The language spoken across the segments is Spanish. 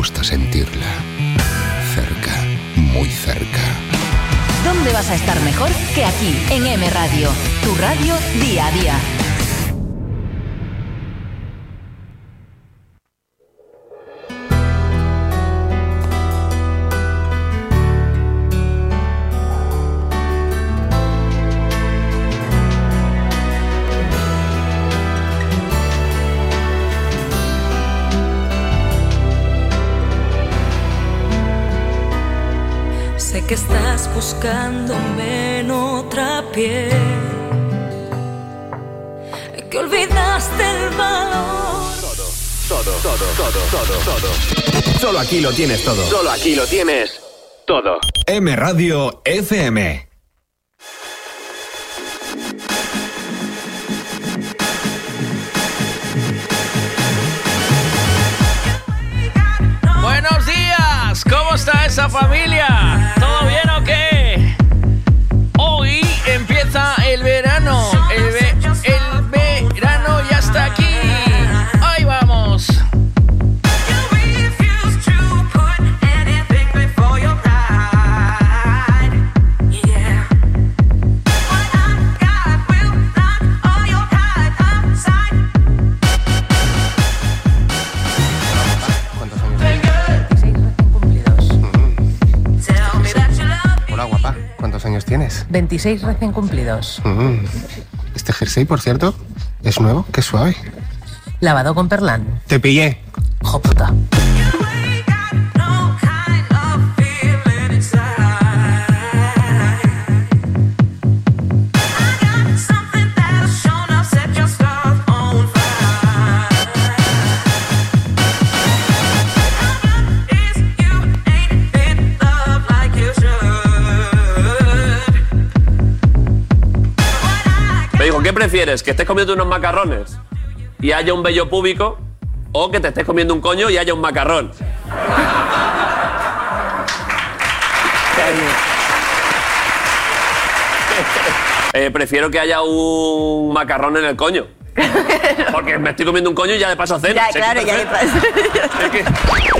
gusta sentirla. Cerca, muy cerca. ¿Dónde vas a estar mejor que aquí, en M Radio? Tu radio día a día. Buscándome en otra piel. Que olvidaste el valor. Todo, todo, todo, todo, todo. Solo aquí lo tienes todo. Solo aquí lo tienes todo. M Radio FM. Buenos días, ¿cómo está esa familia? ¿Todo bien el verano, tienes? 26 recién cumplidos. Mm. Este jersey, por cierto, es nuevo. Qué suave. Lavado con Perlán. Te pillé. Hijo puta. Prefieres? ¿Que estés comiendo unos macarrones y haya un vello púbico? ¿O que te estés comiendo un coño y haya un macarrón? Eh, prefiero que haya un macarrón en el coño. Porque me estoy comiendo un coño y ya de paso cena. Ya, claro, ya de perfecto.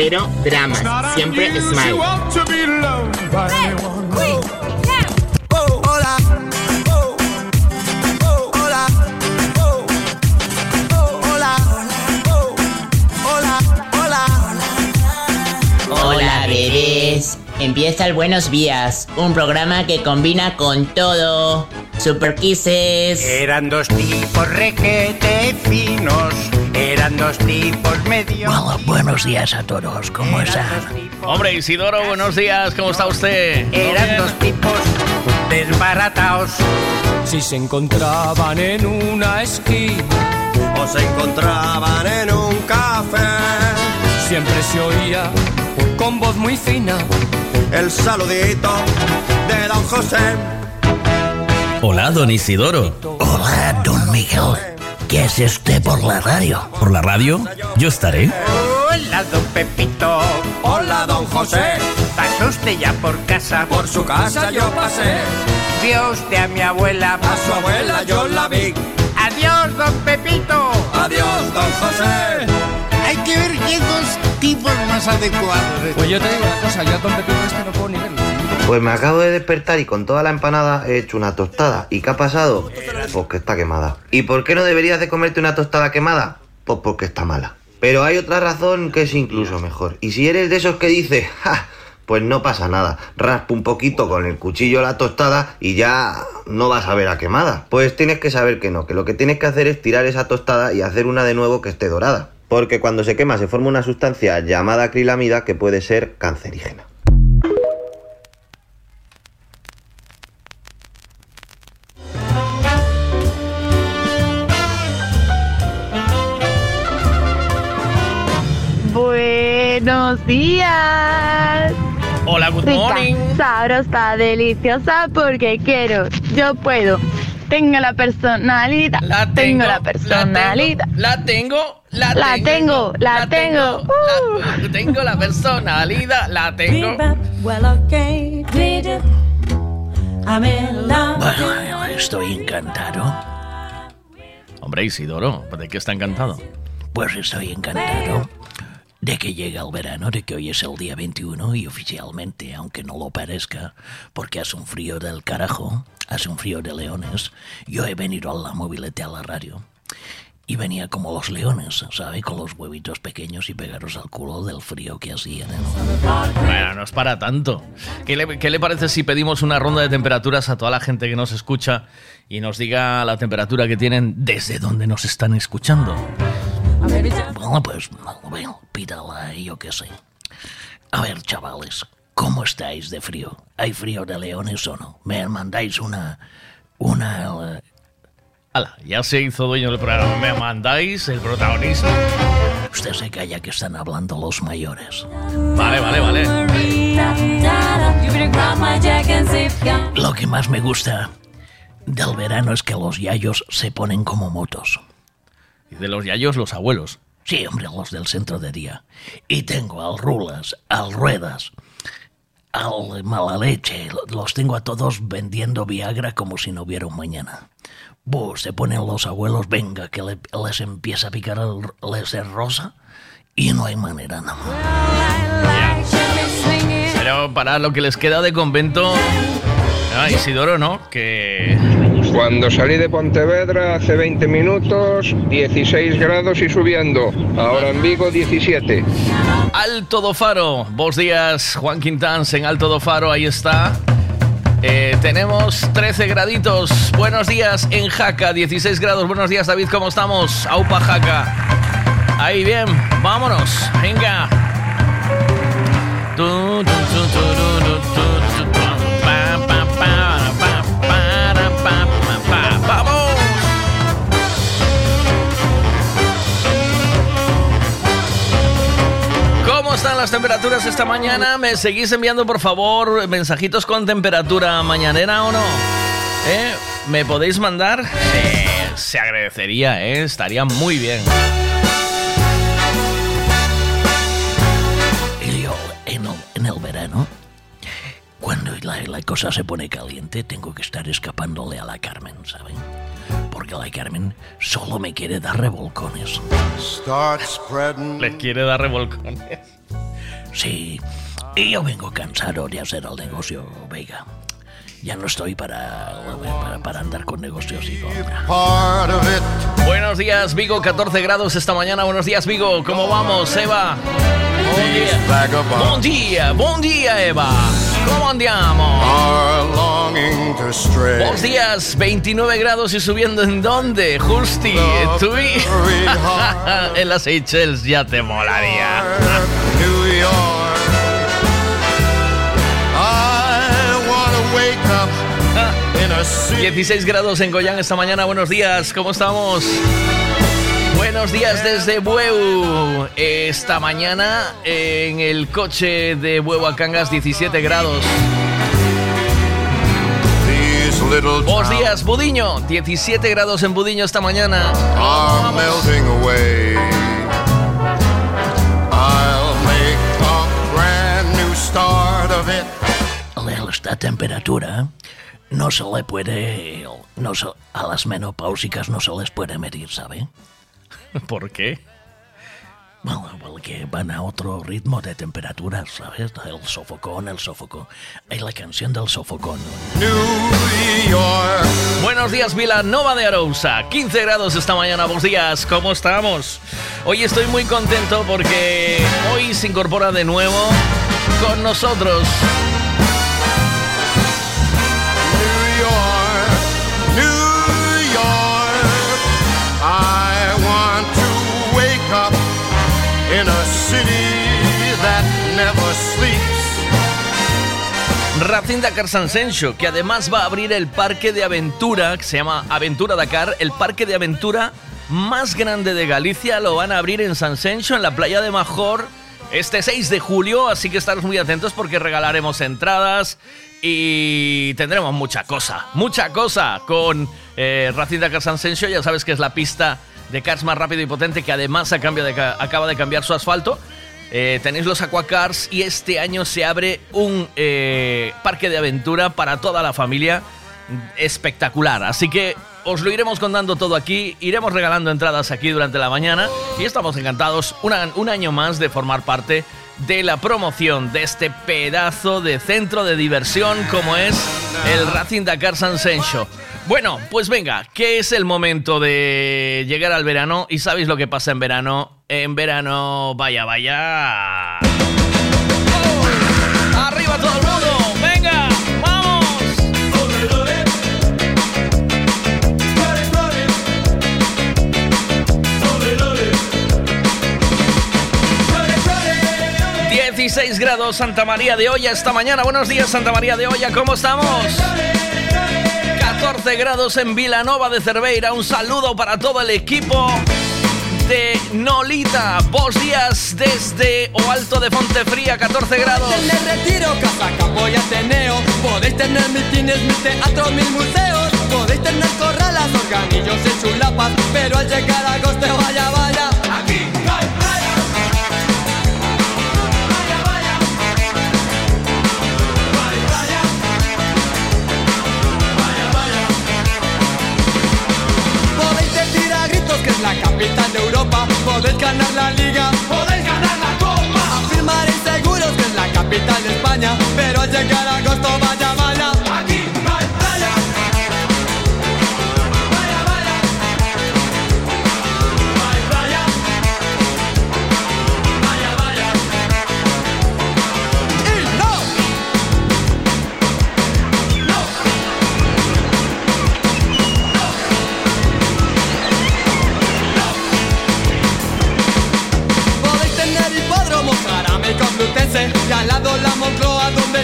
Cero dramas, siempre smile. Hola. Hola. Hola. Hola. Hola. Hola, bebés. Empieza el Buenos Días, un programa que combina con todo. Super Kisses. Eran dos tipos requete finos, eran dos tipos medio. buenos días a todos, ¿cómo están? Hombre, Isidoro, buenos días, ¿cómo está usted? ¿Todo Eran dos tipos desbarataos. Si se encontraban en una esquina o se encontraban en un café. Siempre se oía con voz muy fina el saludito de don José. Hola, don Isidoro. Hola, don Miguel. ¿Qué hace usted por la radio? ¿Por la radio? Yo estaré. Hola, don Pepito. Hola, don José. ¿Pasó usted ya por casa? Por su casa yo pasé. Vio usted a mi abuela. A su abuela yo la vi. Adiós, don Pepito. Adiós, don José. Hay que ver qué dos tipos más adecuados. Pues yo te digo una cosa, yo a Don Pepito este no puedo ni verlo. Pues me acabo de despertar y con toda la empanada he hecho una tostada. ¿Y qué ha pasado? Pues que está quemada. ¿Y por qué no deberías de comerte una tostada quemada? Pues porque está mala. Pero hay otra razón que es incluso mejor. Y si eres de esos que dices, ¡ja! Pues no pasa nada. Raspa un poquito con el cuchillo la tostada y ya no vas a ver a quemada. Pues tienes que saber que no, que lo que tienes que hacer es tirar esa tostada y hacer una de nuevo que esté dorada. Porque cuando se quema se forma una sustancia llamada acrilamida que puede ser cancerígena. Buenos días. rica, morning. sabrosa, deliciosa, porque quiero, yo puedo. Tengo la personalidad. La tengo, tengo, la personalidad. La tengo, la La tengo, tengo, la tengo. la- tengo la personalidad, la tengo. Bueno, estoy encantado. Hombre, Isidoro, ¿de qué está encantado? Pues estoy encantado de que llega el verano, de que hoy es el día 21 y oficialmente, aunque no lo parezca, porque hace un frío del carajo, hace un frío de leones, yo he venido a la mobilete a la radio. Y venía como los leones, ¿sabe? Con los huevitos pequeños y pegados al culo del frío que hacía. ¿no? Bueno, no es para tanto. ¿Qué le, qué le parece si pedimos una ronda de temperaturas a toda la gente que nos escucha y nos diga la temperatura que tienen desde donde nos están escuchando? Bueno, pues, bueno, pídala, yo qué sé. A ver, chavales, ¿cómo estáis de frío? ¿Hay frío de leones o no? ¿Me mandáis una... una... eh, Hala, ya se hizo dueño del programa. Me mandáis el protagonismo. Usted se calla que están hablando los mayores. Vale, vale, vale. Lo que más me gusta del verano es que los yayos se ponen como motos. Y de los yayos, los abuelos. Sí, hombre, los del centro de día. Y tengo al Rulas, al Ruedas, al Mala Leche. Los tengo a todos vendiendo Viagra como si no hubiera un mañana. Buh, se ponen los abuelos, venga, que le- les empieza a picar el, les es rosa y no hay manera nada más. Pero para lo que les queda de convento, ah, Isidoro, ¿no? Que Cuando salí de Pontevedra hace 20 minutos, 16 grados y subiendo. Ahora en Vigo 17. Alto do Faro, vos días, Juan Quintans en Alto do Faro, ahí está. Eh, tenemos 13 graditos. Buenos días en Jaca, 16 grados. Buenos días, David, ¿cómo estamos? Aupa Jaca. Ahí bien, vámonos. Venga. Las temperaturas esta mañana? ¿Me seguís enviando, por favor, mensajitos con temperatura mañanera o no? ¿Eh? ¿Me podéis mandar? Sí, se agradecería, ¿eh? Estaría muy bien. Y yo, en el, en el verano, cuando la, la cosa se pone caliente, tengo que estar escapándole a la Carmen, ¿saben? Porque la Carmen solo me quiere dar revolcones. Le quiere dar revolcones. Sí, y yo vengo cansado de hacer el negocio, Vega. Ya no estoy para, para, para andar con negocios y con... Buenos días, Vigo, 14 grados esta mañana. Buenos días, Vigo. ¿Cómo vamos, Eva? Buen día. Buen día, buen día, Eva. ¿Cómo andiamo? Buenos días, 29 grados y subiendo en dónde, Justi. Estuve en las Seychelles, ya te molaría. 16 grados en Goyán esta mañana. Buenos días, ¿cómo estamos? Buenos días desde Bueu. Esta mañana en el coche de Bueu a Cangas 17 grados. Buenos días, Budiño. 17 grados en Budiño esta mañana. are melting away. I'll make a brand new start of it. A esta temperatura no se le puede... No se- a las menopáusicas no se les puede medir, ¿sabe? ¿Por qué? Bueno, porque van a otro ritmo de temperatura, ¿sabes? El sofocón, el sofocón. Hay la canción del sofocón. New York. Buenos días, Nova de Arousa. 15 grados esta mañana. Buenos días, ¿cómo estamos? Hoy estoy muy contento porque hoy se incorpora de nuevo con nosotros. In a city that never sleeps. Racing Dakar San que además va a abrir el parque de aventura, que se llama Aventura Dakar, el parque de aventura más grande de Galicia, lo van a abrir en San en la playa de Major, este 6 de julio, así que estaros muy atentos porque regalaremos entradas y tendremos mucha cosa, mucha cosa con eh, Racing Dakar San ya sabes que es la pista de cars más rápido y potente que además a cambio acaba de cambiar su asfalto. Eh, tenéis los Aquacars y este año se abre un eh, parque de aventura para toda la familia espectacular. Así que os lo iremos contando todo aquí, iremos regalando entradas aquí durante la mañana y estamos encantados un año más de formar parte la promoción de este pedazo de centro de diversión como es el Racing Dakar San Sencho. Bueno, pues venga, que es el momento de llegar al verano y sabéis lo que pasa en verano. En verano, vaya, vaya. ¡Arriba todo el mundo! 16 grados Santa María de Olla esta mañana. Buenos días Santa María de Olla, ¿cómo estamos? 14 grados en Vilanova de Cerveira. Un saludo para todo el equipo de Nolita. Vos días desde O Alto de Fontefría, 14 grados. Tener retiro, casa, campo y ateneo. Podéis tener mitines, mil teatros, mil museos. Podéis tener corralas, organillos y chulapas. Pero al llegar agosto, vaya, vaya. Que es la capital de Europa. Podéis ganar la liga. Podéis ganar la copa. Afirmaréis seguros que es la capital de España. Pero al llegar a agosto, vaya, vaya.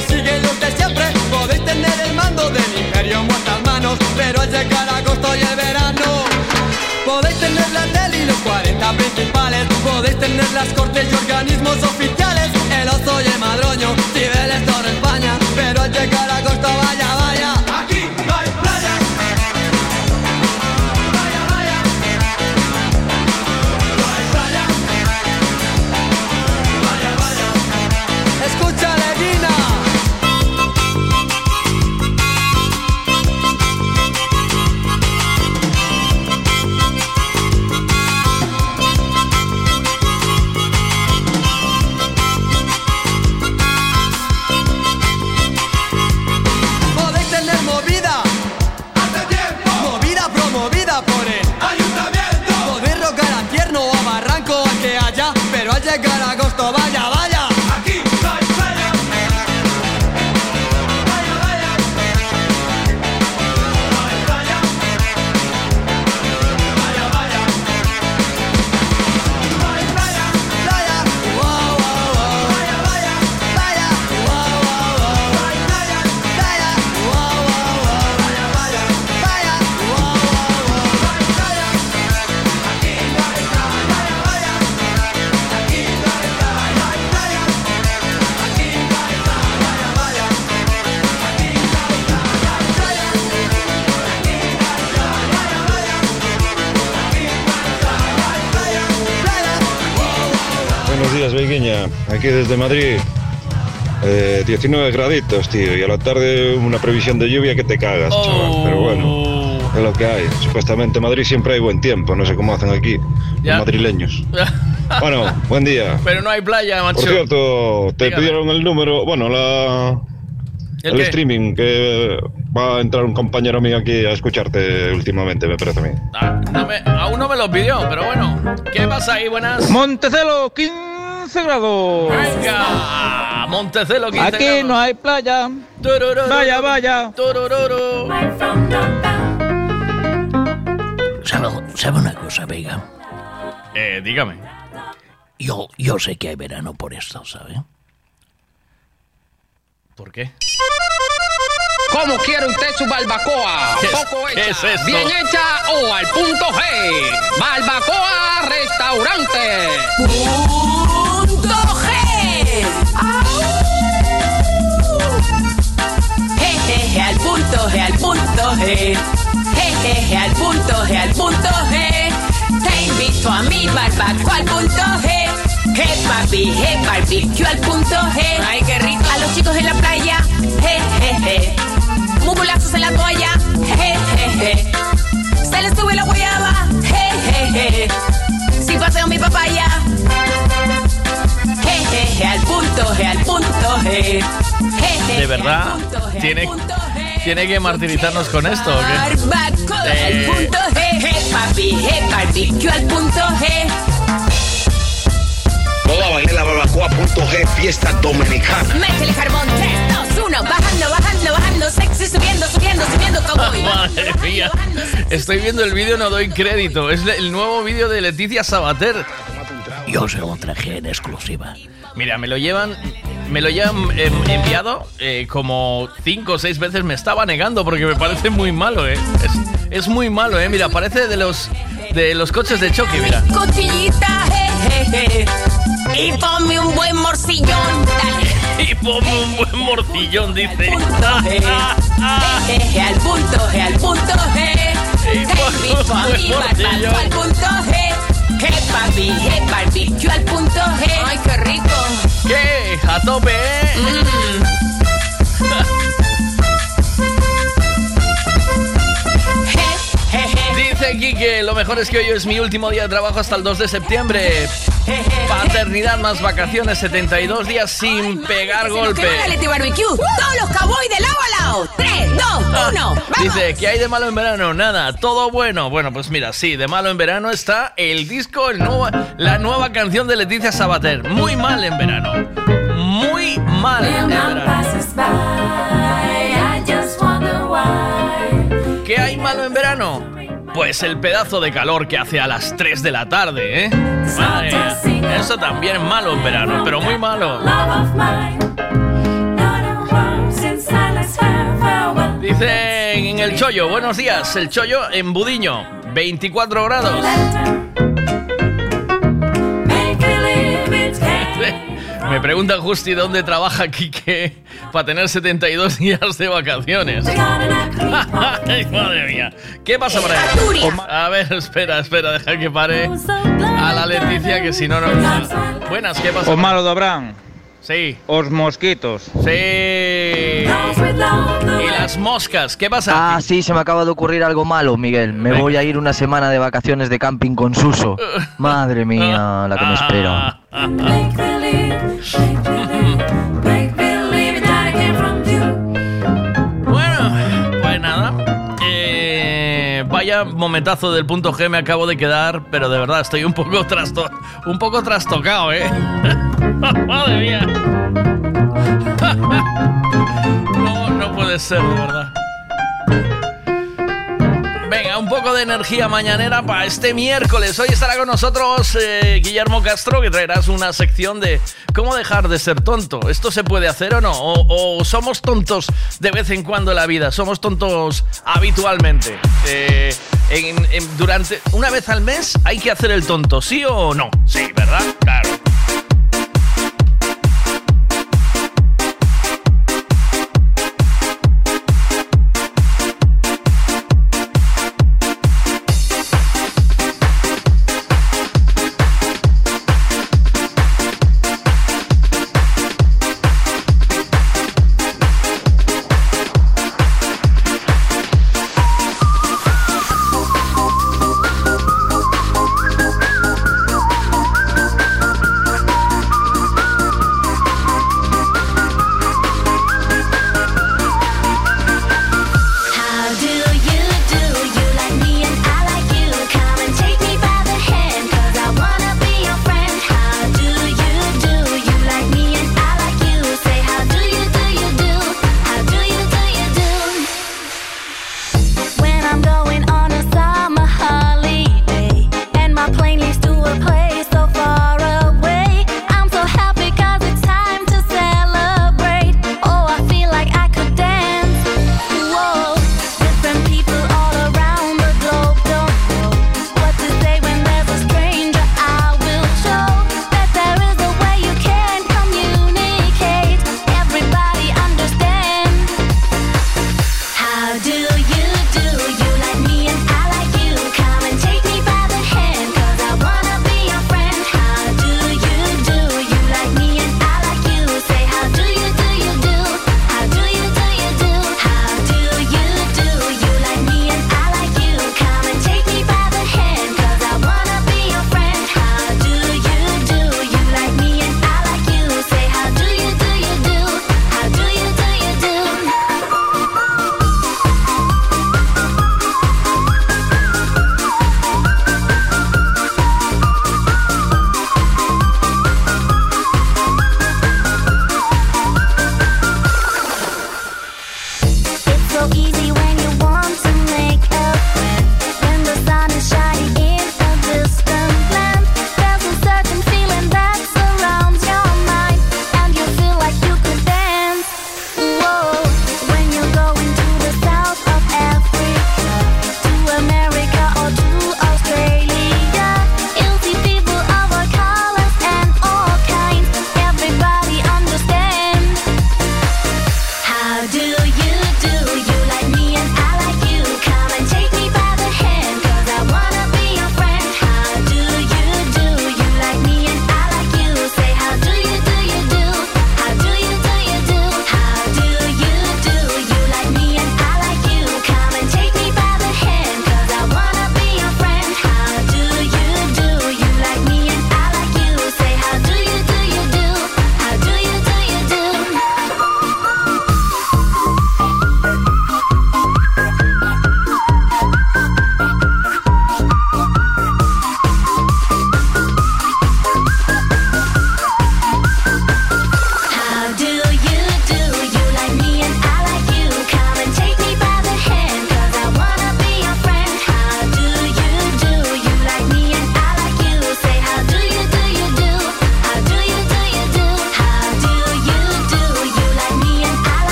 Siguen los de siempre Podéis tener el mando del imperio en vuestras manos Pero al llegar agosto y el verano Podéis tener la tele y los 40 principales Podéis tener las cortes y organismos oficiales El oso y el madroño, Cibeles, Torre España Pero al llegar agosto vaya, Aquí desde Madrid. Eh, 19 graditos, tío. Y a la tarde una previsión de lluvia que te cagas, chaval. Pero bueno, es lo que hay. Supuestamente en Madrid siempre hay buen tiempo. No sé cómo hacen aquí Ya. los madrileños. Bueno, buen día. Pero no hay playa, macho. Por cierto, te Dígame. pidieron el número, bueno, la, ¿El el, streaming, que va a entrar un compañero mío aquí a escucharte últimamente, me parece a mí. Ah, no me- aún no me lo pidió, pero bueno. ¿Qué pasa ahí? Buenas. Montecelo, 15 grados. Venga, Montecelo, 15 Aquí grados. no hay playa. Turururu, Vaya, vaya. turururu. ¿Sabe, sabe una cosa, Vega? Eh, dígame. Yo, yo sé que hay verano por esto, ¿sabe? ¿Por qué? ¿Cómo quiere usted su barbacoa? ¿Qué es- ¿Poco qué hecha? es esto? ¿Bien hecha o al punto G? Barbacoa Restaurante. G. Jejeje, al punto G, al punto G. Te invito a mi barbacoa al punto G. G papi, G barbecue al punto G. Ay, qué rico. A los chicos en la playa, jejeje. Mugulazos en la toalla, jejeje. Se les sube la guayaba, jejeje. Si paseo mi papaya, jejeje, al punto G, al punto G. Jejeje, De verdad, al punto G, tiene. Tiene que martirizarnos con esto, ¿o qué? Barbacoa Eh. al punto G. G papi, G barbecue al punto G. Toda bailar la barbacoa punto G, fiesta dominicana. Métele carbón, 3, 2, 1, bajando, bajando, bajando, sexy, subiendo, subiendo, subiendo, cowboy. Madre mía. Estoy viendo el vídeo, no doy crédito. Es el nuevo vídeo de Leticia Sabater. Yo se lo traje en exclusiva. Mira, me lo llevan, me lo llevan em, enviado eh, como cinco o seis veces. Me estaba negando porque me parece muy malo, eh. Es, es muy malo, eh. Mira, parece de los de los coches de choque, mira. Jejeje. Y ponme un buen morcillón, dale. Y ponme un buen morcillón, dice. Al punto G, al punto G. Te invito a mi barbacoa al punto G. Papi, G barbecue al punto G. Ay, qué rico. ¿Qué? A tope, eh. Dice aquí que lo mejor es que hoy es mi último día de trabajo hasta el 2 de septiembre. Paternidad más vacaciones, 72 días sin pegar golpe. Leti Barbecue. Todos los cowboys de lado a lado. 3, 2, 1. Dice, ¿qué hay de malo en verano? Nada, todo bueno. Bueno, pues mira, sí, de malo en verano está el disco, el nuevo, la nueva canción de Leticia Sabater. Muy mal en verano. Muy mal en verano. ¿Qué hay malo en verano? Pues el pedazo de calor que hace a las 3 de la tarde, ¿eh? Madre Eso también es malo en verano, pero muy malo. Dice en el Chollo, buenos días, el Chollo en Budiño, 24 grados. Me pregunta Justi dónde trabaja Quique para tener 72 días de vacaciones. Ay, madre mía. ¿Qué pasa por ahí? A ver, espera, espera, deja que pare a la Leticia que si no, no. Buenas, ¿qué pasa? De Abraham. Sí. Os mosquitos. Sí. Y las moscas, ¿qué pasa? Ah, sí, se me acaba de ocurrir algo malo, Miguel. Me voy a ir una semana de vacaciones de camping con Suso. Madre mía, la que me espera. Vaya momentazo del punto G me acabo de quedar, pero de verdad estoy un poco trasto un poco trastocado, ¿eh? Madre mía. No, no puede ser, de verdad. Venga, un poco de energía mañanera para este miércoles. Hoy estará con nosotros eh, Guillermo Castro, que traerás una sección de cómo dejar de ser tonto. ¿Esto se puede hacer o no? ¿O, somos tontos de vez en cuando en la vida? ¿Somos tontos habitualmente? Eh, durante una vez al mes hay que hacer el tonto, ¿sí o no? Sí, ¿verdad? Claro.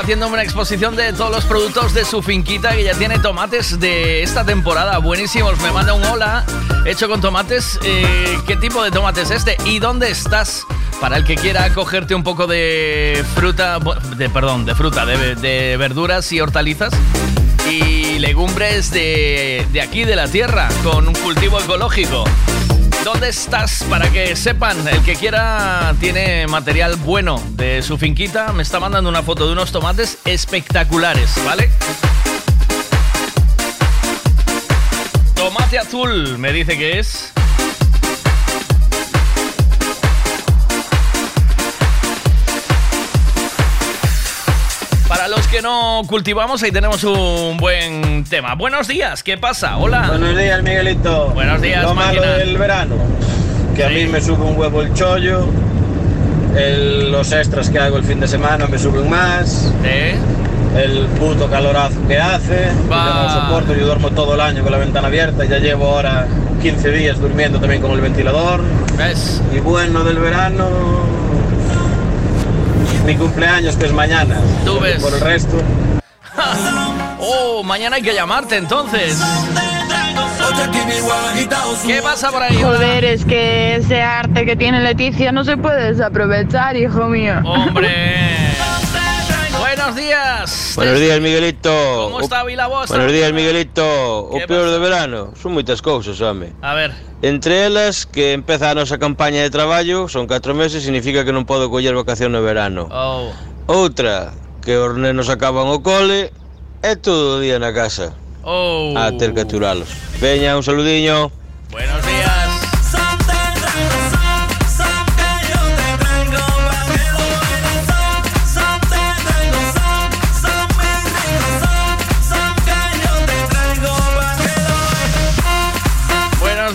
Haciendo una exposición de todos los productos de su finquita que ya tiene tomates de esta temporada. Buenísimos. Me manda un hola hecho con tomates. Eh, ¿Qué tipo de tomate es este? ¿Y dónde estás? Para el que quiera cogerte un poco de fruta, de, perdón, de fruta, de, de verduras y hortalizas y legumbres de, de aquí, de la tierra, con un cultivo ecológico. ¿Dónde estás? Para que sepan, el que quiera tiene material bueno de su finquita. Me está mandando una foto de unos tomates espectaculares, ¿vale? Tomate azul, me dice que es. Que no cultivamos, ahí tenemos un buen tema. Buenos días, ¿qué pasa? Hola. Buenos días, Miguelito. Buenos días, Lo malo máquina. del verano, que a mí me sube un huevo el chollo, el- los extras que hago el fin de semana me suben más, el puto calorazo que hace, yo no soporto, yo duermo todo el año con la ventana abierta, ya llevo ahora 15 días durmiendo también con el ventilador. ¿Ves? Y bueno del verano, mi cumpleaños que es mañana. Tú ves. Por el resto, Oh, mañana hay que llamarte entonces. ¿Qué pasa por ahí? Joder, es que ese arte que tiene Leticia no se puede desaprovechar, hijo mío. Hombre. Buenos días. Buenos días, Miguelito. ¿Cómo está Vilabosa? Buenos días, Miguelito. O ¿Qué peor de verano, son moitas cousas, home. A ver. Entre elas, que empeza a nosa campaña de traballo, son 4 meses, significa que non podo coller vacación no verano. Oh. Outra, que os nenos acaban o cole, é todo o día na casa. Oh. A ter que aturalos. Veña, un saludiño. Buenos días.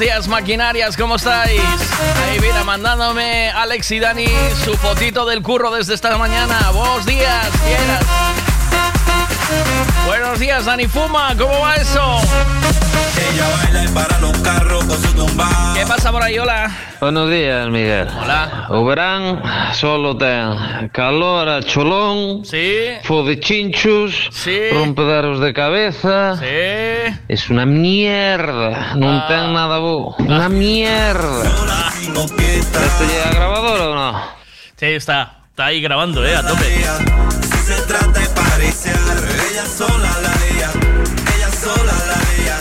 Días, maquinarias, ¿cómo estáis? Ahí mira, mandándome Alex y Dani su fotito del curro desde esta mañana. Buenos días, fieras. Buenos días, Dani Fuma, ¿cómo va eso? Ella baila y para los carros con su tumba. ¿Qué pasa por ahí? Hola. Buenos días, Miguel. Hola. O verán solo ten calor a cholón, sí. de chinchos, rompederos de cabeza. Sí. Es una mierda, non ten nada bo. Una mierda. ¿Esto llega grabador o no? Sí, está. Está ahí grabando, eh, a tope. Si se trata de pariciar, ella sola la lía. Ella sola la lía.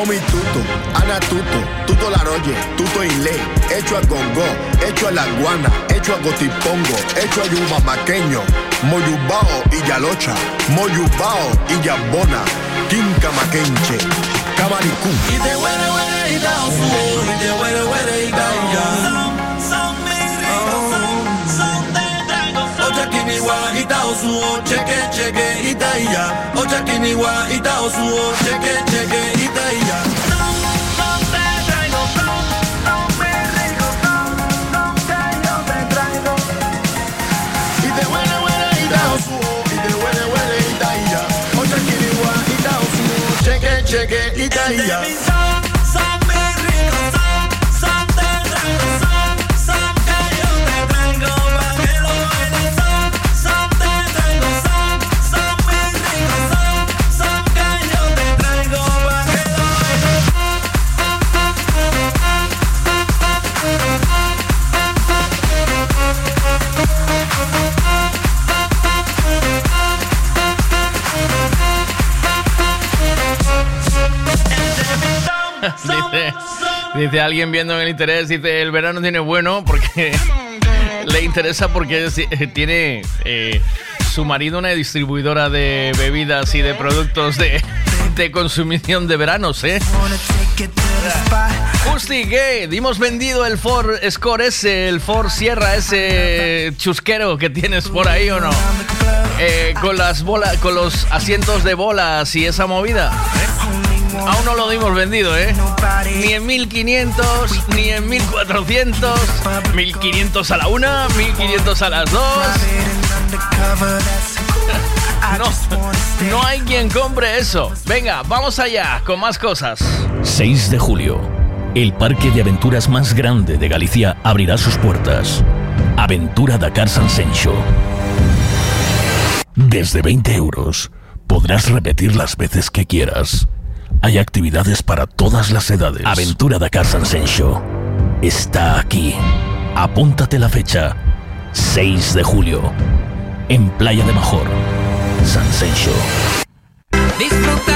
Omi tuto, Ana tuto, tuto la roye, tuto inglés, hecho a gongo, hecho a la guana, hecho a gotipongo, hecho a yuba maqueño, moyubao y yalocha, moyubao y yabona, quinca maquenche, camaricú. Y te huele, huele y da. Y te huele, huele y da ita osuo, cheque, cheque, ita iya. Ocha kiniwa ita cheque, cheque, ita iya. Y te huele, huele y dice, dice alguien viendo en el interés, dice, el verano tiene bueno porque le interesa porque eh, tiene eh, su marido una distribuidora de bebidas y de productos de, de consumición de veranos, ¿eh? Justi, ¿qué? Dimos vendido el Ford Score ese, el Ford Sierra ese chusquero que tienes por ahí o no? Eh, con las bolas, con los asientos de bolas y esa movida. ¿eh? Aún no lo dimos vendido, ¿eh? Ni en 1500, ni en 1400. 1500 a la una, 1500 a las dos. No, no hay quien compre eso. Venga, vamos allá con más cosas. 6 de julio. El parque de aventuras más grande de Galicia abrirá sus puertas. Aventura Dakar Sansenxo. Desde 20 euros podrás repetir las veces que quieras. Hay actividades para todas las edades. Aventura Dakar Show está aquí. Apúntate la fecha. 6 de julio. En Playa de Major. Show. Disfruta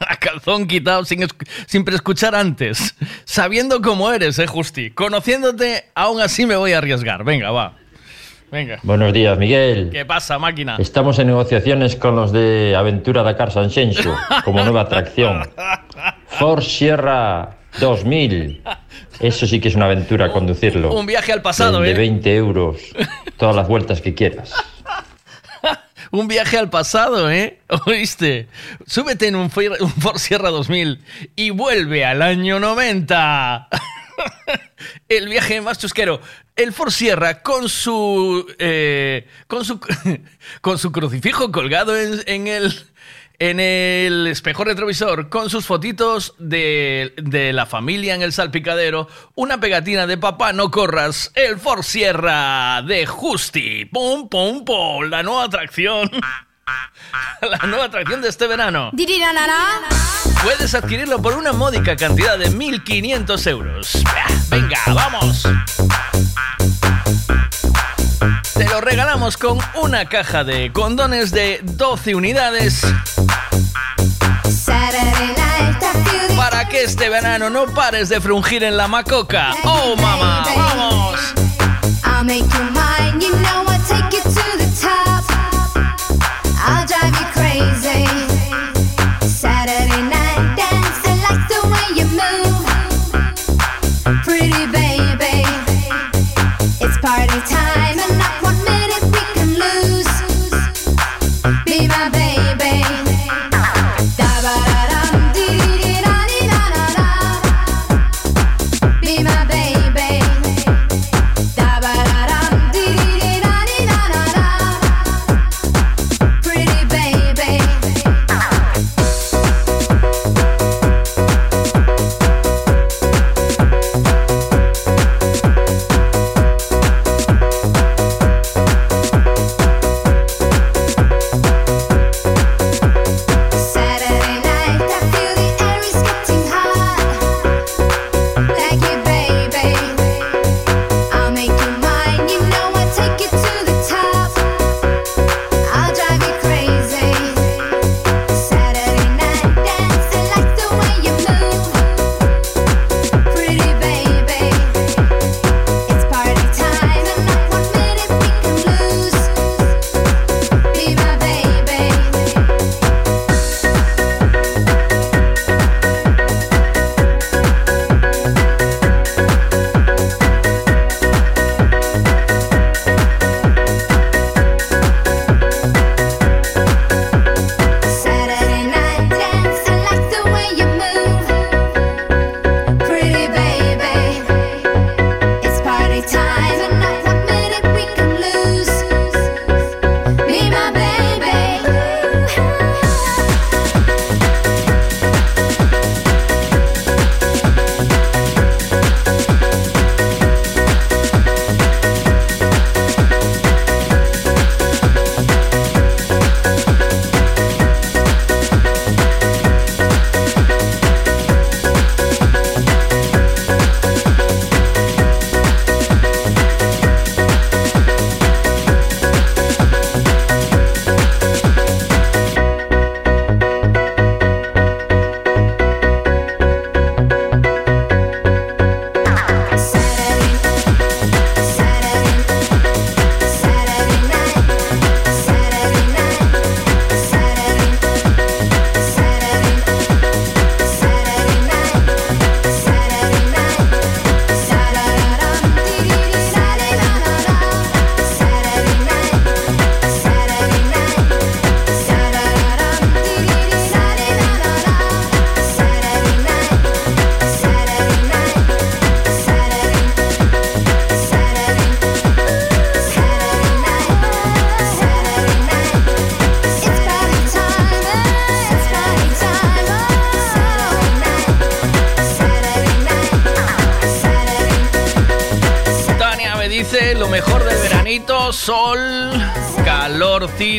a calzón quitado sin, sin escuchar antes. Sabiendo cómo eres, eh, Justi. Conociéndote, aún así me voy a arriesgar. Venga, va. Venga. Buenos días, Miguel. ¿Qué pasa, máquina? Estamos en negociaciones con los de Aventura Dakar Sanxenxo como nueva atracción. Ford Sierra 2000. Eso sí que es una aventura conducirlo. Un viaje al pasado, de ¿eh? 20 euros. Todas las vueltas que quieras. Un viaje al pasado, ¿eh? ¿Oíste? Súbete en un, un Ford Sierra 2000 y vuelve al año 90. El viaje más chusquero. El Ford Sierra con su. eh, con su. con su crucifijo colgado en, en el. En el espejo retrovisor, con sus fotitos de, de la familia en el salpicadero, una pegatina de papá, no corras, el Ford Sierra de Justi. ¡Pum, pum, pum! La nueva atracción. La nueva atracción de este verano. Puedes adquirirlo por una módica cantidad de 1.500 euros. Venga, vamos. Te lo regalamos con una caja de condones de 12 unidades. Para que este verano no pares de frungir en la macoca. ¡Oh, mamá! ¡Vamos! I'll make you mine, you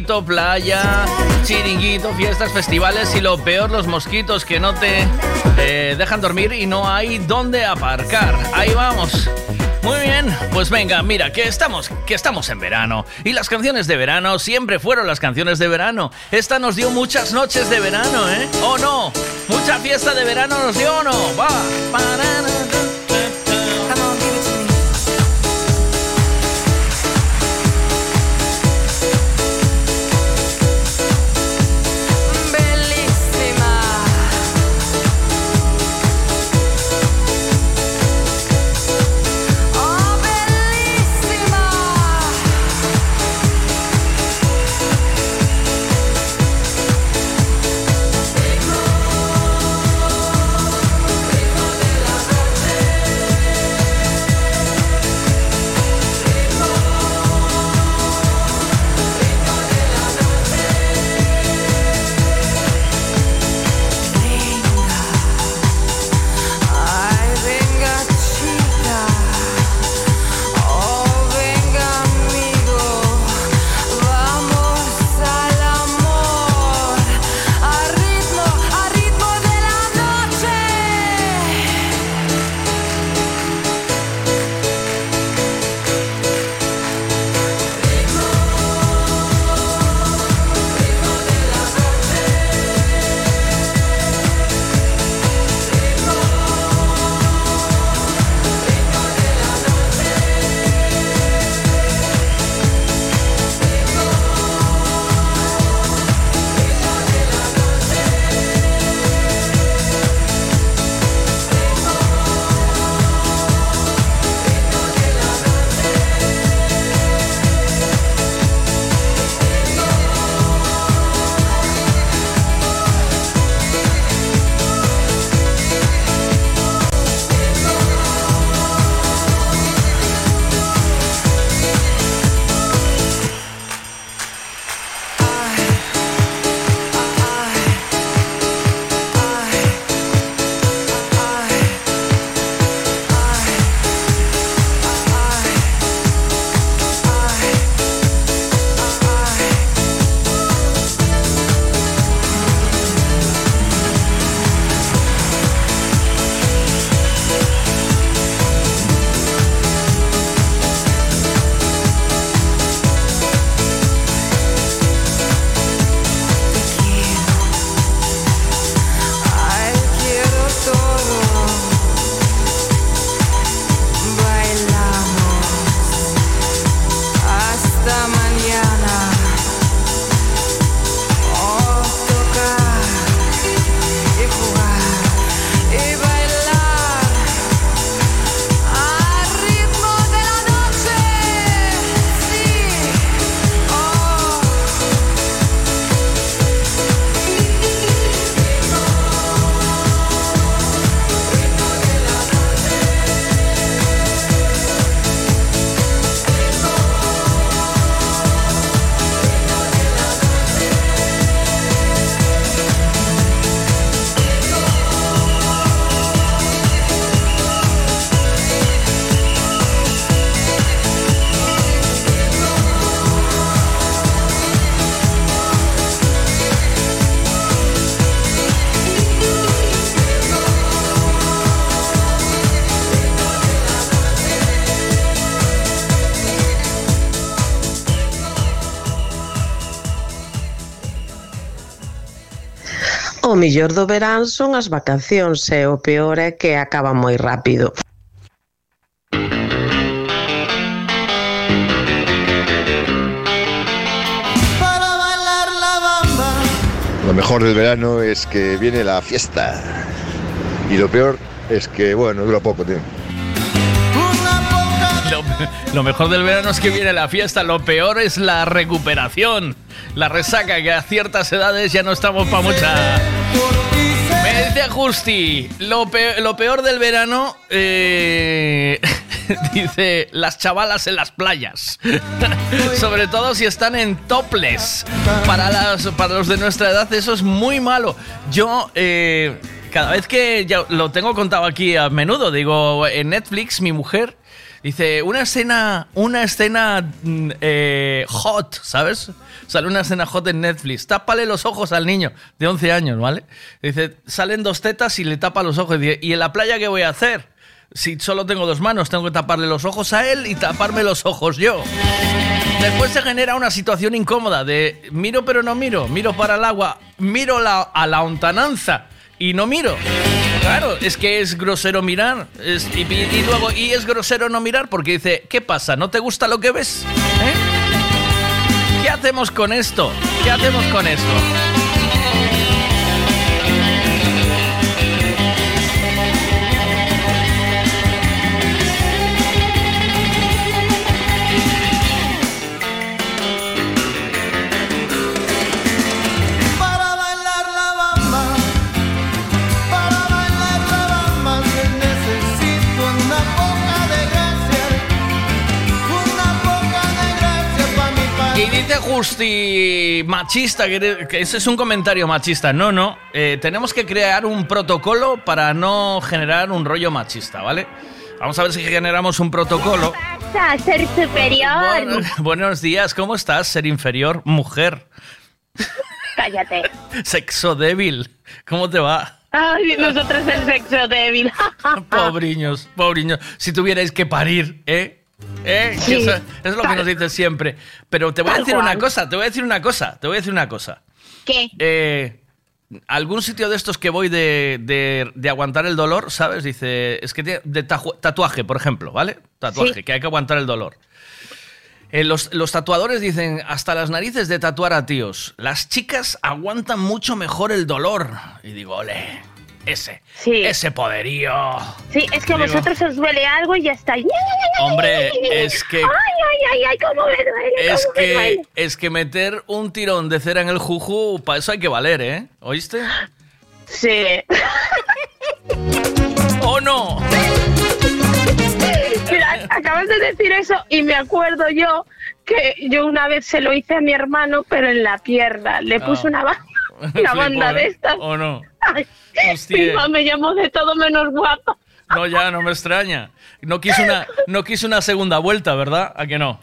playa, chiringuito, fiestas, festivales y lo peor, los mosquitos que no te eh, dejan dormir y no hay dónde aparcar. Ahí vamos. Muy bien, pues venga, mira, que estamos, que estamos en verano. Y las canciones de verano siempre fueron las canciones de verano. Esta nos dio muchas noches de verano, ¿eh? ¿O no? Mucha fiesta de verano nos dio, ¿o no? Va. Mellor do verán son as vacacións e o peor é que acaban moi rápido. Lo mejor del verano es que viene la fiesta. Y lo peor es que, bueno, dura poco, tío. Lo, mejor del verano es que viene la fiesta, lo peor es la recuperación, la resaca, que a ciertas edades ya no estamos para mucha... Me dice Justi, lo, pe- lo peor del verano, eh, dice, las chavalas en las playas. Sobre todo si están en las, para los de nuestra edad eso es muy malo. Yo... eh, cada vez que ya lo tengo contado aquí a menudo, digo, en Netflix mi mujer Dice, una escena, una escena mm, eh, hot, ¿sabes? Sale una escena hot en Netflix. Tápale los ojos al niño de 11 años, ¿vale? Dice, salen dos tetas y le tapa los ojos. Dice, ¿y en la playa qué voy a hacer? Si solo tengo dos manos, tengo que taparle los ojos a él y taparme los ojos yo. Después se genera una situación incómoda de miro pero no miro, miro para el agua, miro la- a la ontananza y no miro. Claro, es que es grosero mirar. y luego, y es grosero no mirar porque dice, ¿qué pasa? ¿No te gusta lo que ves? ¿Eh? ¿Qué hacemos con esto? ¿Qué hacemos con esto? Dice Justi, machista, que, ese es un comentario machista. No, no. eh, tenemos que crear un protocolo para no generar un rollo machista, ¿vale? Vamos a ver si generamos un protocolo. A ser superior. Bueno, buenos días, ¿cómo estás? Ser inferior, mujer, Cállate. sexo débil. ¿Cómo te va? Ay, nosotros el sexo débil. Pobriños, pobriños. Si tuvierais que parir, ¿eh? ¿Eh? Sí, Eso, es lo que nos dicen siempre. Pero te voy a decir una cosa, te voy a decir una cosa, te voy a decir una cosa. ¿Qué? Eh, algún sitio de estos que voy de, de- de aguantar el dolor, ¿sabes? Dice, es que tiene- de tatuaje, por ejemplo, ¿vale? Tatuaje, Sí. que hay que aguantar el dolor. Eh, los, los tatuadores dicen, hasta las narices de tatuar a tíos. Las chicas aguantan mucho mejor el dolor. Y digo, ole, ese, ese poderío. Sí, es que a vosotros os duele algo y ya está. Hombre, es que- Ay, ay, ay, ay, cómo me duele. Es cómo me que, duele. es que meter un tirón de cera en el juju, para eso hay que valer, ¿eh? ¿Oíste? Sí. ¿O no? Mira, acabas de decir eso y me acuerdo yo que yo una vez se lo hice a mi hermano, pero en la pierna. Le Ah. puse una, ba- una banda ¿eh? de estas. ¿O no? Ay, Hostia. mi mamá me llamó de todo menos guapa. No, ya, no me extraña. No quiso una, no quiso una segunda vuelta, ¿verdad? ¿A que no?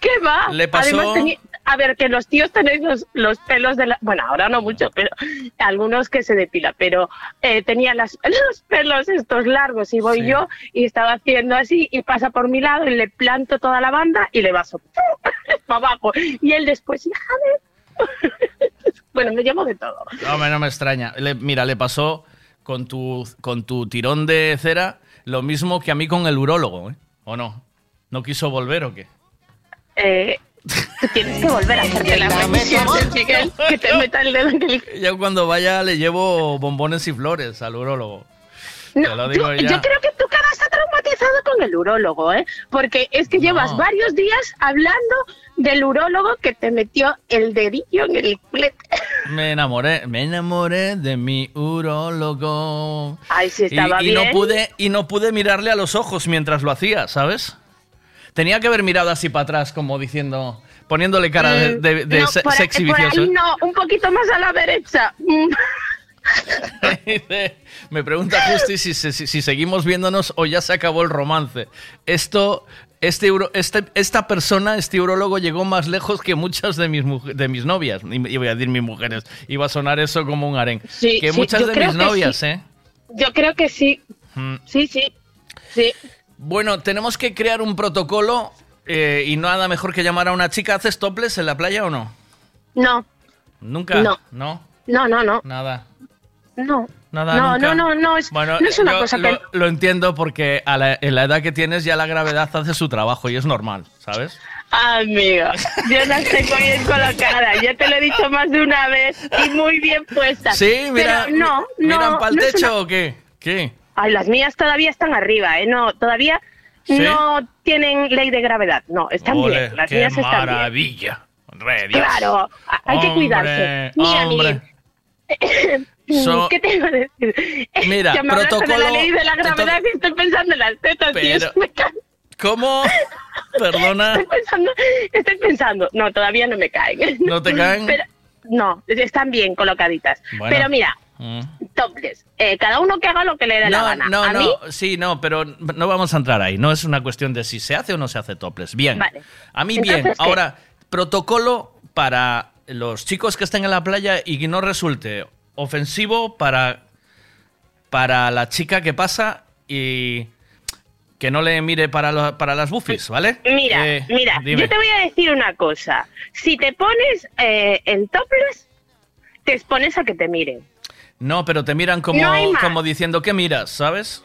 ¿Qué va? Le pasó- Además, a ver, que los tíos tenéis los, los pelos de la... Bueno, ahora no mucho, pero algunos que se depila, pero eh, tenía las, los pelos estos largos y voy Sí. yo y estaba haciendo así y pasa por mi lado y le planto toda la banda y le vaso para abajo. Y él después, hija de... bueno, me llamo de todo. No, me- no me extraña. Le- mira, le pasó con tu, con tu tirón de cera lo mismo que a mí con el urólogo, ¿eh? ¿O no? ¿No quiso volver o qué? Eh, tú tienes que volver a hacerte la revisión Miguel, que te meta el dedo en el... Yo cuando vaya le llevo bombones y flores al urólogo. Te lo No, digo tú- ya. yo creo que tu cara está traumatizado con el urólogo, ¿eh? Porque es que llevas varios días hablando del urólogo que te metió el dedillo en el culete. Me enamoré, me enamoré de mi urólogo. Ay, sí Y, estaba y no bien. pude y no pude mirarle a los ojos mientras lo hacía, ¿sabes? Tenía que haber mirado así para atrás, como diciendo, poniéndole cara de, Mm, de- de no, se- por, ahí- sexy por vicioso. ahí no, un poquito más a la derecha. Me pregunta Justi si, si- si seguimos viéndonos o ya se acabó el romance. Esto, este, este- esta persona, este urologo, llegó más lejos que muchas de mis, de mis novias. Y iba a decir mis mujeres. Iba a sonar eso como un harén. Sí, que sí, muchas de mis novias, sí. ¿eh? Yo creo que sí. Mm. Sí, sí. Sí. Bueno, tenemos que crear un protocolo eh, y nada mejor que llamar a una chica. ¿Haces toples en la playa o no? No, Nunca. No. No. no, no, no. Nada. No. Nada, no, nunca. no, no, no, es, Bueno, no es una yo cosa lo, que... lo entiendo porque a la- en la edad que tienes ya la gravedad hace su trabajo y es normal, ¿sabes? Amigo, yo las tengo bien colocadas, ya te lo he dicho más de una vez y muy bien puestas. Sí, mira, Pero no, mi- no, ¿miran para el no techo una- o qué? ¿Qué? Ay, las mías todavía están arriba, ¿eh? No, todavía ¿Sí? no tienen ley de gravedad. No, están Ole, bien, las mías están bien. maravilla. Re, Dios. Claro, hay que cuidarse. Mira. Miguel, So- ¿Qué te iba a decir? Mira, que me hablaste de protocolo- la ley de la gravedad entonces- y estoy pensando en las tetas, Pero- me. ¿Cómo? Perdona. Estoy pensando, estoy pensando, no, todavía no me caen. ¿No te caen? Pero- no, están bien colocaditas. Bueno. Pero mira, Mm. topless. Eh, cada uno que haga lo que le dé la gana. no, a no, mí, sí, no, pero no vamos a entrar ahí. No es una cuestión de si se hace o no se hace topless. Bien. Vale. A mí bien. Ahora, protocolo para los chicos que estén en la playa y que no resulte ofensivo para, para la chica que pasa y que no le mire para, lo- para las bufis, ¿vale? mira, Eh, mira, dime. yo te voy a decir una cosa. Si te pones eh, en topless, te expones a que te miren. No, pero te miran como, No como diciendo, ¿qué miras? ¿Sabes?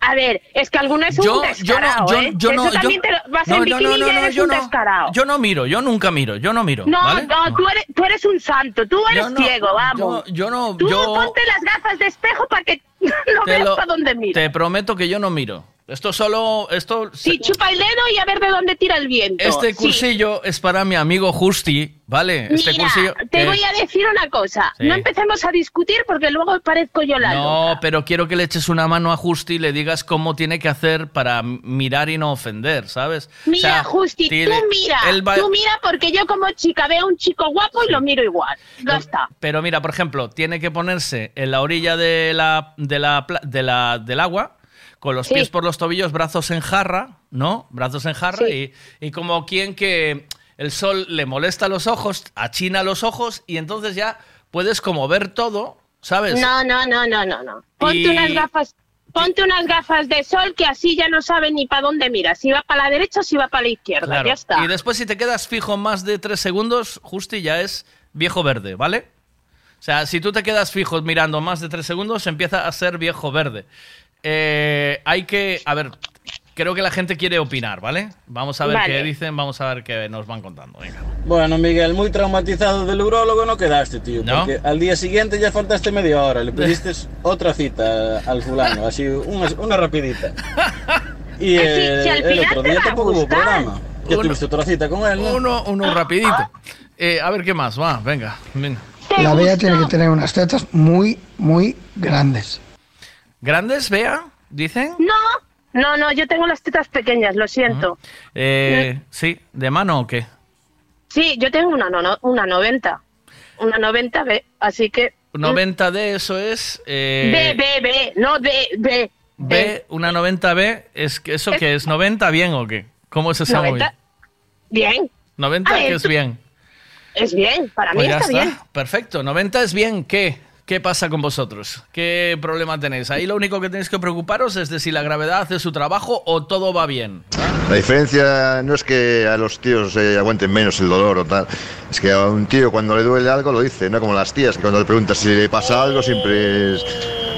A ver, es que alguno es un Yo, yo no, descarado, yo, ¿eh? yo no, Eso también te lo- vas no, en no, bikini no, y no, ya no, eres yo un descarado. yo no miro, yo nunca miro, yo no miro, No, ¿vale? no, tú eres, tú eres un santo, tú eres ciego, vamos. yo- no, Tú yo- ponte las gafas de espejo para que no Te veas lo- para dónde mira. Te prometo que yo no miro. Esto solo, esto, Sí, chupa el dedo y a ver de dónde tira el viento. este Sí. cursillo es para mi amigo Justi, ¿vale? Este Mira, cursillo. te voy a decir una cosa. Sí. No empecemos a discutir porque luego parezco yo la loca. No, pero quiero que le eches una mano a Justi y le digas cómo tiene que hacer para mirar y no ofender, ¿sabes? O Mira, sea, Justi, tú mira, va- tú mira porque yo como chica veo a un chico guapo y lo miro igual. Ya está. Pero mira, por ejemplo, tiene que ponerse en la orilla de la, de la, de la- del agua, con los Sí. pies por los tobillos, brazos en jarra, ¿no? Brazos en jarra y, y como quien que el sol le molesta los ojos, achina los ojos y entonces ya puedes como ver todo, ¿sabes? No, no, no, no, no, no. Ponte Y- unas gafas. Ponte unas gafas de sol que así ya no sabe ni para dónde mira, si va para la derecha o si va para la izquierda, Claro. ya está. Y después si te quedas fijo más de tres segundos, Justi ya es viejo verde, ¿vale? O sea, si tú te quedas fijo mirando más de tres segundos, empieza a ser viejo verde. Eh, hay que, a ver, creo que la gente quiere opinar, ¿vale? Vamos a ver Vale. qué dicen, vamos a ver qué nos van contando. Venga. Bueno, Miguel, muy traumatizado del urólogo no quedaste, tío. ¿No? Porque al día siguiente ya faltaste media hora. Le pediste otra cita al fulano, así, una, una rapidita. Y Eh, eh, si al el otro día tampoco hubo programa. Ya Uno- tuviste otra cita con él, ¿no? Uno, uno rapidito. Eh, a ver qué más, va, venga. venga. La Bea tiene que tener unas tetas muy, muy grandes. ¿Grandes, Bea? ¿Dicen? No, no, no, yo tengo las tetas pequeñas, lo siento. Eh, sí, ¿de mano o qué? Sí, yo tengo una, no, no, una 90. Una 90 B, así que... 90 de eso es... eh, B, B, B, no D, B. B, una 90B, ¿es que ¿eso qué es? ¿90 bien o qué? ¿Cómo es ese 90. Bien, 90 A ver, que es bien. es bien, para Pues mí ya está, bien. Perfecto, 90 es bien. ¿Qué? ¿Qué pasa con vosotros? ¿Qué problema tenéis? Ahí lo único que tenéis que preocuparos es de si la gravedad hace su trabajo o todo va bien. La diferencia no es que a los tíos eh, aguanten menos el dolor o tal, es que a un tío cuando le duele algo lo dice, no como las tías, que cuando le preguntas si le pasa algo siempre es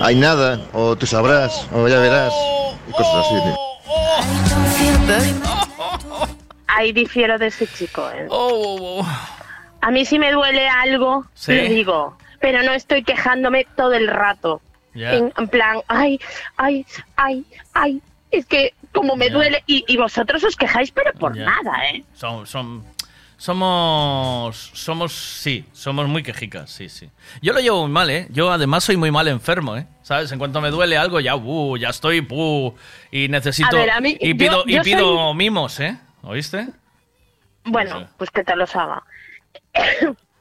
hay nada, o tú sabrás, o ya verás, y cosas así. tío. Ahí difiero de ese chico. ¿eh? Oh, A mí si me duele algo, Sí. le digo, pero no estoy quejándome todo el rato. En, en plan, ay, ay, ay, ay, es que como me duele, y, y vosotros os quejáis, pero por nada, ¿eh? Son, son, somos, somos, sí, somos muy quejicas, sí, sí. Yo lo llevo muy mal, ¿eh? Yo además soy muy mal enfermo, ¿eh? ¿Sabes? En cuanto me duele algo, ya, uh, ya estoy, uh, y necesito, ver, mí- y yo- pido, y pido soy- mimos, ¿eh? ¿Oíste? Bueno, pues que te los haga.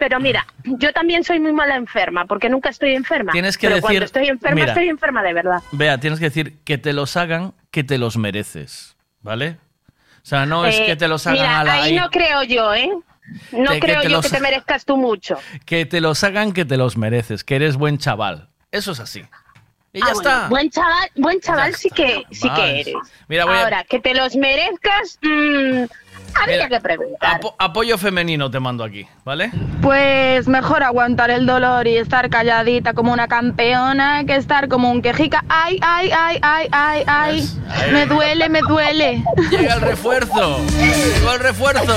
Pero mira, yo también soy muy mala enferma, porque nunca estoy enferma. Tienes que pero decir- cuando estoy enferma, mira. estoy enferma de verdad. Vea, tienes que decir que te los hagan, que te los mereces, ¿vale? O sea, no es Eh, que te los hagan mira, a la... ahí ahí- no creo yo, ¿eh? No creo yo los- que te merezcas tú mucho. Que te los hagan, que te los mereces, que eres buen chaval. Eso es así. Y ya Ah, bueno, está. Buen chaval, buen chaval sí que sí que eres. Mira, a- Ahora, que te los merezcas, mm, habría Mira, que preguntar. Apo- apoyo femenino te mando aquí, ¿vale? Pues mejor aguantar el dolor y estar calladita como una campeona que estar como un quejica. Ay, ay, ay, ay, ay, ay. Me duele, me duele. Llega el refuerzo. Llegó el refuerzo.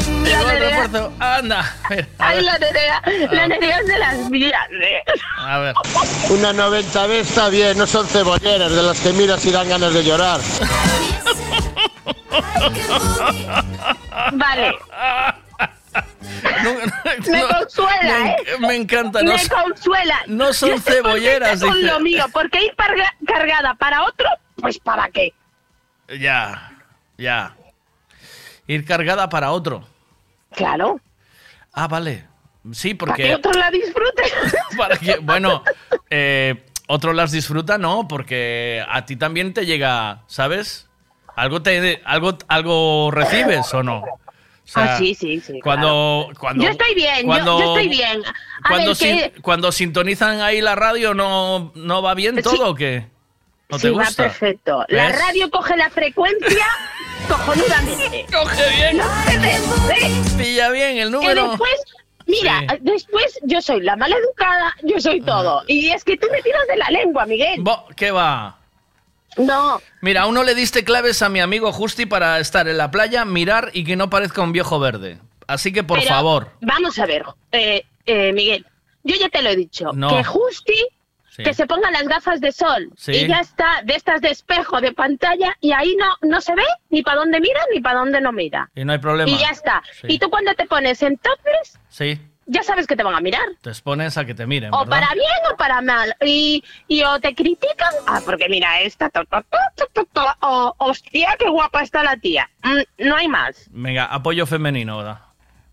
Llegó el Nerea. refuerzo. Anda. Mira, Ay, la nerea, la nerea es de las mías. ¿eh? A ver. Una 90 B está bien, no son cebolleras de las que miras y dan ganas de llorar. Vale. Me no, consuela, me, ¿eh? me encanta. No, Me consuela. no son cebolleras, Con dice. lo mío, porque ir cargada para otro, pues para qué. Ya, ya. Ir cargada para otro. Claro. Ah, vale. Sí, Para que porque... otro la disfrute. para que- bueno, eh, otro las disfruta, ¿no? Porque a ti también te llega, ¿sabes? Algo te, algo, algo recibes o no. O sea, ah, sí, sí, sí. Cuando, cuando, Yo estoy bien, yo- cuando- yo, estoy bien. A cuando, ver, sin- que cuando sintonizan ahí la radio, ¿no, no va bien Sí. todo o qué? ¿No te sí, va gusta? perfecto. La radio coge la frecuencia cojonudamente. Coge bien. No se ve. Pilla bien el Que número. después, mira, Sí. después yo soy la maleducada, yo soy todo. Y es que tú me tiras de la lengua, Miguel. Bo- ¿Qué va? No. Mira, aún no le diste claves a mi amigo Justi para estar en la playa, mirar y que no parezca un viejo verde. Así que, por Pero, favor. Vamos a ver, eh, eh, Miguel. Yo ya te lo he dicho. No. Que Justi Sí. que se ponga las gafas de sol. Sí. Y ya está, de estas de espejo, de pantalla, y ahí no, no se ve ni para dónde mira ni para dónde no mira. Y no hay problema. Y ya está. Sí. Y tú cuando te pones en topless, Sí, ya sabes que te van a mirar. te expones a que te miren, O ¿verdad? para bien o para mal. Y, y o te critican, ah, porque mira esta, to, to, to, to, to, to, o hostia, qué guapa está la tía. Mm, no hay más. Venga, apoyo femenino, ¿verdad?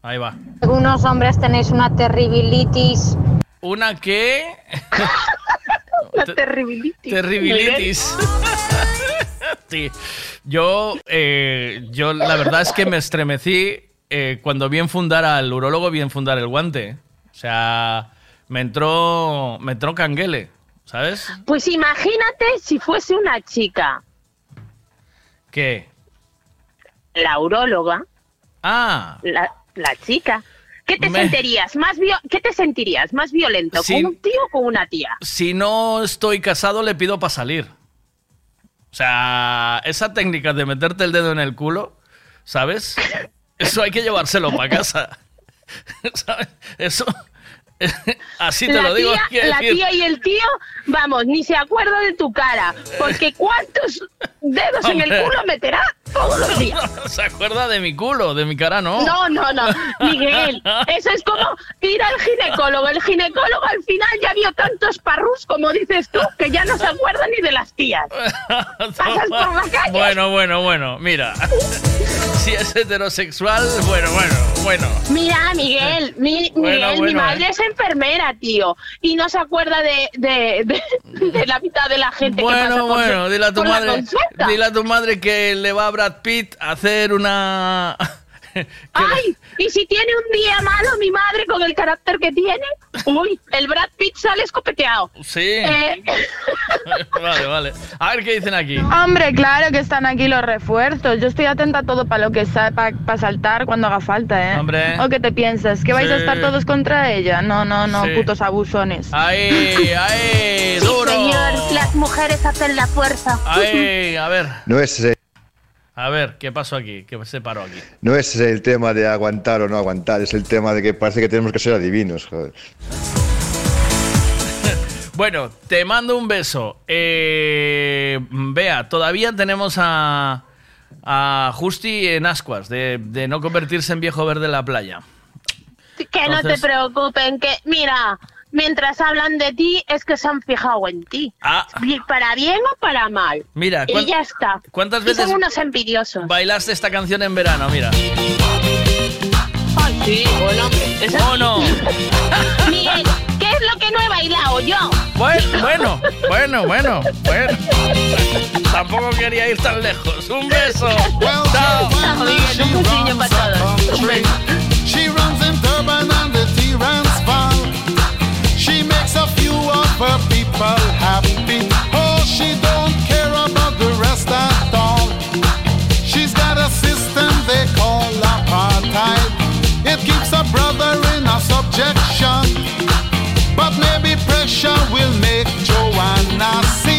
Ahí va. Algunos hombres tenéis una terribilitis. ¿Una qué? La terribilitis. Terribilitis. sí. Yo, eh, yo la verdad es que me estremecí eh, cuando vi enfundar al urólogo, vi enfundar el guante. O sea, me entró, me entró canguele, ¿sabes? Pues imagínate si fuese una chica, ¿Qué? la uróloga, Ah, la, la chica. ¿Qué te Me- sentirías? Más vio- ¿Qué te sentirías? ¿Más violento? ¿Con un tío o con una tía? si no estoy casado, le pido para salir. O sea, esa técnica de meterte el dedo en el culo, ¿sabes? Eso hay que llevárselo para casa. ¿Sabes? Eso. Así te la lo digo. Tía, la decir- tía y el tío, vamos, ni se acuerda de tu cara. Porque ¿cuántos dedos en el culo meterá todos los días? Se acuerda de mi culo, de mi cara, no. No, no, no, Miguel, eso es como ir al ginecólogo. El ginecólogo al final ya vio tantos parrus, como dices tú, que ya no se acuerda ni de las tías. Pasas por la calle. Bueno, bueno, bueno, mira. Si es heterosexual, bueno, bueno, bueno. Mira, Miguel, mi, Bueno, Miguel, mi bueno, madre eh. es enfermera, tío, y no se acuerda de, de, de- de la mitad de la gente que pasa Bueno, por, bueno, dile a tu madre, dile a tu madre que le va a Brad Pitt a hacer una Ay, y si tiene un día malo mi madre con el carácter que tiene, uy, el Brad Pitt sale escopeteado. Sí. Eh, vale, vale. A ver qué dicen aquí. Hombre, claro que están aquí los refuerzos. Yo estoy atenta a todo para lo que para saltar cuando haga falta, ¿eh? Hombre. ¿O qué te piensas? ¿Que vais a estar todos contra ella? No, no, no, Sí. putos abusones. Ahí, ahí, sí, duro. señor, las mujeres hacen la fuerza. Ahí, a ver, No es, eh, a ver, ¿qué pasó aquí? ¿Qué se paró aquí? no es el tema de aguantar o no aguantar, es el tema de que parece que tenemos que ser adivinos. Joder. Bueno, te mando un beso. Eh, Vea, todavía tenemos a, a Justi en ascuas de, de no convertirse en viejo verde en la playa. Que no te preocupen, que mira, mientras hablan de ti es que se han fijado en ti. Ah. Para bien o para mal. Mira, y ¿cuán- ya está. ¿cuántas Y veces son unos envidiosos. bailaste esta canción en verano? Mira. Ay, sí, bueno, esa- ¿O no? Miguel, ¿qué es lo que no he bailado yo? Bueno, bueno, bueno, bueno, bueno. Tampoco quería ir tan lejos. Un beso. Chao. Miguel, un para todos. Her people happy. Oh, she don't care about the rest at all. She's got a system they call apartheid. It keeps a brother in a subjection. But maybe pressure will make Joanna see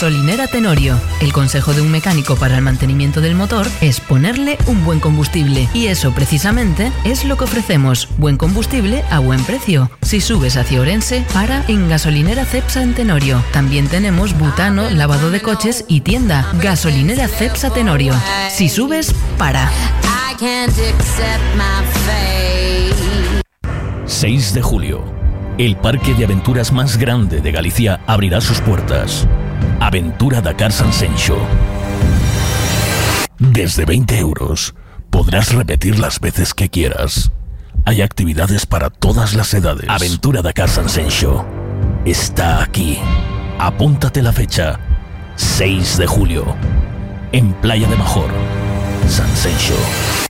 Gasolinera Tenorio. El consejo de un mecánico para el mantenimiento del motor es ponerle un buen combustible. Y eso precisamente es lo que ofrecemos. Buen combustible a buen precio. Si subes hacia Orense, para en Gasolinera Cepsa en Tenorio. También tenemos butano, lavado de coches y tienda. Gasolinera Cepsa Tenorio. Si subes, para. I can't accept my fate. 6 de julio. El parque de aventuras más grande de Galicia abrirá sus puertas. Aventura Dakar San Sencho. Desde 20 euros podrás repetir las veces que quieras. Hay actividades para todas las edades. Aventura Dakar San Sencho. Está aquí. Apúntate la fecha. 6 de julio. En Playa de Major. San.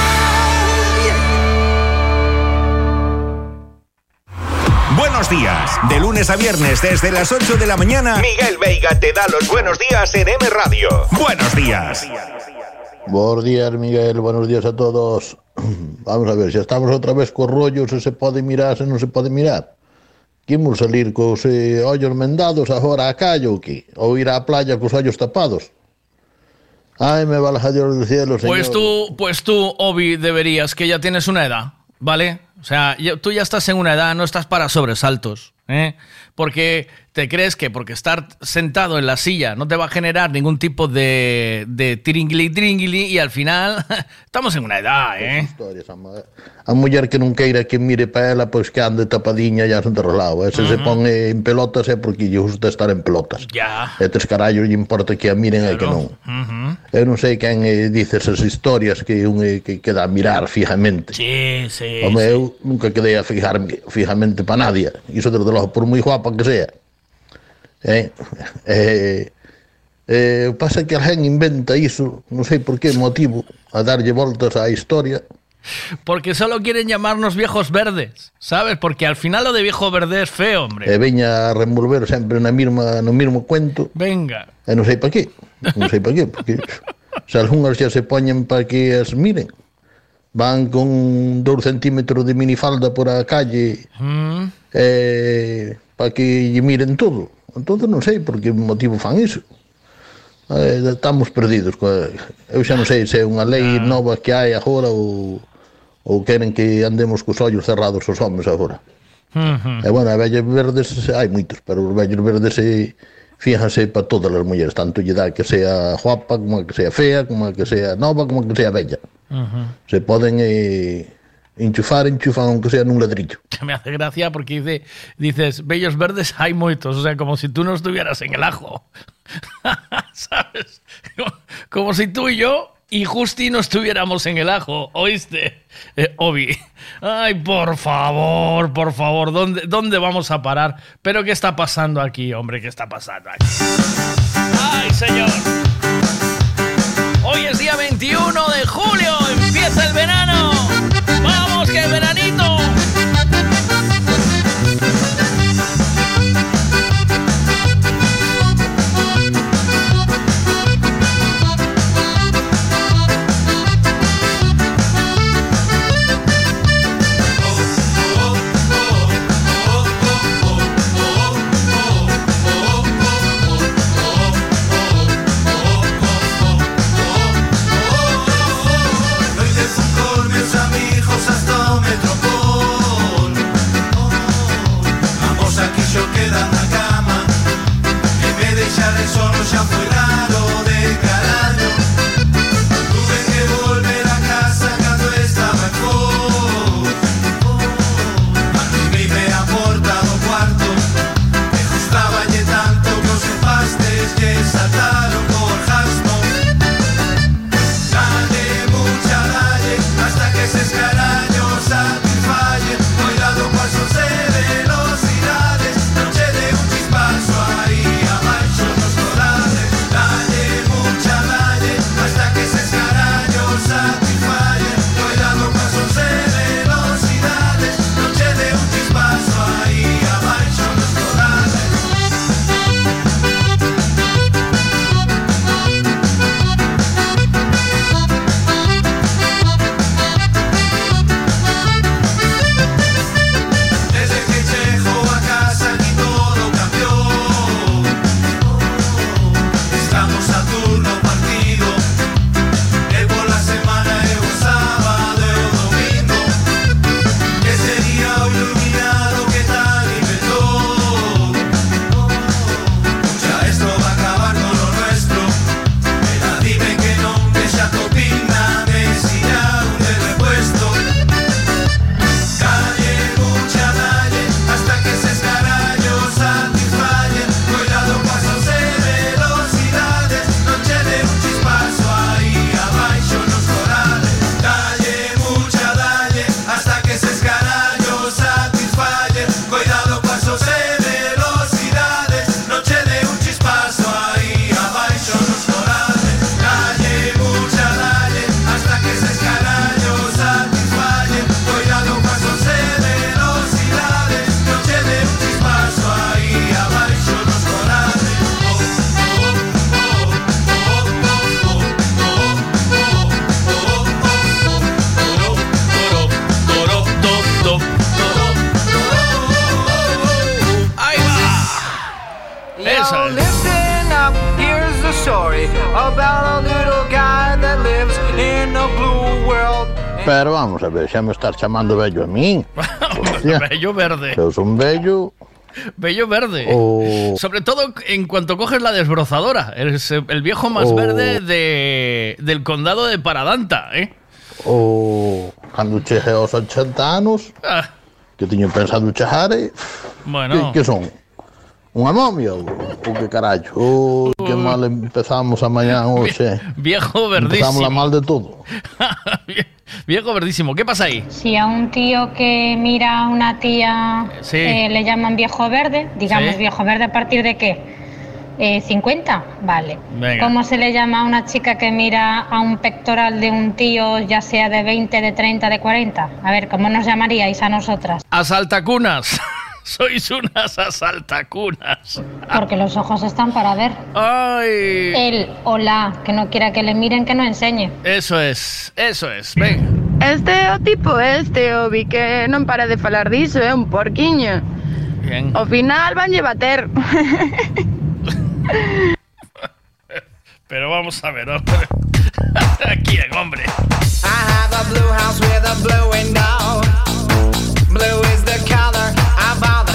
Buenos días. De lunes a viernes desde las 8 de la mañana, Miguel Veiga te da los buenos días en M Radio. Buenos días. Buenos días, Miguel. Buenos días a todos. Vamos a ver, si estamos otra vez con rollos, se se pode mirar, se non se pode mirar. Quimos salir cos eh, ollos mendados agora a calle ou que? Ou ir á playa cos ollos tapados? Ay, me valga Dios del cielo, señor. Pues tú, pues tú, Obi, deberías, que ya tienes una edad, ¿vale? O sea, tú ya estás en una edad, no estás para sobresaltos, ¿eh? Porque te crees que porque estar sentado en la silla no te va a generar ningún tipo de, de tiringli tringli y al final estamos en una edad, ¿eh? Historias, a muller que non queira que mire para ela, pois que ande tapadiña e ante outro lado. E se se Ujú. pon eh, en pelotas é porque lle gusta estar en pelotas. Ya. E tres carallos lle importa que a miren e que non. Ujú. Eu non sei quen eh, dice esas historias que un eh, que queda a mirar fijamente. Sí, sí. Home, sí. eu nunca quedei a fijarme fijamente para nadie. Iso desde logo, por moi guapa que sea. Eh, eh, eh, o pasa que alguén inventa iso, non sei por que motivo, a darlle voltas á historia. Porque solo quieren llamarnos viejos verdes, sabes? Porque al final lo de viejo verde es feo, hombre. E veña a revolver sempre na mirma, no mismo cuento. Venga. E non sei para qué, non sei para qué, porque se algunhas xa se poñen para que as miren. Van con dous centímetros de minifalda por a calle mm. eh, para que lle miren todo. Entón non sei por que motivo fan iso. Eh, estamos perdidos. Coa... Eu xa non sei se é unha lei ah. nova que hai agora ou, ou queren que andemos cos ollos cerrados os homens agora. Uh -huh. E bueno, a vellos verdes hai moitos, pero os vellos verdes eh, e, fíjanse para todas as mulleres, tanto lle dá que sea guapa, como que sea fea, como que sea nova, como que sea bella. Uh -huh. Se poden... Eh, enchufar, enchufan aunque sea nun ladrillo. Me hace gracia porque dice, dices, bellos verdes hay muchos, o sea, como si tú no estuvieras en el ajo. ¿Sabes? Como, como si tú y yo y Justi no estuviéramos en el ajo, ¿oíste? Eh, Obi. Ay, por favor, por favor, ¿dónde, ¿dónde vamos a parar? ¿Pero qué está pasando aquí, hombre? ¿Qué está pasando aquí? ¡Ay, señor! Hoy es día 21 de julio, empieza el verano. Solo xa Pero vamos a ver, xa me estás chamando bello a min. Bello verde. eu son bello. Bello verde. O- Sobre todo en cuanto coges la desbrozadora. Eres eh, el viejo más O- verde de, del condado de Paradanta, ¿eh? O cando chegue aos 80 anos, Ah, que tiño pensado chegare, bueno. que, que son? Unha momia ou, ou que carallo? Oh, que mal empezamos a mañá hoxe. Viejo Empezamos verdísimo. a mal de todo. Viejo verdísimo. ¿Qué pasa ahí? Si a un tío que mira a una tía Sí. eh, le llaman viejo verde, digamos Sí. viejo verde a partir de qué? Eh, 50, vale. Venga. ¿Cómo se le llama a una chica que mira a un pectoral de un tío, ya sea de 20, de 30, de 40? A ver, ¿cómo nos llamaríais a nosotras? Asaltacunas. Sois unas asaltacunas. Porque los ojos están para ver. Ay. Él o la que no quiera que le miren, que no enseñe. Eso es, eso es. Venga. Este o tipo este, o vi que non para de falar diso, é un porquiño. Bien. Ao final van bater. Pero vamos a ver, hombre. ¿A quién, hombre? I have a blue house with a blue window. Blue is the color of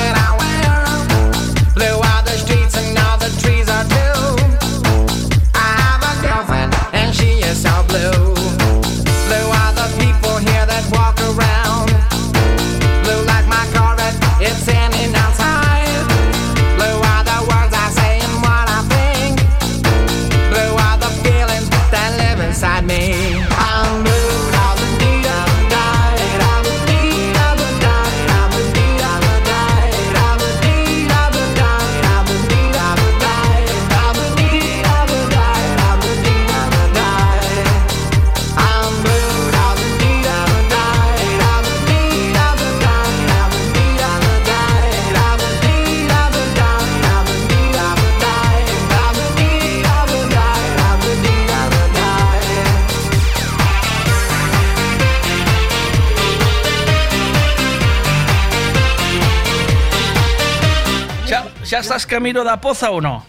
estás camino da poza ou non?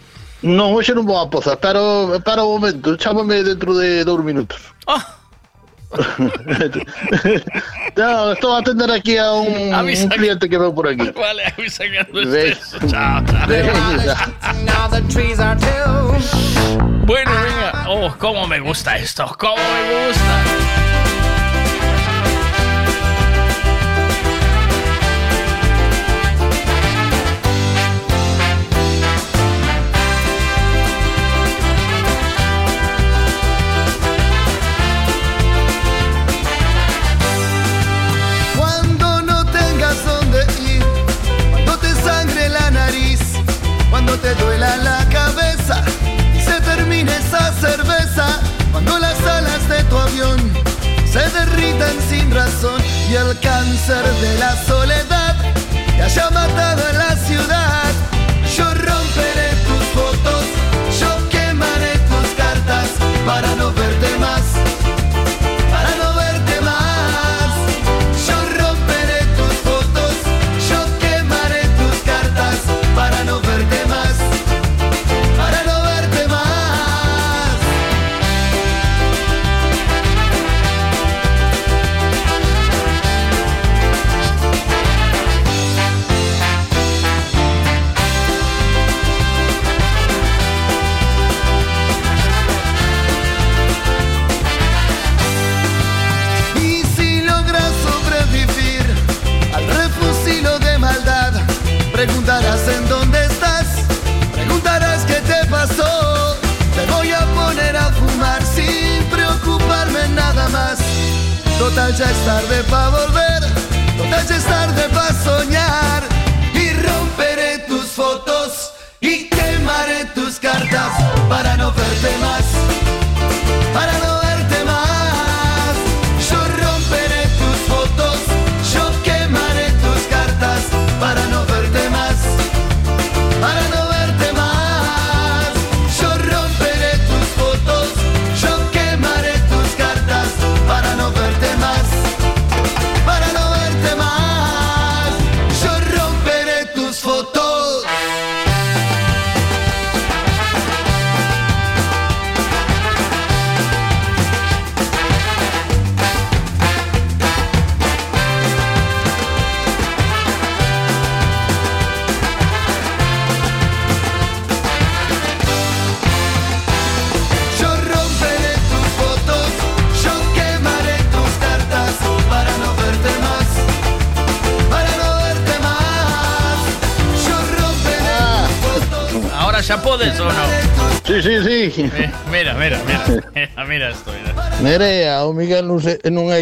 Non, hoxe non vou a poza, pero espera un momento, chámame dentro de dous minutos. no, estou a atender aquí a un, Avisa un cliente que veu por aquí. Vale, avisa que estés. Chao, chao. Venga. now the trees are too. Bueno, venga. Oh, cómo me gusta esto. Cómo me gusta.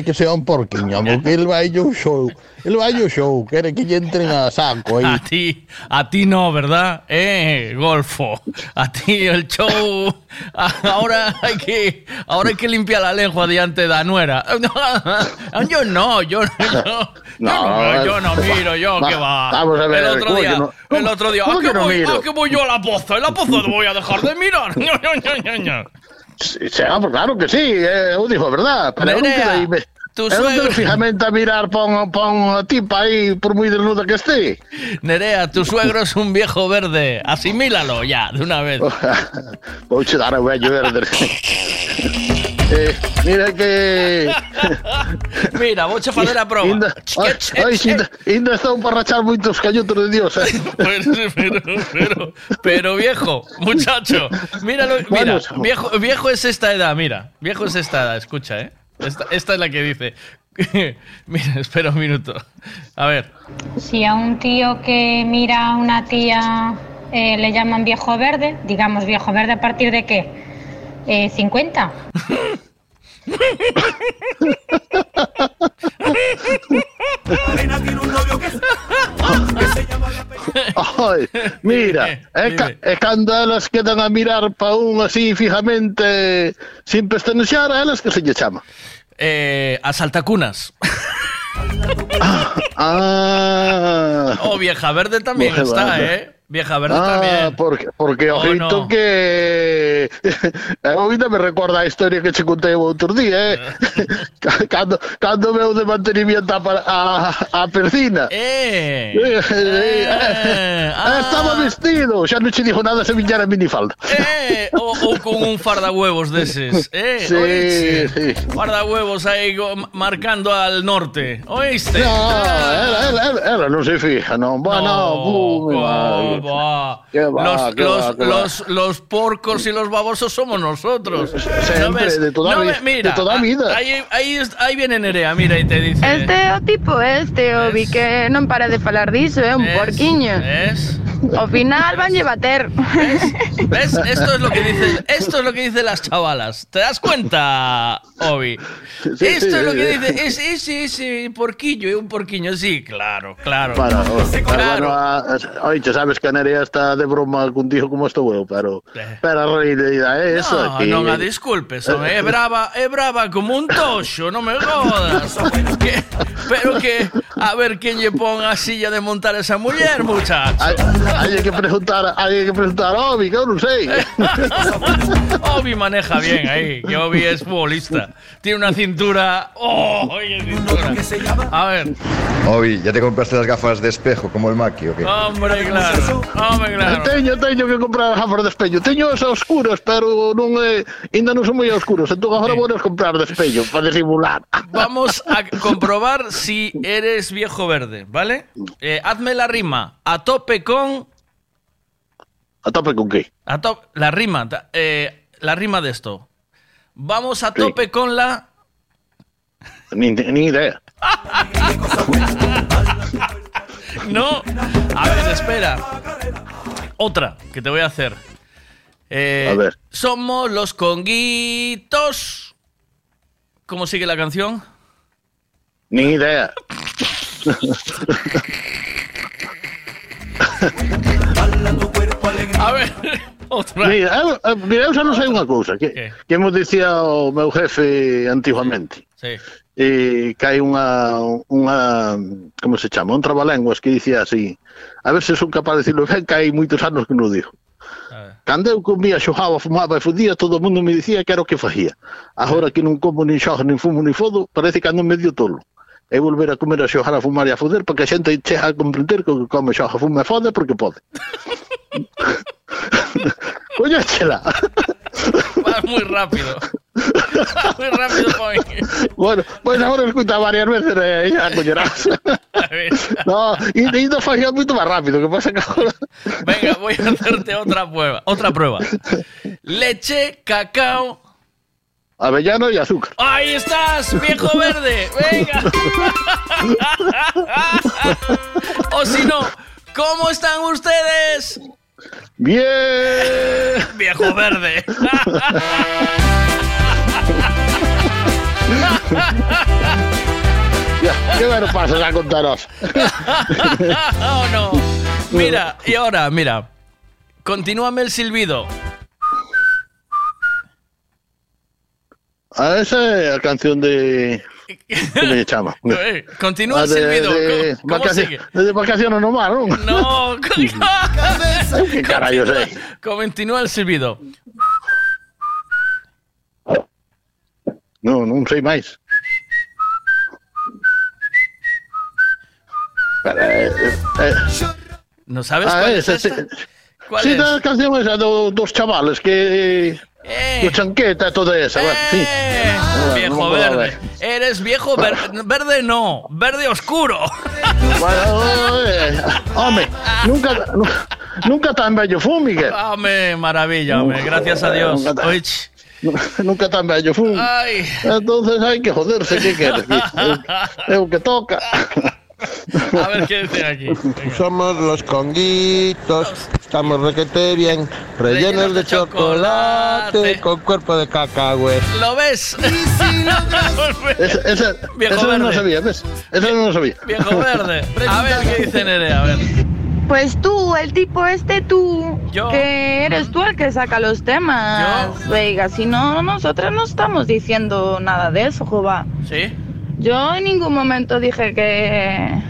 Que sea un porquiño, porque ao show. El ao show, quere que entren a saco aí. A ti, a ti no, ¿verdad? Eh, Golfo. A ti el show. Ahora hay que, ahora hay que limpiar la lengua diante de la nuera. Yo no, yo no. Yo no, yo no miro, yo va, que va. vamos a ver, el otro ¿cómo día, no? el otro día, ¿Cómo ¿a qué, que no voy, a qué voy yo a la poza? En la poza no voy a dejar de mirar. Sí, sí, ah, claro que sí, eh, digo a verdad. Nerea, tu quedo fijamente a mirar pon, pon a tipa aí, por moi desnuda que este. Nerea, tu suegro es un viejo verde. Asimílalo ya, de una vez. Vou che dar a verde. eh, mira que... Mira, vou che fazer a proba. Inda, ai, ai, inda, inda están para rachar moitos cañotos de Dios, eh. Pero, pero, pero, pero viejo, muchacho, míralo, mira, viejo, viejo es esta edad, mira, viejo es esta edad, escucha, eh. Esta, esta es la que dice. mira, espera un minuto. A ver. Si a un tío que mira a una tía eh, le llaman viejo verde, digamos viejo verde a partir de qué? Eh, 50. Ai, mira, é, ca, é cando elas quedan a mirar pa un así fijamente sin pestañear, a elas que se lle chama. Eh, a saltacunas. Ah. Oh, vieja verde también Vale, está, vale. eh. Vieja verde Ah, también. porque, porque Oh, ojito no. que ainda me recorda a historia que che contei o outro día, eh? cando, cando veu de mantenimiento a, a, a percina. Eh, Eh, eh, Ah. Estaba vestido, xa non che dixo nada se viñara minifalda. Eh, o, o con un fardahuevos deses, eh, Sí, oíste? sí. Fardahuevos aí marcando al norte, oíste? No, ela, ela, ela, ela non se fija, non. Bueno, no, madre. Va. Qué va, los, qué los, va, qué va. los, los porcos y los babosos somos nosotros. ¿No ves? de toda No mira, de toda a- vida. Ahí, ahí, es- ahí viene Nerea, mira, y te dice... Este o tipo este, o vi que non para de falar diso, é un porquiño. ¿Ves? Ao final vanlle bater. ¿Ves? Esto es lo que dice, esto es lo que dicen las chavalas. ¿Te das cuenta, Obi? Sí, esto sí, es lo sí, que sí. dice, es ese, ese porquillo, es un porquiño, sí, claro, claro. Bueno, claro. bueno, a- oye, sabes que a Nerea está de broma contigo como estou eu, pero pero a realidade é eso, No, que non a disculpes, é brava, é brava como un toxo, non me jodas. Que- pero que, a ver quen lle pon a silla de montar esa muller, muchacho. hai, hai que preguntar, hai que preguntar a Obi, que eu non sei. Obi maneja bien ahí, que Obi es futbolista. Tiene una cintura. ¡Oh! oye, cintura. A ver, Obi, ¿ya te compraste las gafas de espejo como el Maki o qué? hombre, claro. Hombre, claro. Teño, teño que comprar gafas de espello. Teño as oscuras, pero non é, ainda non son moi oscuros. Entón agora vou as comprar de espello para disimular. Vamos a comprobar si eres viejo verde, ¿vale? Eh, hazme la rima. A tope con. A tope con qué? A to- la rima. eh, la rima de esto. Vamos a tope con la. Ni, ni idea. No. A ver, espera. Otra que te voy a hacer. Eh, A ver. Somos los conguitos. ¿Cómo sigue la canción? Ni idea. A ver, otra. Mira, eu, eu, mira, xa non sei unha cousa que, que me dicía o meu jefe antiguamente. Sí. e cae unha, unha como se chama, un trabalenguas que dicía así, a ver se son capaz de decirlo ben, que hai moitos anos que non digo. Cando eu comía, xojaba, fumaba e fudía, todo o mundo me dicía que era o que facía. Agora que non como, nin xojo, nin fumo, nin fodo, parece que ando medio tolo. E volver a comer, a xojar, a fumar e a foder, porque a xente chega a comprender que o que come, xoja, fuma e fode, porque pode. Coño, chela. Vas moi rápido. muy rápido, Point. Bueno, pois agora escuta varias veces e xa coñerás. no, e indo facía moito máis rápido, que pasa que agora... Venga, voy a hacerte otra prueba. Otra prueba. Leche, cacao. Avellano y azúcar. Ahí estás, viejo verde. Venga. o si no, ¿cómo están ustedes? Bien. Viejo verde. ¿Qué me pasas a contaros? oh, no. Mira, y ahora, mira. Continúame el silbido. A esa é a canción de... Se chama? Eh, Continúa Ah, el silbido. de ¿Cómo, cómo sigue? De vacaciones no mar, non? No, Que carallo sei? Continúa el silbido. Non, non sei eh, eh, ¿No sabes ah, cuál es esta? sí. ¿Cuál sí, es? da canción esa do, dos chavales que... Eh. Chanqueta e toda esa, bueno, sí. Ah, Viejo verde. Eres viejo ver- verde, no. Verde oscuro. Bueno, eh, home, nunca, nu- nunca tan bello fun, Miguel. Hombre, maravilla, hombre. Gracias a Dios. Oye, Nunca tan bello fun. Ay. Entonces hai que joderse, que queres? É o que toca. a ver qué dice aquí. Somos los conguitos, estamos requete bien, rellenos de chocolate, con cuerpo de cacahuete. ¿Lo ves? Ese, ese, Viejo no lo verde. sabía, ¿ves? Ese no lo sabía. Viejo verde. A ver qué dice Nerea, a ver. Pues tú, el tipo este tú, que eres tú el que saca los temas. Veiga, si no, nosotros no estamos diciendo nada de eso, Jova. ¿Sí? Yo en ningún momento dije que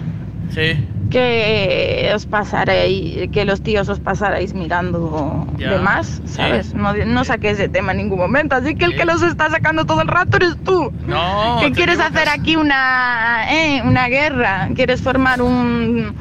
Sí. Que os pasaréis, que los tíos os pasarais mirando Ya. de más, ¿sabes? No, no saqué ese tema en ningún momento, así que el que los está sacando todo el rato eres tú. No. ¿Qué quieres equivocas. hacer aquí una, eh, una guerra? ¿Quieres formar un,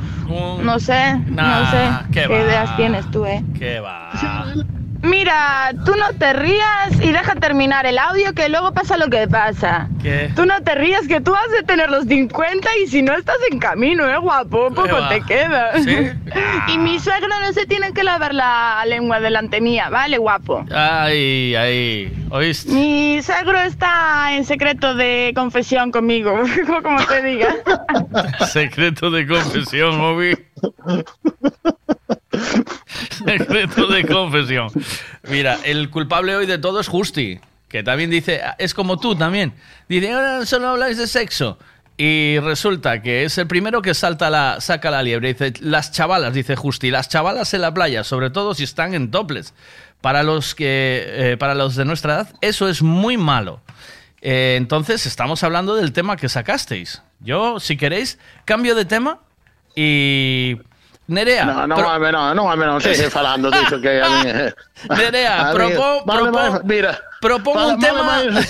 No sé, Nah, no sé. qué ¿Qué, va. ideas tienes tú, eh? ¿Qué va? Mira, tú no te rías y deja terminar el audio que luego pasa lo que pasa. ¿Qué? Tú no te rías que tú has de tener los 50 y si no estás en camino, eh, guapo, poco va? te queda. ¿Sí? Y mi suegro no se tiene que lavar la lengua delante mía, ¿vale, guapo? Ay, ay. ¿Oíste? Mi suegro está en secreto de confesión conmigo, como te diga. Secreto de confesión, Obi. Secreto de confesión. Mira, el culpable hoy de todo es Justi, que también dice, es como tú también. Dice, ahora solo habláis de sexo. Y resulta que es el primero que salta la, saca la liebre. Dice, las chavalas, dice Justi, las chavalas en la playa, sobre todo si están en toples. Para los que, eh, para los de nuestra edad, eso es muy malo. Eh, entonces, estamos hablando del tema que sacasteis. Yo, si queréis, cambio de tema y. Nerea. No, no, pro- no, no, no, sigue falando dicho que a mí... eh, Nerea, a mí- propo- vale, propo- vai- mira, propongo vale, un tema- Vale,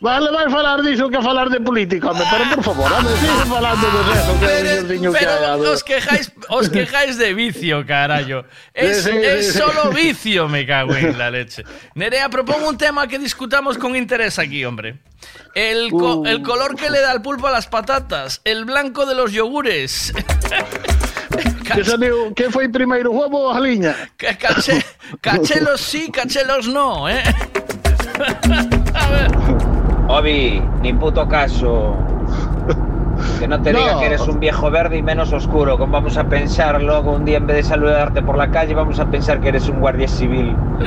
vale, vai falar diso que falar de política, home, pero por favor, home, sigue falando de eso, que é o mellordiño que hai. a Pero ver. os quejáis, os quejáis de vicio, carajo. Es, Sí, sí, es sí. solo vicio, me cago en la leche. Nerea, propongo un tema que discutamos con interés aquí, hombre. El, co- Uh. el color que le da el pulpo a las patatas, el blanco de los yogures. Que saliu, que foi primeiro o huevo ou a caché, cachelos sí, cachelos no, ¿eh? Obi, ni puto caso. Que no te No. diga que eres un viejo verde y menos oscuro. Como vamos a pensar luego un día en vez de saludarte por la calle, vamos a pensar que eres un guardia civil.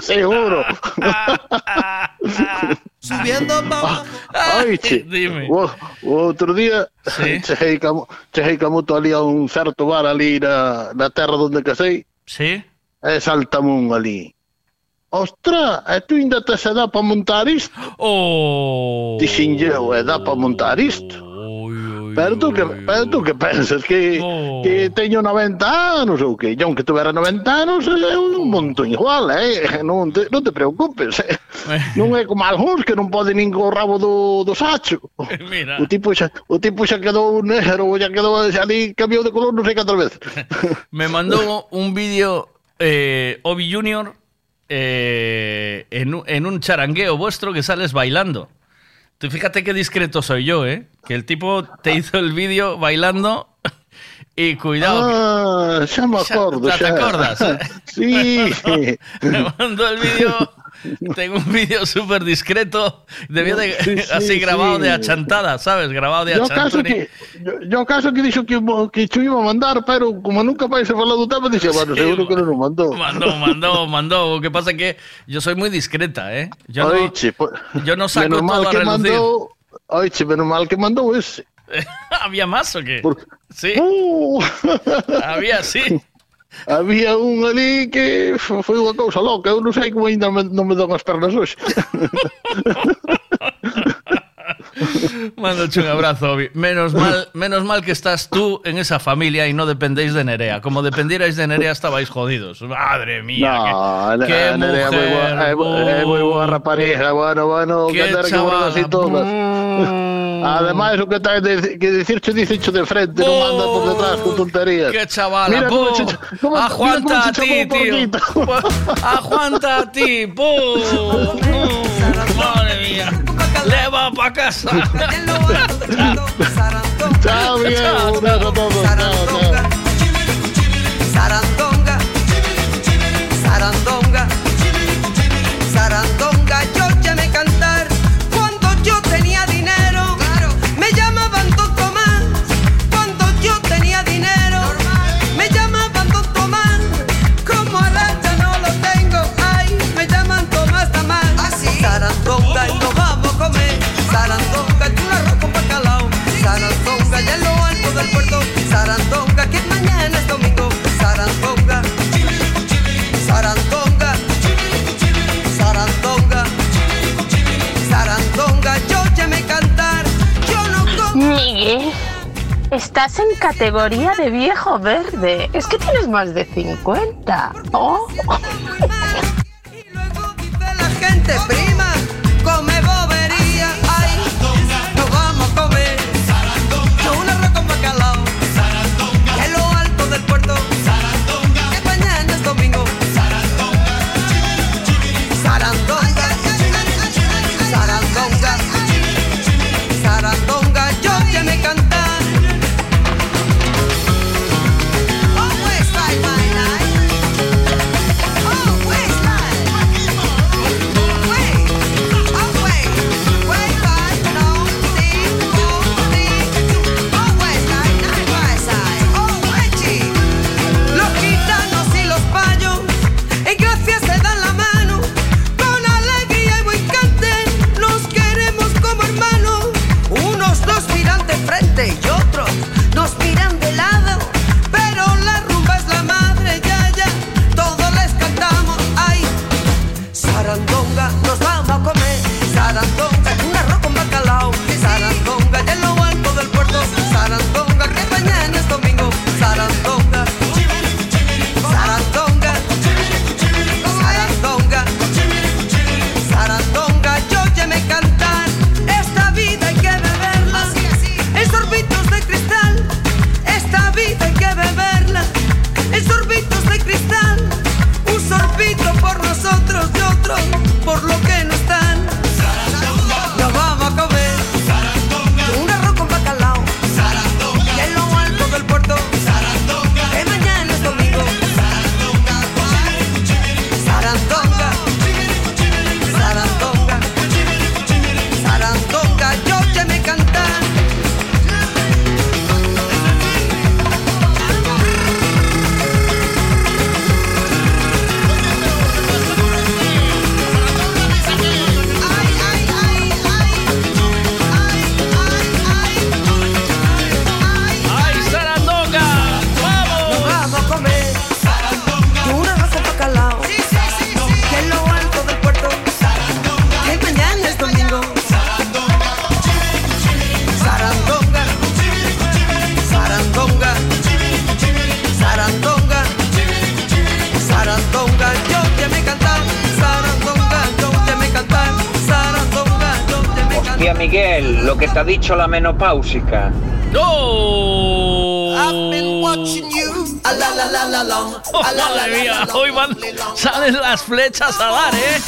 Seguro. Subiendo pa... Oiche, Dime. o, o outro día cheguei ca moto ali a un certo bar ali na, na terra onde casei Sí? e saltame un ali. Ostra, e tú ainda oh. oh. te se dá para montar isto? Oh. Dixen eu, edad para montar isto? Oh, pero tú que, pero tú que pensas que, oh. que teño 90 anos ou que yo que tuvera 90 anos eu un monto igual, eh? non, te, non te preocupes eh? non é como algúns que non poden nin co rabo do, do sacho Mira. o tipo xa, o tipo xa quedou negro xa quedou xa ali cambiou de color non sei cantas veces me mandou un vídeo eh, Obi Junior eh, en, un- en un charangueo vuestro que sales bailando. Tú fíjate qué discreto soy yo, ¿eh? Que el tipo te hizo el vídeo bailando y cuidado. Ah, xa me acordo, ¿Te xa. acordas? eh? Sí. Me mandó el vídeo. Tengo un vídeo súper discreto. De, Sí, sí, así grabado sí. de achantada, ¿sabes? Grabado de Yo que yo, yo caso que dixo que que cho iba a mandar, pero como nunca a falar do tema, dixe, bueno, seguro que non o mandou. Mandó, mandó, mandó. Lo que pasa es que yo soy muy discreta, ¿eh? Yo no, Oiche, po- yo no saco todo a que relucir. mandou, oiche, menos mal que mandou ese. ¿Había más o qué? Por... Sí. Uh. Había, sí. Había un ali que foi unha cousa loca, eu non sei como ainda me, non me dan as pernas hoxe. Mándote un abrazo, Obi. Menos mal, menos mal que estás tú en esa familia y no dependéis de Nerea. Como dependierais de Nerea estabais jodidos. Madre mía. No, qué, qué Nerea mujer, é, bo- é moi boa rapariga, bueno, bueno, Qué que chavala. bordas así todas. Además, o que tens de, que dicirche, dicecho de frente, non anda por detrás con tonterías. Qué chavala, Mira se, como, Aguanta a ti, tío. Aguanta a ti, po. Madre mía. Leva pa casa. Chao, Diego, un beso a todos. Chao, chao. Sarandonga, sarandonga, sarandonga, Estás en categoría de viejo verde. Es que tienes más de 50. Oh. y luego dice la gente, prima, come consola menopáusica? ¡No! Oh, madre mía, hoy van, salen las flechas a dar, ¿eh?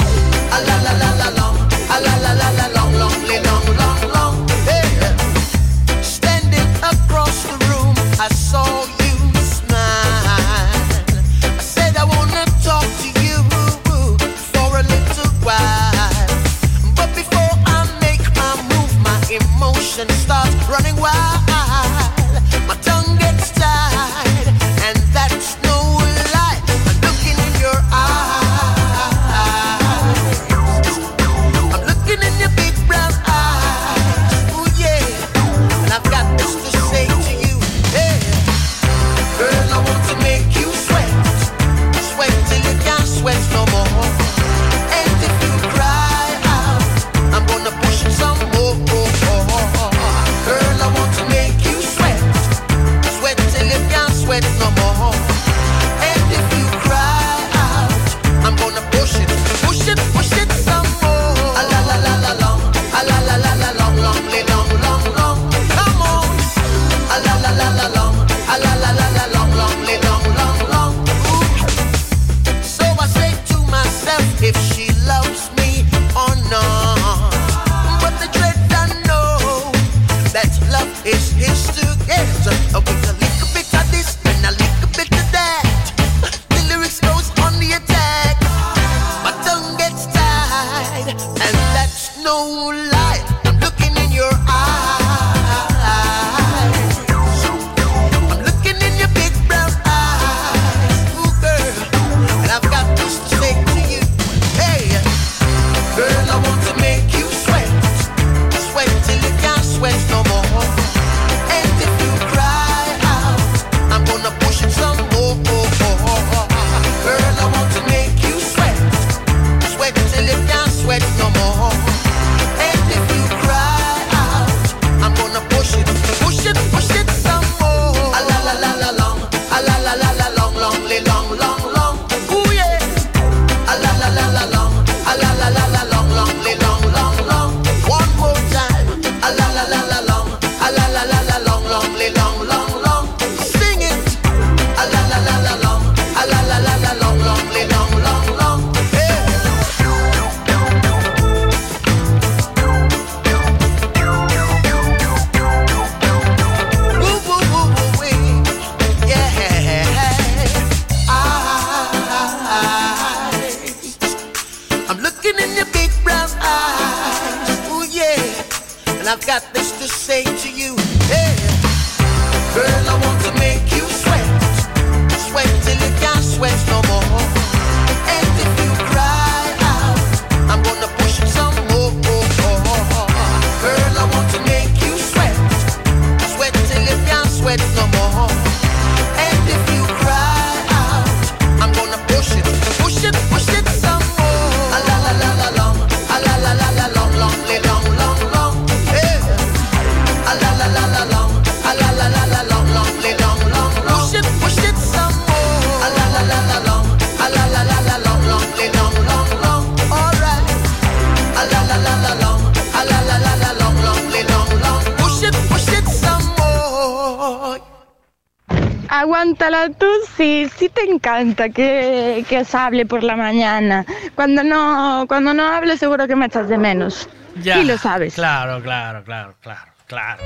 encanta que, que, os hable por la mañana. Cuando no, cuando no hable seguro que me echas de menos. Ya, y lo sabes. Claro, claro, claro, claro, claro.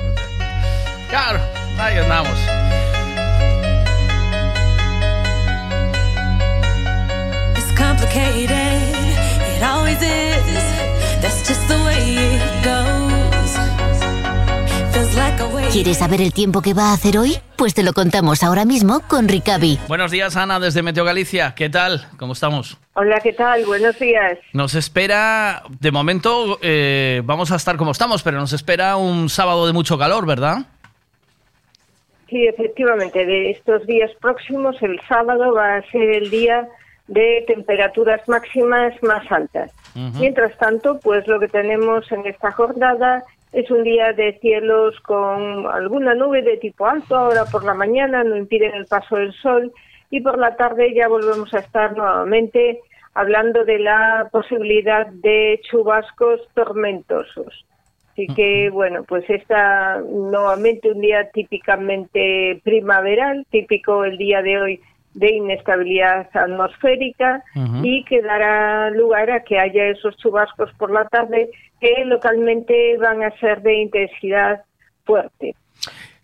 Claro, ahí andamos. It always is. That's just the way it goes. Feels like a way ¿Quieres saber el tiempo que va a hacer hoy? Pues te lo contamos ahora mismo con Ricavi. Buenos días, Ana, desde Meteo Galicia. ¿Qué tal? ¿Cómo estamos? Hola, ¿qué tal? Buenos días. Nos espera, de momento eh, vamos a estar como estamos, pero nos espera un sábado de mucho calor, ¿verdad? Sí, efectivamente. De estos días próximos, el sábado va a ser el día de temperaturas máximas más altas. Mientras tanto, pues lo que tenemos en esta jornada es un día de cielos con alguna nube de tipo alto ahora por la mañana, no impiden el paso del sol y por la tarde ya volvemos a estar nuevamente hablando de la posibilidad de chubascos tormentosos. Así que bueno, pues está nuevamente un día típicamente primaveral, típico el día de hoy de inestabilidad atmosférica y que dará lugar a que haya esos chubascos por la tarde que localmente van a ser de intensidad fuerte.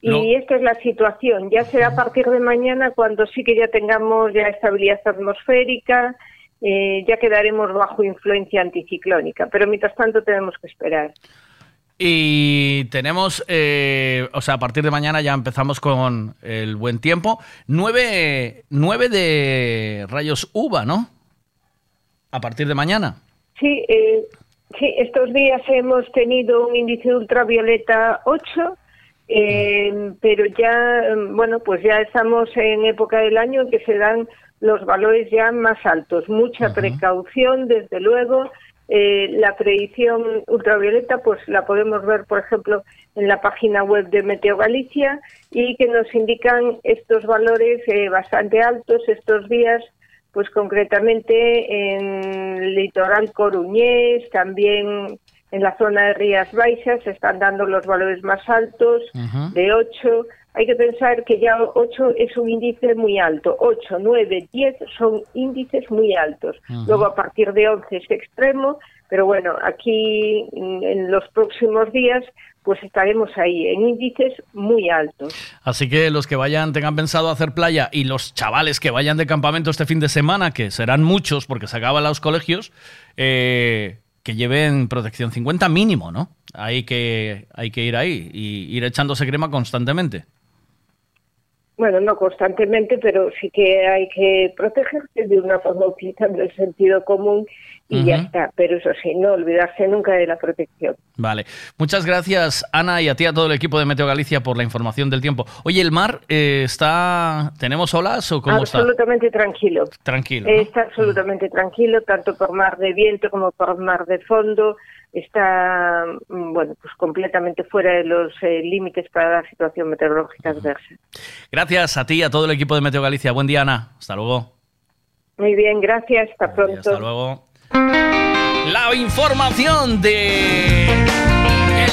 Y esta es la situación. Ya será a partir de mañana cuando sí que ya tengamos ya estabilidad atmosférica, eh, ya quedaremos bajo influencia anticiclónica. Pero mientras tanto tenemos que esperar. Y tenemos, eh, o sea, a partir de mañana ya empezamos con el buen tiempo. Nueve, nueve de rayos uva, ¿no? A partir de mañana. Sí, eh, sí, estos días hemos tenido un índice de ultravioleta 8, eh, pero ya, bueno, pues ya estamos en época del año en que se dan los valores ya más altos. Mucha precaución, desde luego. Eh, la predicción ultravioleta, pues la podemos ver, por ejemplo, en la página web de Meteo Galicia y que nos indican estos valores eh, bastante altos estos días pues concretamente en el litoral coruñés, también en la zona de Rías Baixas se están dando los valores más altos, de 8. Hay que pensar que ya 8 es un índice muy alto. 8, 9, 10 son índices muy altos. Luego a partir de 11 es extremo, pero bueno, aquí mm, en los próximos días pues estaremos ahí en índices muy altos. Así que los que vayan, tengan pensado hacer playa y los chavales que vayan de campamento este fin de semana, que serán muchos porque se acaban los colegios, eh, que lleven protección 50 mínimo, ¿no? Hay que, hay que ir ahí y ir echándose crema constantemente. Bueno, no constantemente, pero sí que hay que protegerse de una forma utilizando el sentido común y ya está. Pero eso sí, no olvidarse nunca de la protección. Vale. Muchas gracias, Ana, y a ti, a todo el equipo de Meteo Galicia por la información del tiempo. Oye, ¿el mar eh, está... ¿Tenemos olas o cómo está? absolutamente tranquilo. Tranquilo. ¿no? Está absolutamente tranquilo, tanto por mar de viento como por mar de fondo. Está, mm, bueno, pues completamente fuera de los eh, límites para la situación meteorológica adversa. Gracias a ti, a todo el equipo de Meteo Galicia. Buen día, Ana. Hasta luego. Muy bien, gracias. Hasta pronto. Hasta luego. La información de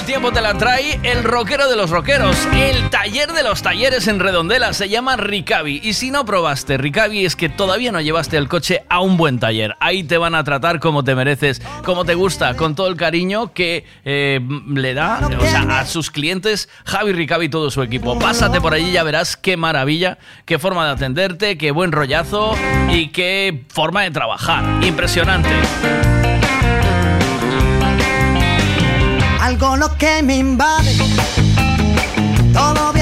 Tiempo te la trae el rockero de los rockeros, el taller de los talleres en Redondela, se llama Ricavi. Y si no probaste Ricavi es que todavía no llevaste el coche a un buen taller. Ahí te van a tratar como te mereces, como te gusta, con todo el cariño que eh, le da a sus clientes Javi Ricavi y todo su equipo. Pásate por allí y ya verás qué maravilla, qué forma de atenderte, qué buen rollazo y qué forma de trabajar. Impresionante. Algo lo que me invade, todo viene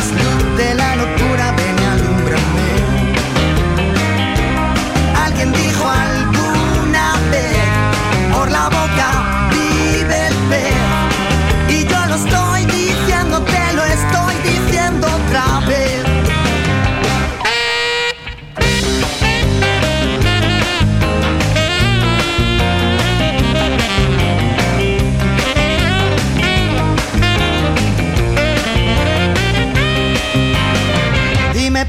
Luz de la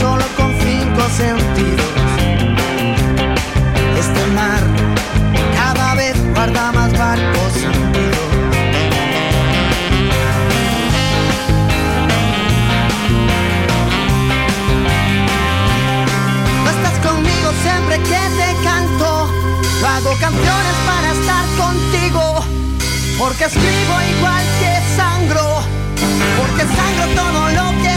solo con cinco sentidos. Este mar cada vez guarda más barcos hundidos. No estás conmigo siempre que te canto, hago canciones para estar contigo, porque escribo igual que sangro, porque sangro todo lo que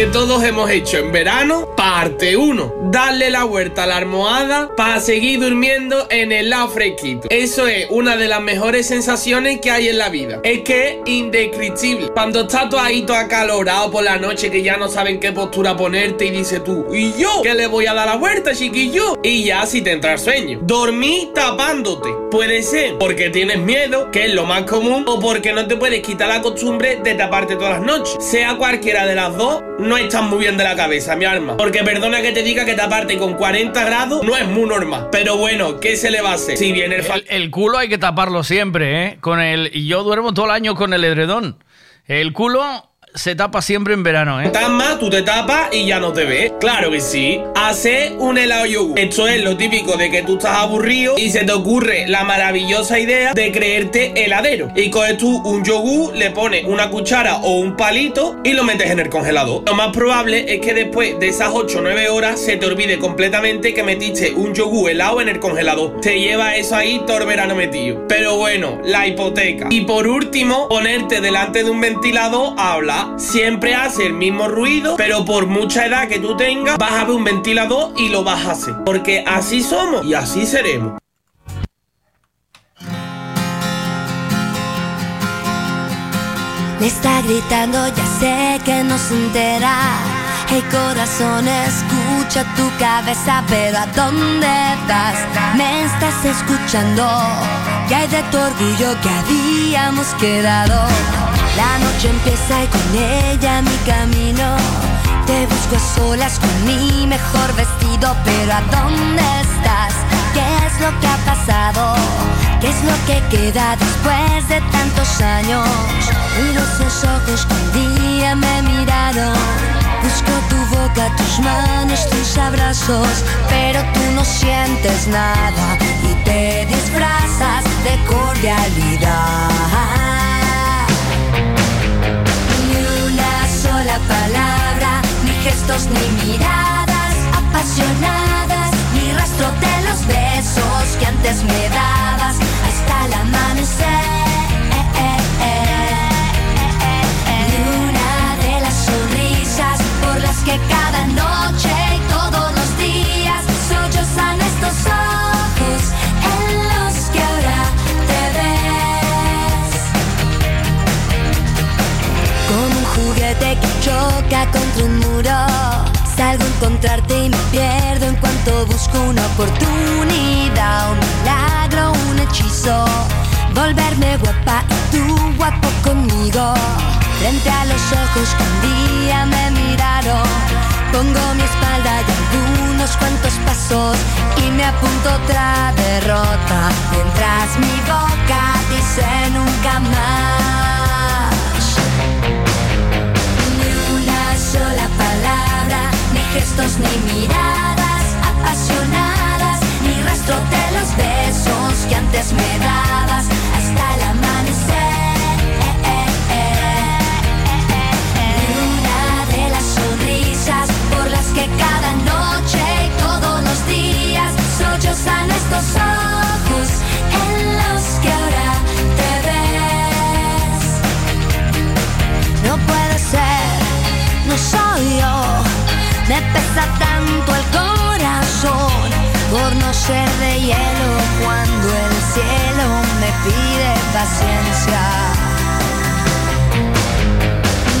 Que todos hemos hecho en verano, parte 1. Darle la vuelta a la almohada para seguir durmiendo en el lado fresquito. Eso es una de las mejores sensaciones que hay en la vida. Es que es indescriptible. Cuando estás todo acalorado por la noche que ya no saben qué postura ponerte y dices tú, ¿y yo? ¿Qué le voy a dar la vuelta, chiquillo? Y ya si te entra el sueño. Dormir tapándote. Puede ser porque tienes miedo, que es lo más común, o porque no te puedes quitar la costumbre de taparte todas las noches. Sea cualquiera de las dos, no estás muy bien de la cabeza, mi alma. Porque perdona que te diga que taparte con 40 grados no es muy normal. Pero bueno, ¿qué se le va a hacer? Si viene el, El, el culo hay que taparlo siempre, ¿eh? Con el, y yo duermo todo el año con el edredón. El culo se tapa siempre en verano, ¿eh? Más, tú te tapas y ya no te ves. Claro que sí. Hacer un helado yogur. Esto es lo típico de que tú estás aburrido y se te ocurre la maravillosa idea de creerte heladero. Y coges tú un yogur, le pones una cuchara o un palito y lo metes en el congelador. Lo más probable es que después de esas 8 o 9 horas se te olvide completamente que metiste un yogur helado en el congelador. Te lleva eso ahí todo el verano metido. Pero bueno, la hipoteca. Y por último, ponerte delante de un ventilador a hablar. Siempre hace el mismo ruido, pero por mucha edad que tú tengas, vas a ver un ventilador y lo vas a hacer. Porque así somos y así seremos. Me está gritando, ya sé que no se entera. Hey corazón, escucha tu cabeza, pero ¿a dónde estás? Me estás escuchando. ¿Qué hay de tu orgullo que habíamos quedado? La noche empieza y con ella mi camino. Te busco a solas con mi mejor vestido, pero ¿a dónde estás? ¿Qué es lo que ha pasado? ¿Qué es lo que queda después de tantos años? Miro esos ojos que un día me miraron. Busco tu boca, tus manos, tus abrazos, pero tú no sientes nada y te disfrazas de cordialidad. Palabra, ni gestos ni miradas apasionadas, ni rastro de los besos que antes me dabas hasta el amanecer. Ni una de las sonrisas por las que cada noche y todos los días sollozan estos ojos que choca contra un muro. Salgo a encontrarte y me pierdo en cuanto busco una oportunidad, un milagro, un hechizo. Volverme guapa y tú guapo conmigo. Frente a los ojos que un día me miraron. Pongo mi espalda y algunos cuantos pasos y me apunto otra derrota. Mientras mi boca dice nunca más. gestos ni miradas apasionadas, ni rastro de los besos que antes me dabas hasta el amanecer. Eh, eh, eh, eh, eh, eh, Ni una de las sonrisas por las que cada noche y todos los días sollozan estos ojos. Tanto el corazón por no ser de hielo cuando el cielo me pide paciencia.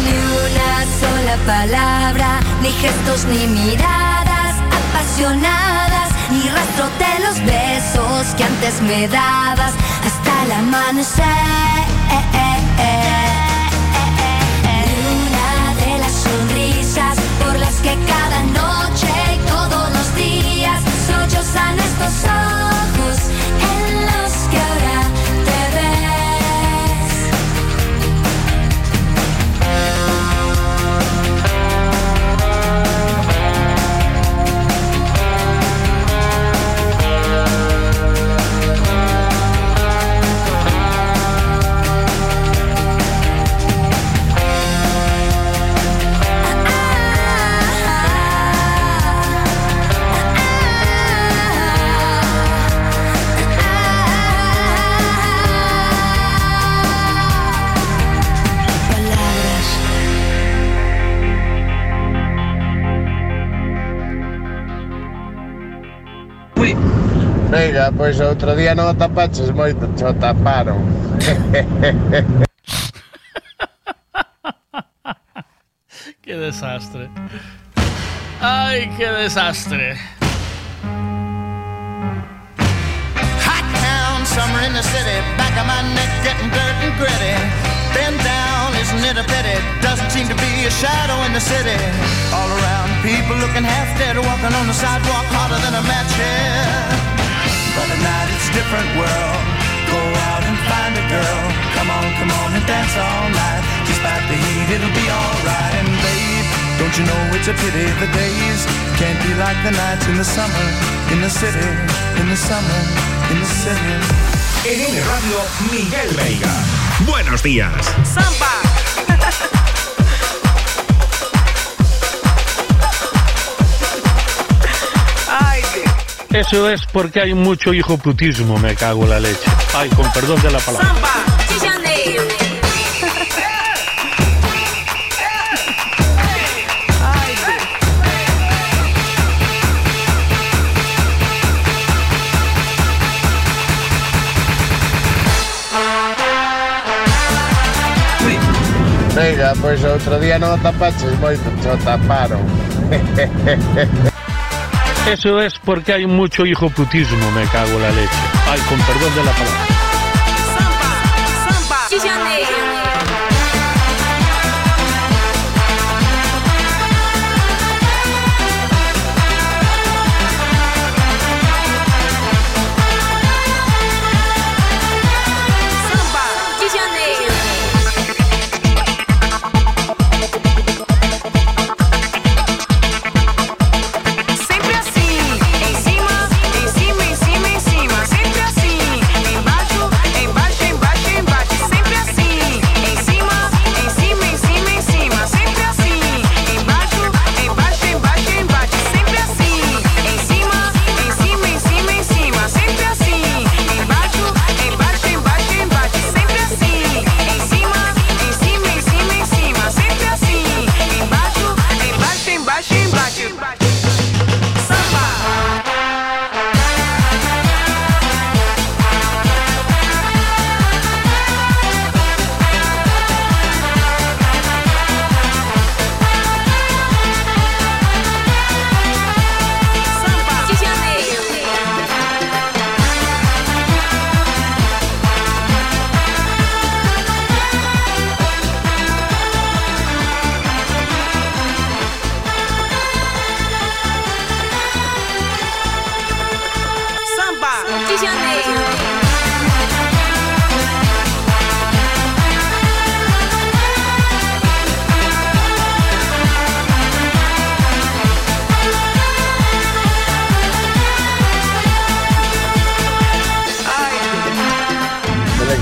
Ni una sola palabra, ni gestos, ni miradas apasionadas, ni rastro de los besos que antes me dabas hasta el amanecer. Cada noche y todos los días sollozan estos ojos en los que ahora Venga, pois outro día non o tapaches moito, cho taparon. Qué desastre. Ay, qué desastre. Hot town, summer in the city, back of my neck getting dirt and gritty. Bend down, isn't it a pity? Doesn't seem to be a shadow in the city. All around, people looking half dead, walking on the sidewalk harder than a match here. But at night it's a different world. Go out and find a girl. Come on, come on and dance all night. Despite the heat, it'll be alright. And babe, don't you know it's a pity the days can't be like the nights in the summer, in the city, in the summer, in the city. En M Radio, Miguel Veiga. Buenos días. Eso es porque hay mucho hijoputismo, me cago en la leche. Ay, con perdón de la palabra. Venga, pois outro día non o tapaches moito, cho taparon. Eso es porque hay mucho hijoputismo, me cago en la leche. Ay, con perdón de la palabra.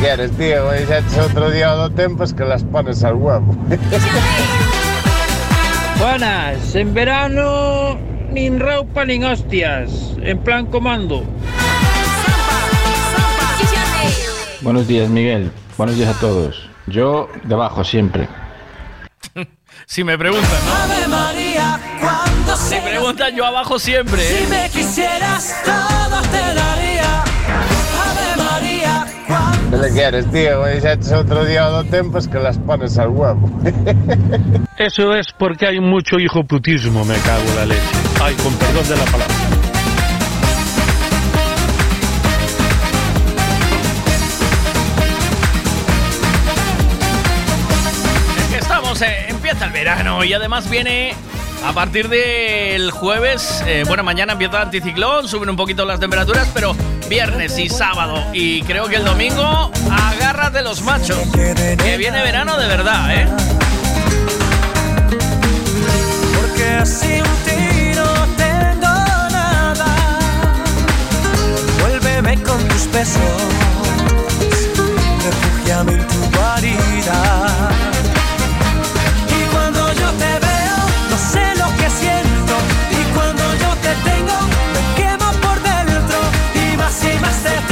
Quieres, tío? Hoy ya es otro día o dos tempos que las pones al huevo. Buenas, en verano ni raupa ni hostias, en plan comando. Buenos días, Miguel. Buenos días a todos. Yo debajo siempre. Si me preguntan, ¿no? Ave María, cuando se preguntan yo abajo siempre. ¿eh? Si me quisieras, todo te daría. ¿Qué le quieres, tío? Hoy ya hecho otro día o dos tiempos que las pones al huevo. Eso es porque hay mucho hijoputismo, me cago en la leche. Ay, con perdón de la palabra. Es que estamos, eh, empieza el verano y además viene a partir del jueves, eh, bueno, mañana empieza el anticiclón, suben un poquito las temperaturas, pero viernes y sábado y creo que el domingo, agárrate los machos, que viene verano de verdad, ¿eh? porque sin ti no tengo nada. Vuélveme con tus besos, refúgiame en tu guarida. Y cuando yo te veo, no sé más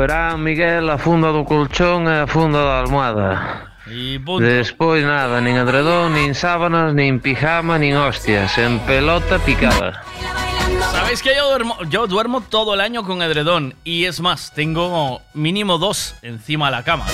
verán, Miguel, a funda do colchón e a funda da almohada. Punto. Despois nada, nin edredón, nin sábanas, nin pijama, nin hostias, en pelota picada. ¿Sabéis que yo duermo, yo duermo todo el año con edredón? Y es más, tengo mínimo dos encima de la cama.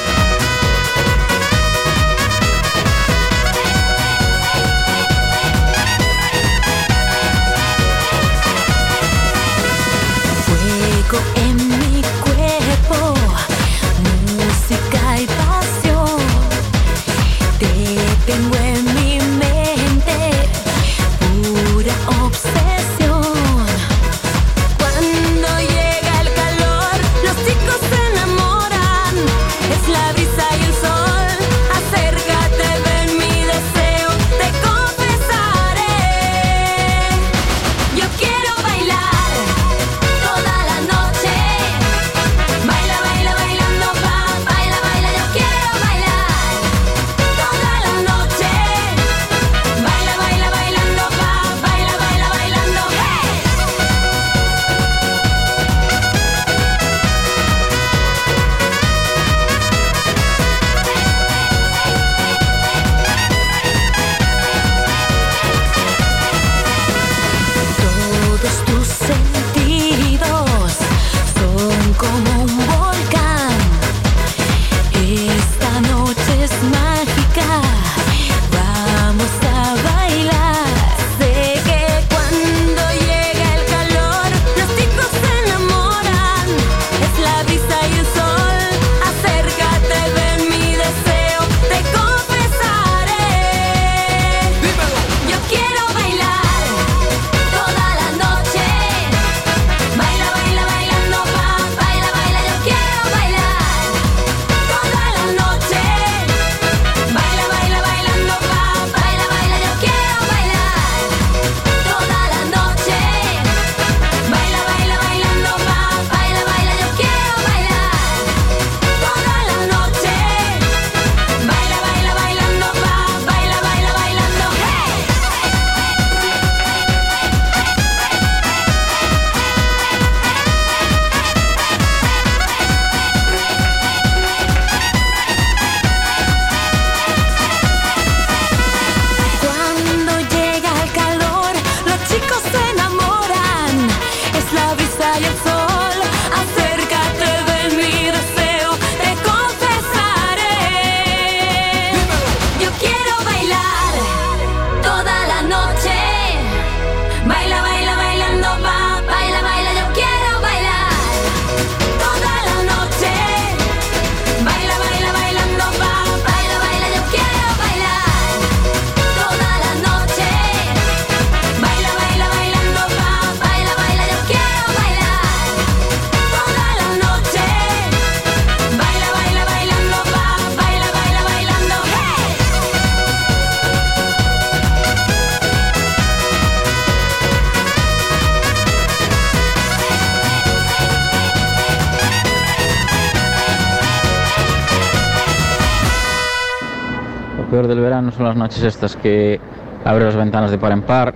Peor del verano son las noches estas que abres las ventanas de par en par,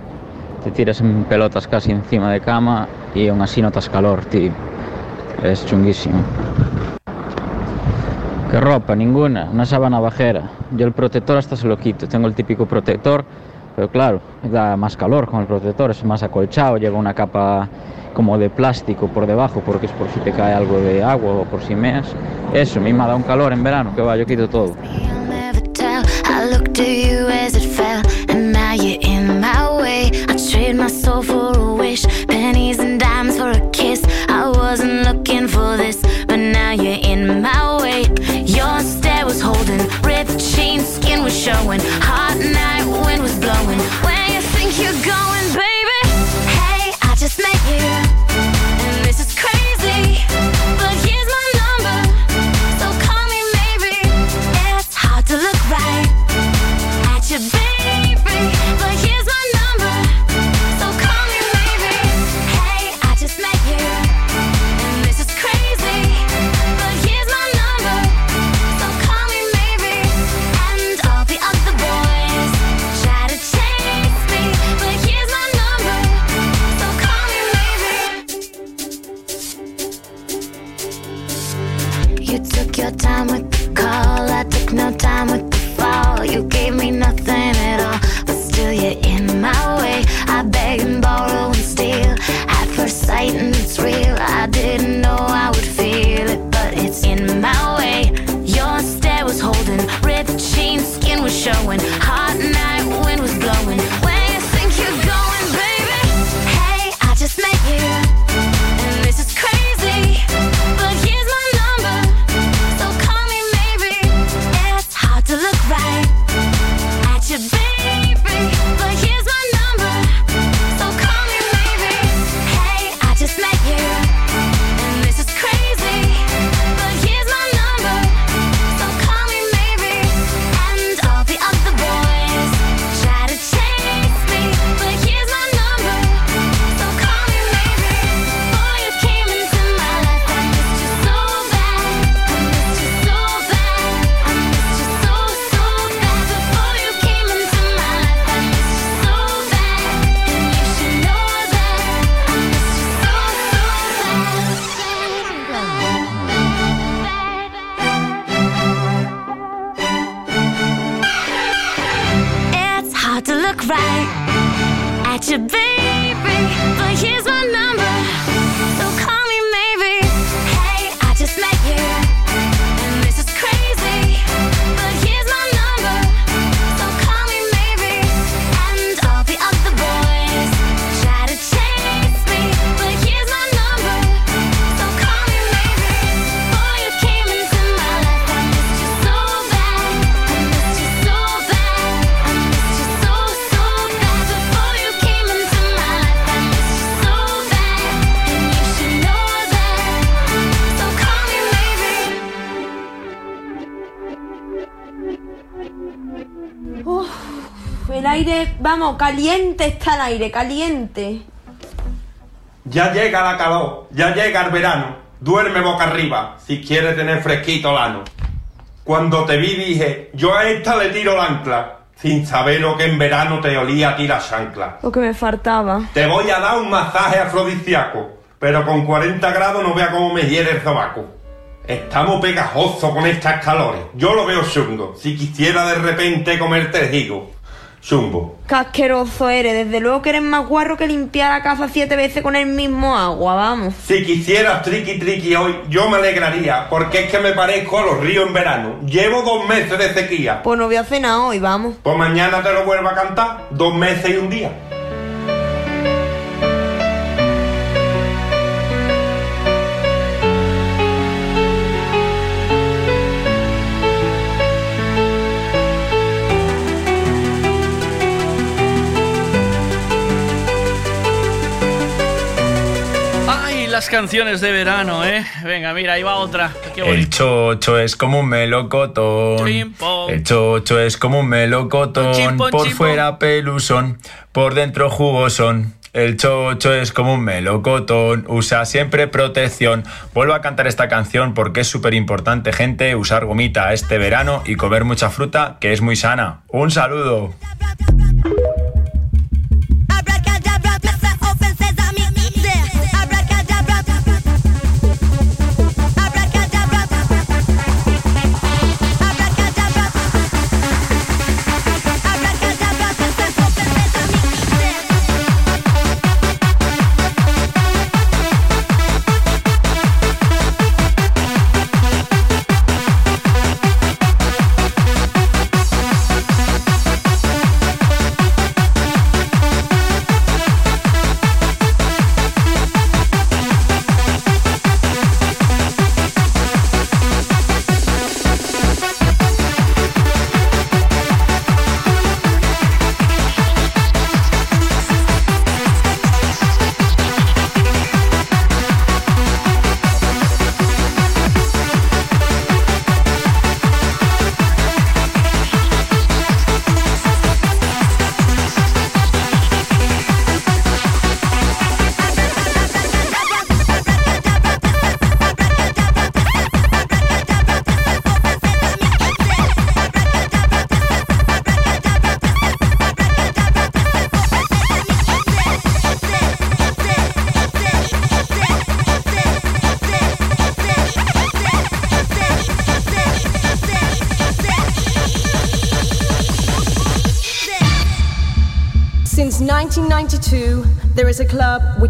te tiras en pelotas casi encima de cama y aún así notas calor, tío. Es chunguísimo. ¿Qué ropa? Ninguna. Una sábana bajera. Yo el protector hasta se lo quito. Tengo el típico protector, pero claro, da más calor con el protector, es más acolchado, lleva una capa como de plástico por debajo, porque es por si te cae algo de agua o por si meas. Eso, a mí me dado un calor en verano, que va, yo quito todo. I you as it fell, and now you're in my way. I trade my soul for a wish, pennies and dimes for a kiss. I wasn't looking for this, but now you're in my way. Your stare was holding, ripped jeans, skin was showing. Hot no time with the fall. You gave me nothing at all, but still you're in my way. I beg and borrow and steal at first sight, and it's real. I didn't know I would feel it, but it's in my way. Your stare was holding, ripped jeans, skin was showing. At your vamos, caliente está el aire, caliente. Ya llega la calor, ya llega el verano. Duerme boca arriba si quieres tener fresquito el ano. Cuando te vi dije, yo a esta le tiro la ancla, sin saber lo que en verano te olía a ti la chancla. Lo que me faltaba. Te voy a dar un masaje afrodisíaco, pero con 40 grados no vea cómo me hiere el sobaco. Estamos pegajosos con estas calores. Yo lo veo chungo. Si quisiera de repente comerte el higo. Chumbo. Qué asqueroso eres, desde luego que eres más guarro que limpiar la casa siete veces con el mismo agua, vamos. Si quisieras triqui triqui hoy, yo me alegraría, porque es que me parezco a los ríos en verano. Llevo dos meses de sequía. Pues no voy a cenar hoy, vamos. Pues mañana te lo vuelvo a cantar. Dos meses y un día. Las canciones de verano, ¿eh? Venga, mira, ahí va otra. Qué El chocho es como un melocotón. El chocho es como un melocotón. Por fuera pelusón, por dentro jugosón. El chocho es como un melocotón, usa siempre protección. Vuelvo a cantar esta canción porque es súper importante, gente, usar gomita este verano y comer mucha fruta, que es muy sana. Un saludo.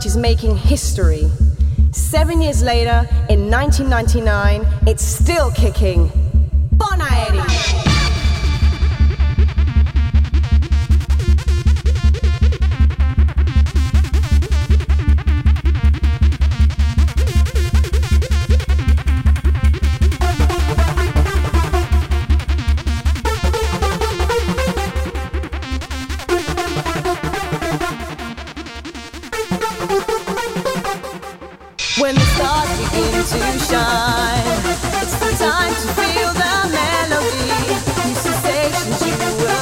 Which is making history. Seven years later, in 1999, it's still kicking. When the stars begin to shine, it's the time to feel the melody. New sensations you will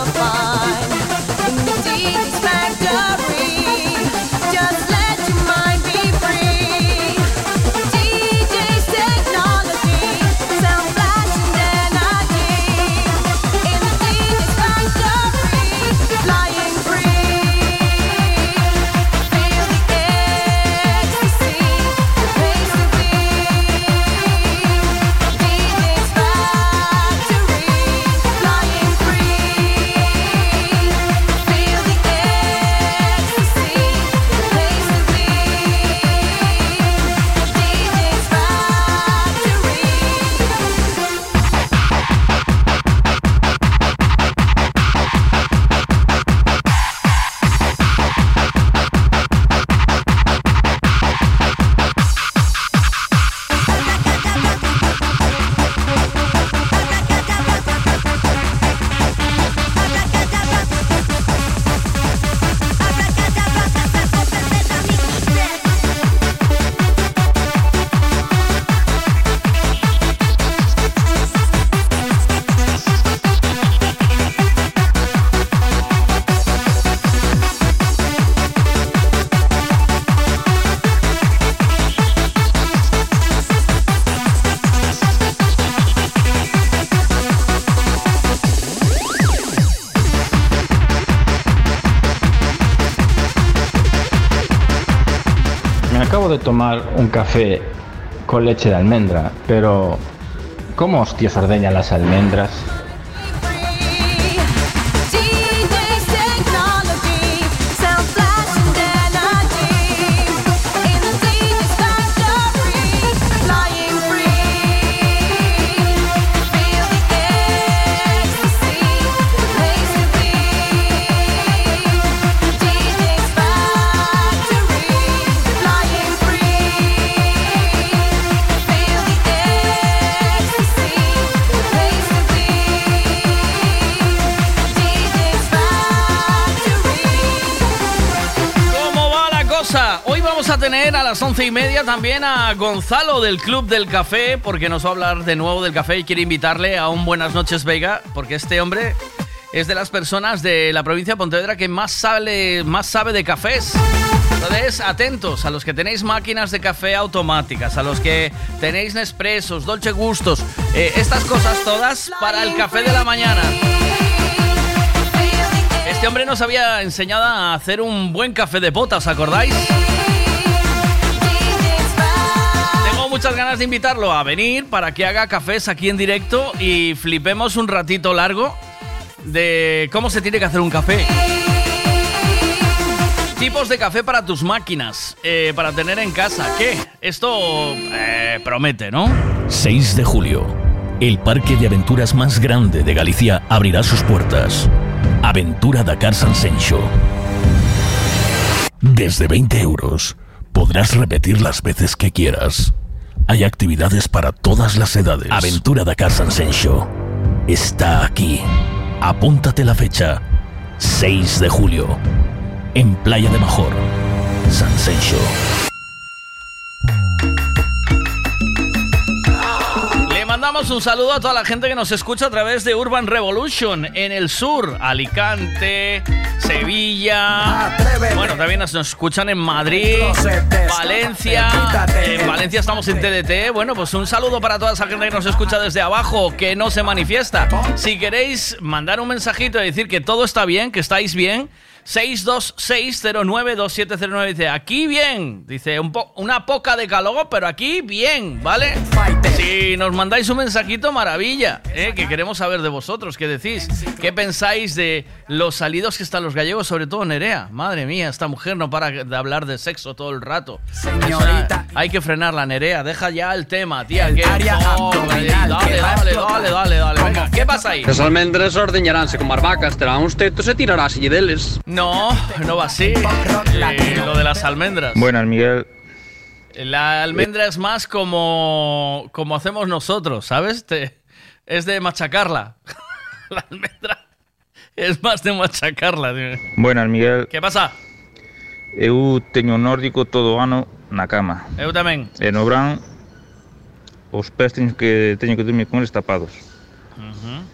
tomar un café con leche de almendra, pero ¿cómo hostias ordeñan las almendras? Las once y media también a Gonzalo del Club del Café, porque nos va a hablar de nuevo del café y quiere invitarle a un Buenas noches Vega, porque este hombre es de las personas de la provincia de Pontevedra que más sabe, más sabe de cafés. Entonces, atentos a los que tenéis máquinas de café automáticas, a los que tenéis Nespressos, Dolce Gustos, eh, estas cosas todas para el café de la mañana. Este hombre nos había enseñado a hacer un buen café de pota, ¿os acordáis? Muchas ganas de invitarlo a venir para que haga cafés aquí en directo y flipemos un ratito largo de cómo se tiene que hacer un café. Tipos de café para tus máquinas, eh, para tener en casa. ¿Qué? Esto eh, promete, ¿no? 6 de julio. El parque de aventuras más grande de Galicia abrirá sus puertas. Aventura Dakar Sansencho. Desde 20 euros podrás repetir las veces que quieras. Hay actividades para todas las edades. Aventura Dakar Sansencho. Está aquí. Apúntate la fecha. 6 de julio. En Playa de Major. Sansencho. Mandamos un saludo a toda la gente que nos escucha a través de Urban Revolution en el sur, Alicante, Sevilla. Bueno, también nos escuchan en Madrid, Valencia. En Valencia estamos en TDT. Bueno, pues un saludo para toda esa gente que nos escucha desde abajo, que no se manifiesta. Si queréis mandar un mensajito y decir que todo está bien, que estáis bien. 626092709 dice, aquí bien, dice, un po- una poca de calor, pero aquí bien, ¿vale? Si nos mandáis un mensajito, maravilla, ¿eh? que queremos saber de vosotros, ¿qué decís? ¿Qué pensáis de los salidos que están los gallegos, sobre todo Nerea? Madre mía, esta mujer no para de hablar de sexo todo el rato. Señorita. Hay que frenarla, Nerea, deja ya el tema, tía. que área no, abdominal, dale, que dale, dale, dale, dale, venga, ¿qué pasa ahí? Las almendras ordeñaránse con barbacas, terán uns tetos e tirarás deles. No, no va así. Eh, lo de las almendras. Buenas, Miguel. La almendra es más como, como hacemos nosotros, ¿sabes? Te- es de machacarla. La almendra es más de machacarla. Buenas, Miguel. ¿Qué pasa? Eu teño nórdico todo ano na cama. Eu tamén. E no verán os pés teño que teño que dormir con eles tapados. Ujú.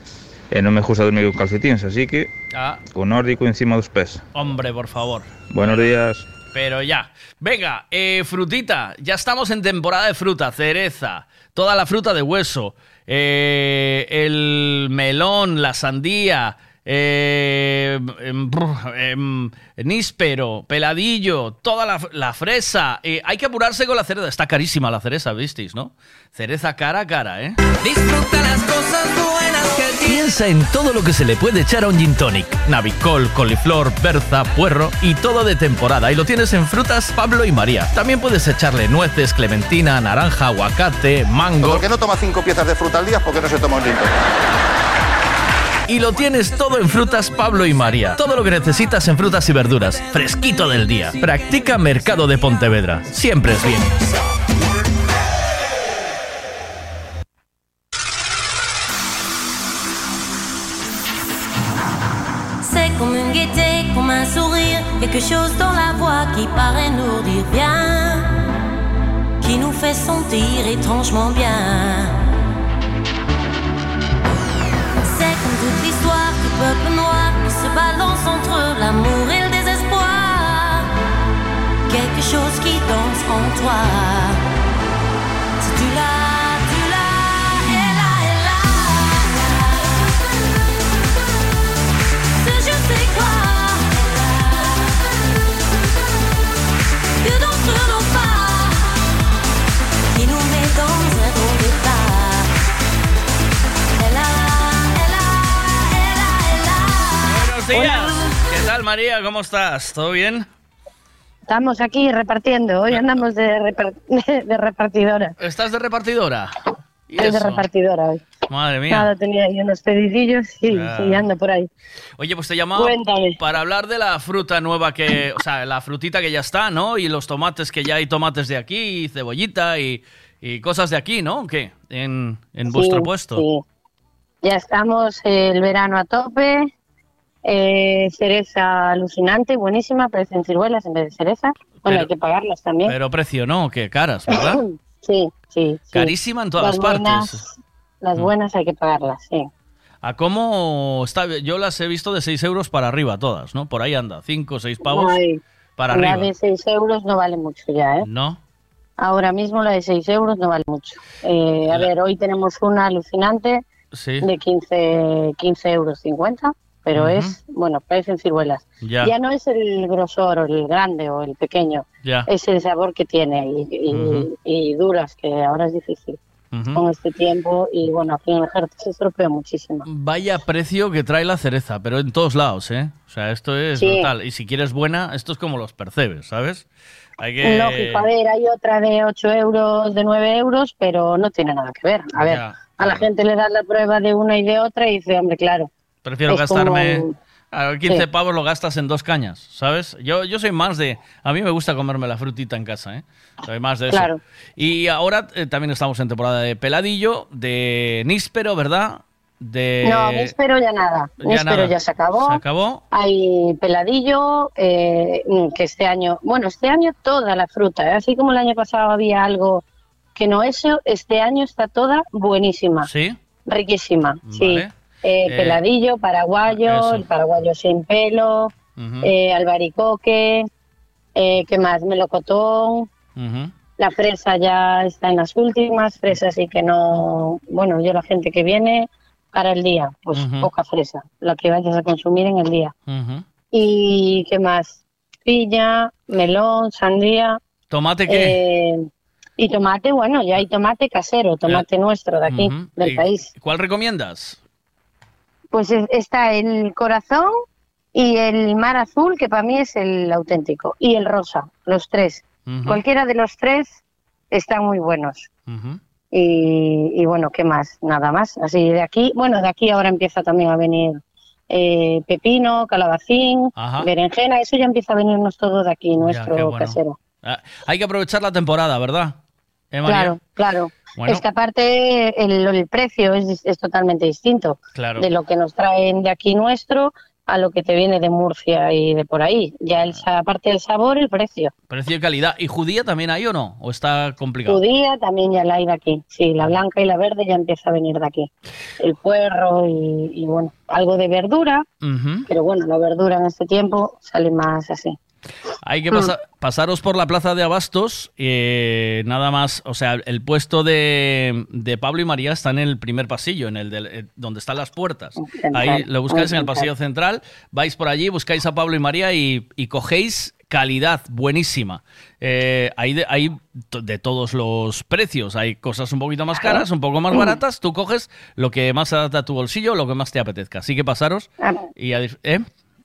E non me gusta dormir con calcetines, así que Ah, o nórdico encima dos pés. hombre, por favor. Buenos días. Pero ya. Venga, eh, frutita. Ya estamos en temporada de fruta. Cereza. Toda la fruta de hueso. eh, el melón, la sandía. Eh, em, brr, em, níspero, peladillo, toda la, la fresa. eh, hay que apurarse con la cereza. Está carísima la cereza, visteis, ¿no? Cereza cara a cara, ¿eh? Disfruta las cosas buenas que Piensa en todo lo que se le puede echar a un gin tonic. Navicol, coliflor, berza, puerro y todo de temporada. Y lo tienes en frutas Pablo y María. También puedes echarle nueces, clementina, naranja, aguacate, mango. ¿Por qué no toma cinco piezas de fruta al día? Porque no se toma un gin tonic? Y lo tienes todo en frutas Pablo y María. Todo lo que necesitas en frutas y verduras. Fresquito del día. Practica Mercado de Pontevedra. Siempre es bien. C'est comme une gaieté, comme un sourire, quelque chose dans la voix qui paraît nous dire bien, qui nous fait sentir étrangement bien. Peuple noir qui se balance entre l'amour et le désespoir, quelque chose qui danse en toi. Buenos días. ¿Qué tal, María? ¿Cómo estás? ¿Todo bien? Estamos aquí repartiendo. Hoy andamos de, repar- de repartidora. ¿Estás de repartidora? ¿Y Estoy de repartidora hoy. Madre mía. Nada, tenía ahí unos pedidillos y, Ah. y ando por ahí. Oye, pues te llamaba Cuéntame. para hablar de la fruta nueva que, o sea, la frutita que ya está, ¿no? Y los tomates que ya hay tomates de aquí, y cebollita y, y cosas de aquí, ¿no? ¿O ¿Qué? En, en vuestro puesto. sí. Ya estamos eh, el verano a tope. Eh, cereza alucinante, buenísima, pero en ciruelas en vez de cereza. Bueno, Pero- hay que pagarlas también. Pero precio, ¿no? Que caras, ¿verdad? Sí, sí, sí. Carísima en todas las partes. buenas- Las Mm. buenas hay que pagarlas, sí. ¿A cómo está? Yo las he visto de 6 euros para arriba todas, ¿no? Por ahí anda, 5 o 6 pavos. Ay, Para la arriba. de 6 euros no vale mucho ya, ¿eh? ¿No? Ahora mismo la de 6 euros no vale mucho. Eh, a ver, hoy tenemos una alucinante Sí. de 15, 15 euros 50, pero es, bueno, parecen ciruelas. Ya. no es el grosor o el grande o el pequeño, Ya. es el sabor que tiene y, y- y duras, que ahora es difícil con este tiempo y bueno, aquí en el Jerez se estropea muchísimo. Vaya precio que trae la cereza, pero en todos lados, ¿eh? O sea, esto es Sí. brutal. Y si quieres buena, esto es como los percebes, ¿sabes? Hay que... Lógico, a ver, hay otra de 8 euros, de 9 euros, pero no tiene nada que ver. A ver, Ya, a la gente le das la prueba de una y de otra y dice, hombre, claro. Prefiero es gastarme... como- A ver, 15 Sí. pavos lo gastas en dos cañas, ¿sabes? Yo, yo soy más de... A mí me gusta comerme la frutita en casa, ¿eh? Soy más de eso. Claro. Y ahora eh, también estamos en temporada de peladillo, de níspero, ¿verdad? De... No, níspero ya nada. ya Níspero nada. ya se acabó. Se acabó. Hay peladillo, eh, que este año, bueno, este año toda la fruta, ¿eh? así como el año pasado había algo que no eso, este año está toda buenísima. ¿Sí? Riquísima, sí. Vale. Eh, Eh, peladillo, paraguayo, eso. el paraguayo sin pelo, eh, albaricoque, eh, ¿qué más? Melocotón. La fresa ya está en las últimas, fresa sí que no, bueno, yo la gente que viene para el día, pues poca fresa, la que vayas a consumir en el día. ¿Y qué más? Piña, melón, sandía. ¿Tomate qué? eh, y tomate, bueno, ya hay tomate casero, tomate nuestro de aquí, del ¿Y país. ¿Cuál recomiendas? Pues es- está el corazón y el mar azul, que para mí es el auténtico, y el rosa, los tres. Cualquiera de los tres están muy buenos. Y, y bueno, ¿qué más? Nada más. Así de aquí, bueno, de aquí ahora empieza también a venir eh, pepino, calabacín, Ajá. berenjena, eso ya empieza a venirnos todo de aquí, nuestro bueno. casero. Ah, hay que aprovechar la temporada, ¿verdad? ¿Eh? Claro, claro. Bueno. Es que aparte el, el precio es, es totalmente distinto Claro. de lo que nos traen de aquí nuestro a lo que te viene de Murcia y de por ahí. Ya el, aparte del sabor, el precio. Precio y calidad. ¿Y judía también hay o no? ¿O está complicado? Judía también ya la hay de aquí. Sí, la blanca y la verde ya empieza a venir de aquí. El puerro y, y bueno, algo de verdura, pero bueno, la verdura en este tiempo sale más así. Hay que Mm. pasa- pasaros por la plaza de Abastos, eh, nada más, o sea, el puesto de, de Pablo y María está en el primer pasillo, en el del- eh, donde están las puertas. Ahí lo buscáis en el pasillo central, vais por allí, buscáis a Pablo y María y, y cogéis calidad buenísima. Eh, hay, de, hay de todos los precios, hay cosas un poquito más caras, un poco más baratas, tú coges lo que más adapta a tu bolsillo, lo que más te apetezca. Así que pasaros y ¿eh?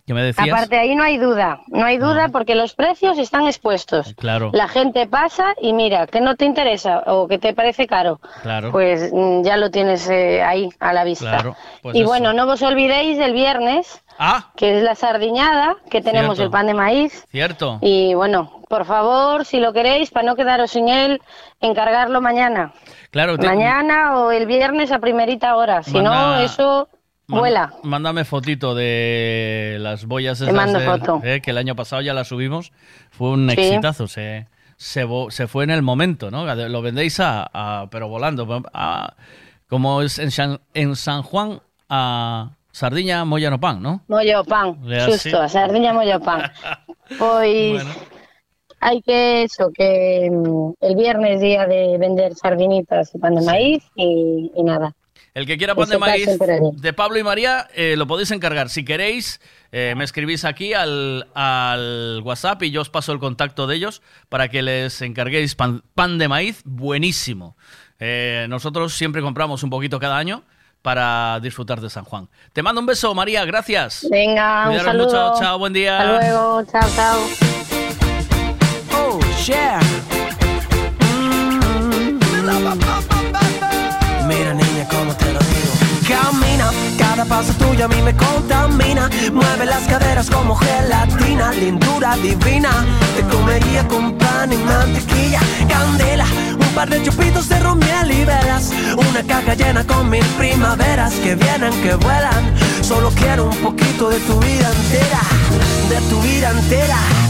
¿Qué me decías? Aparte ahí no hay duda, no hay duda porque los precios están expuestos. Claro. La gente pasa y mira, que no te interesa o que te parece caro, Claro. pues mm, ya lo tienes eh, ahí a la vista. Claro, pues y eso. bueno, no os olvidéis del viernes, Ah. que es la sardiñada, que tenemos Cierto. el pan de maíz. ¿Cierto? Y bueno, por favor, si lo queréis, para no quedaros sin él, encargarlo mañana. Claro, te- Mañana o el viernes a primerita hora. Si no, eso vuela. Mándame fotito de las boyas Te esas mando de- foto. eh, que el año pasado ya las subimos. Fue un Sí. exitazo. Se, se, se fue en el momento, ¿no? Lo vendéis a, a- pero volando. A- como es en San, en San Juan a Sardiña, Moyano Pan, ¿no? Mollo pan, justo, sardiña mollo pan. Pues hay que eso, que mm, el viernes día de vender sardinitas y pan de maíz y nada. El que quiera pan de maíz de Pablo y María, eh, lo podéis encargar. Si queréis, eh, me escribís aquí al, al WhatsApp y yo os paso el contacto de ellos para que les encarguéis pan, pan de maíz buenísimo. Eh, nosotros siempre compramos un poquito cada año para disfrutar de San Juan. Te mando un beso, María, gracias. Venga, un Cuidaros saludo. mucho, chao, buen día. Hasta luego, chao, chao. Oh, yeah. Mira, cada paso tuyo a mí me contamina. Mueve las caderas como gelatina, lindura divina. Te comería con pan y mantequilla, candela. Un par de chupitos de ron, y velas. Una caja llena con mil primaveras que vienen, que vuelan. Solo quiero un poquito de tu vida entera, de tu vida entera.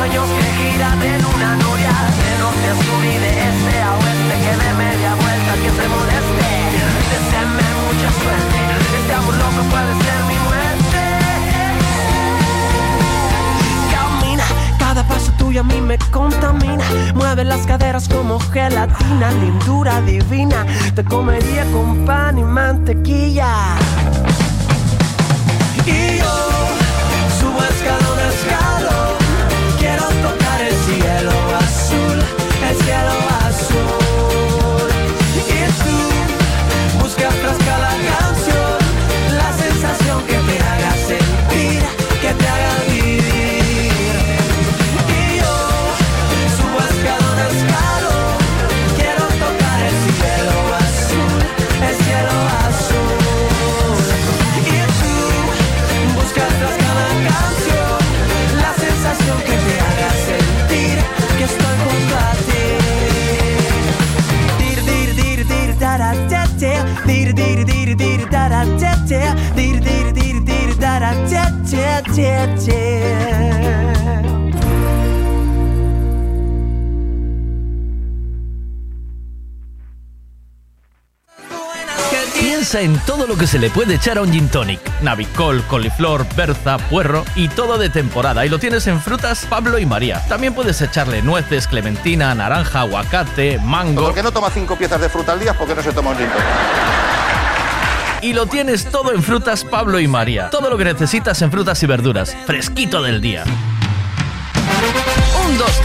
sueños que giran en una noria, de norte a sur y de este a oeste, que de media vuelta que se moleste, deseenme mucha suerte, este amor loco puede ser mi muerte. Camina, cada paso tuyo a mí me contamina. Mueve las caderas como gelatina, lindura divina. Te comería con pan y mantequilla. Y yo En todo lo que se le puede echar a un gin tonic. Navicol, coliflor, berza, puerro y todo de temporada. Y lo tienes en frutas Pablo y María. También puedes echarle nueces, clementina, naranja, aguacate, mango. ¿Por qué no toma cinco piezas de fruta al día? ¿Por qué no se toma un gin tonic? Y lo tienes todo en frutas Pablo y María. Todo lo que necesitas en frutas y verduras. Fresquito del día.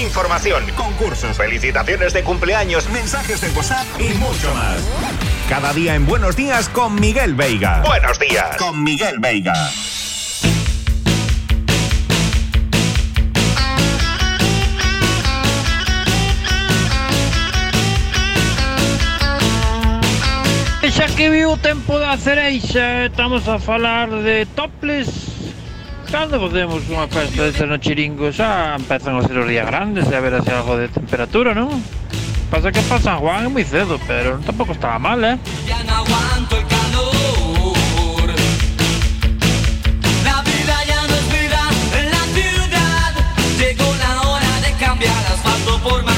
Información, concursos, felicitaciones de cumpleaños, mensajes de WhatsApp y mucho más. Cada día en Buenos Días con Miguel Veiga. Buenos días con Miguel Veiga. Xa que viu o tempo da cereixa, estamos a falar de toples. Cando podemos unha festa deste no chiringo xa empezan a ser os días grandes e a ver así algo de temperatura, non? Pasa que para San Juan é moi cedo, pero tampouco estaba mal, eh? Ya no aguanto el calor. La vida ya no es vida en la ciudad. Llegó la hora de cambiar asfalto por mar.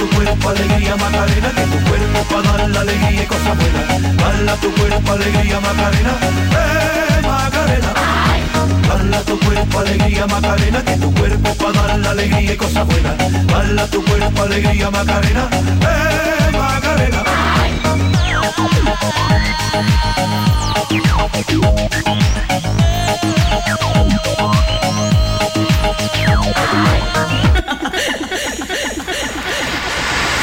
Tu cuerpo alegría para dar la alegría y cosas buenas. Dala tu cuerpo alegría Macarena, eh Macarena. Dala tu cuerpo alegría Macarena, que tu cuerpo para dar la alegría y cosas buenas. Dala tu cuerpo alegría Macarena, eh Macarena.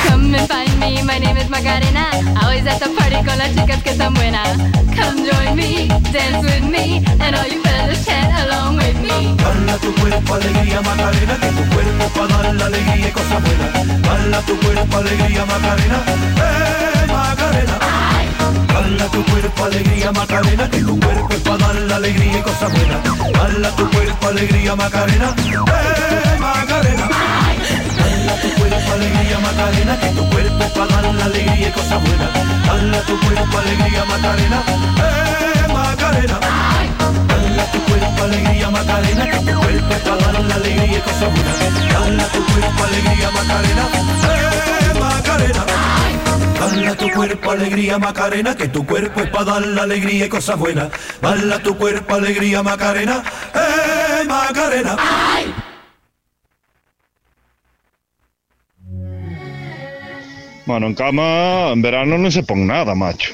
Come and find me, my name is Macarena. Always at the party con las chicas que están buenas. Come join me, dance with me, and all you fellas chant along with me. Dala tu cuerpo alegría Macarena, que tu cuerpo para dar la alegría y cosas buenas. Dala tu cuerpo alegría Macarena, eh Macarena. Dala tu cuerpo alegría Macarena, que tu cuerpo para dar la alegría y cosas buenas. Dala tu cuerpo alegría Macarena, eh Macarena. Dala tu cuerpo alegría Macarena, que tu cuerpo es para dar la alegría y cosas buenas. Dala tu cuerpo alegría Macarena, eh Macarena. Dala tu cuerpo alegría Macarena, que tu cuerpo es para dar la alegría y cosas buenas. Dala tu cuerpo alegría Macarena, eh Macarena. Dala tu cuerpo alegría Macarena, que tu cuerpo es para dar la alegría y cosas buenas. Tu cuerpo alegría Macarena, eh Macarena. Bueno, en cama, en verano non se pon nada, macho.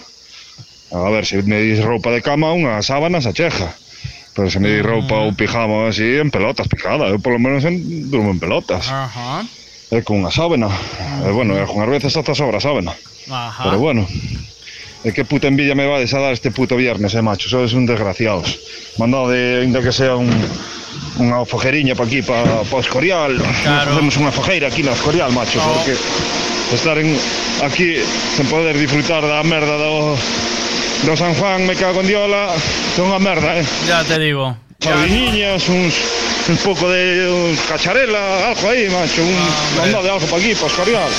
A ver, se me dis roupa de cama, unha sábana se cheja. Pero se me dis roupa ou mm. pijama así, en pelotas picada. Eu polo menos en, durmo en pelotas. Ajá. É con unha sábana. Eh, e bueno, e as veces hasta sobra sábana. Ajá. Pero bueno, é que puta envidia me vades a dar este puto viernes, eh, macho? Sois un desgraciados. Mandade, ainda que sea un, unha fogueriña pa aquí, pa, pa Escorial. Claro. Facemos unha fogueira aquí na Escorial, macho, oh. porque estar en, aquí sen poder disfrutar da merda do, do San Juan, me cago en diola, é unha merda, eh. Ya te digo. Sardiñas, uns, un pouco de un cacharela, algo aí, macho, un mandado de algo pa aquí, pa Escorial.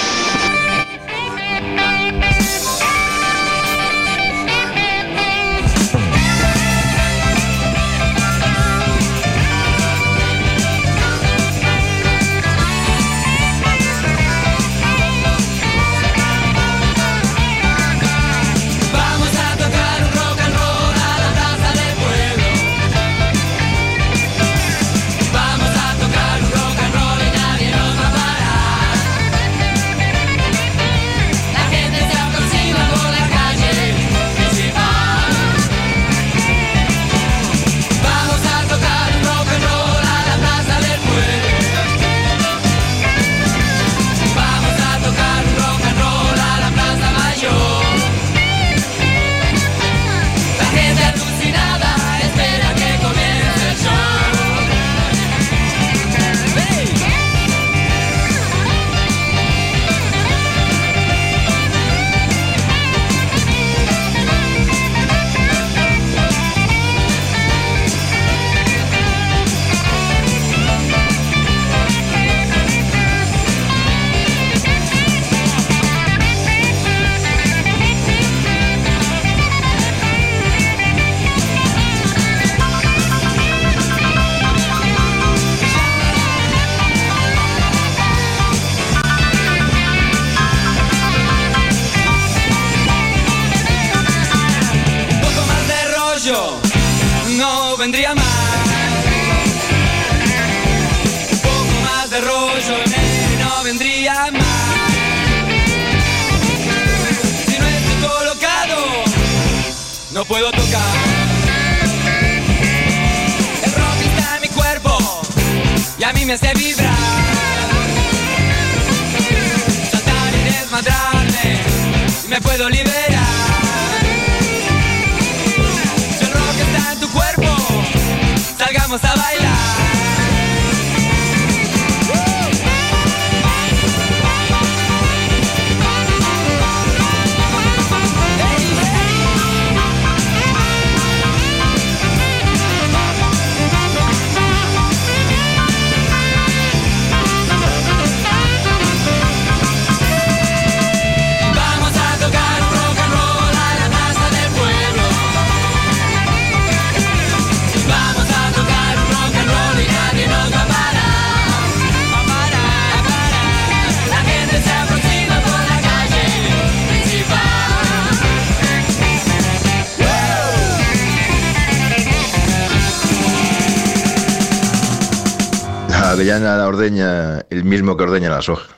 Ordeña el mismo que ordeña la soja.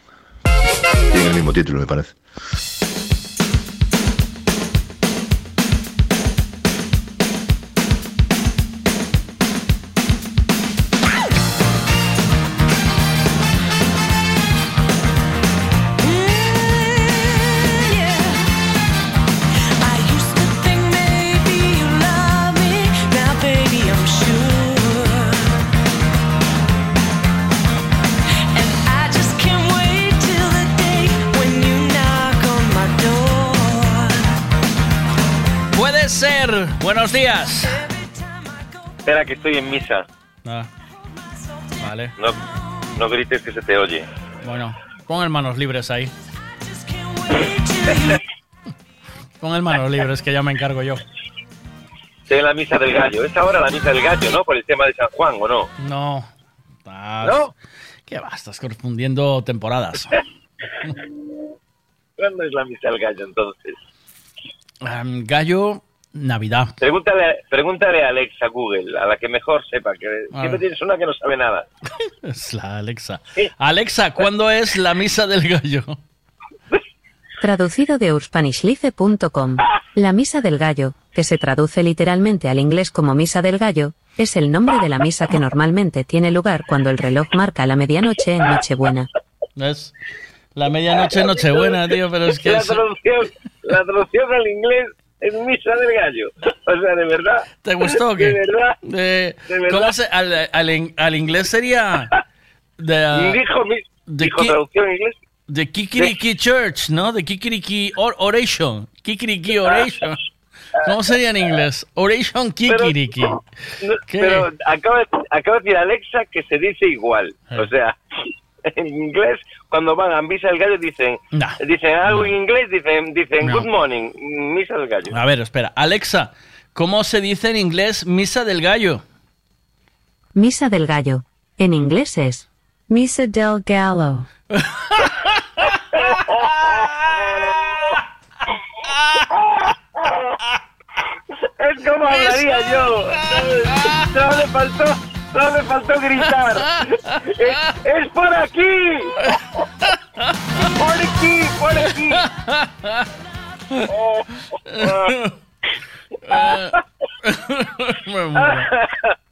Tiene el mismo título, me parece. Buenos días. Espera que estoy en misa. Ah, vale. No, no grites que se te oye. Bueno, pon el manos libres ahí. Pon el manos libres que ya me encargo yo. Estoy en la misa del gallo. Es ahora la misa del gallo, ¿no? Por el tema de San Juan, ¿o no? No. Estás- ¿No? ¿Qué va? Estás confundiendo temporadas. ¿Cuándo es la misa del gallo entonces? Em, gallo, Navidad. Pregúntale, pregúntale a Alexa Google, a la que mejor sepa, que A siempre ver. tienes una que no sabe nada. Es la Alexa. Alexa, ¿cuándo es la misa del gallo? Traducido de urspanishlife.com. La Misa del Gallo, que se traduce literalmente al inglés como Misa del Gallo, es el nombre de la misa que normalmente tiene lugar cuando el reloj marca la medianoche en Nochebuena. ¿Ves? La medianoche, nochebuena, tío, pero es que... la, es- traducción, la traducción al inglés es misa del gallo. O sea, de verdad. ¿Te gustó qué? De verdad. De- de verdad. ¿Cómo se, al, al al inglés sería... De, ah, dijo mi, de dijo ki- traducción en inglés. de Kikiriki Church, ¿no? De Kikiriki or- Oration. Kikiriki Oration. ¿Cómo sería en inglés? Oration Kikiriki. No, ¿Qué? Pero acaba, de- acaba de decir Alexa que se dice igual. Eh. O sea, en inglés, cuando van a misa del gallo, dicen, No. dicen algo en inglés, dicen, dicen No. good morning, misa del gallo. A ver, espera. Alexa, ¿cómo se dice en inglés misa del gallo? Misa del Gallo. En inglés es Misa del Gallo. Es como hablaría yo. Solo faltó, solo me faltó gritar. Es, es por aquí. Por aquí, por aquí. Oh, Me muero.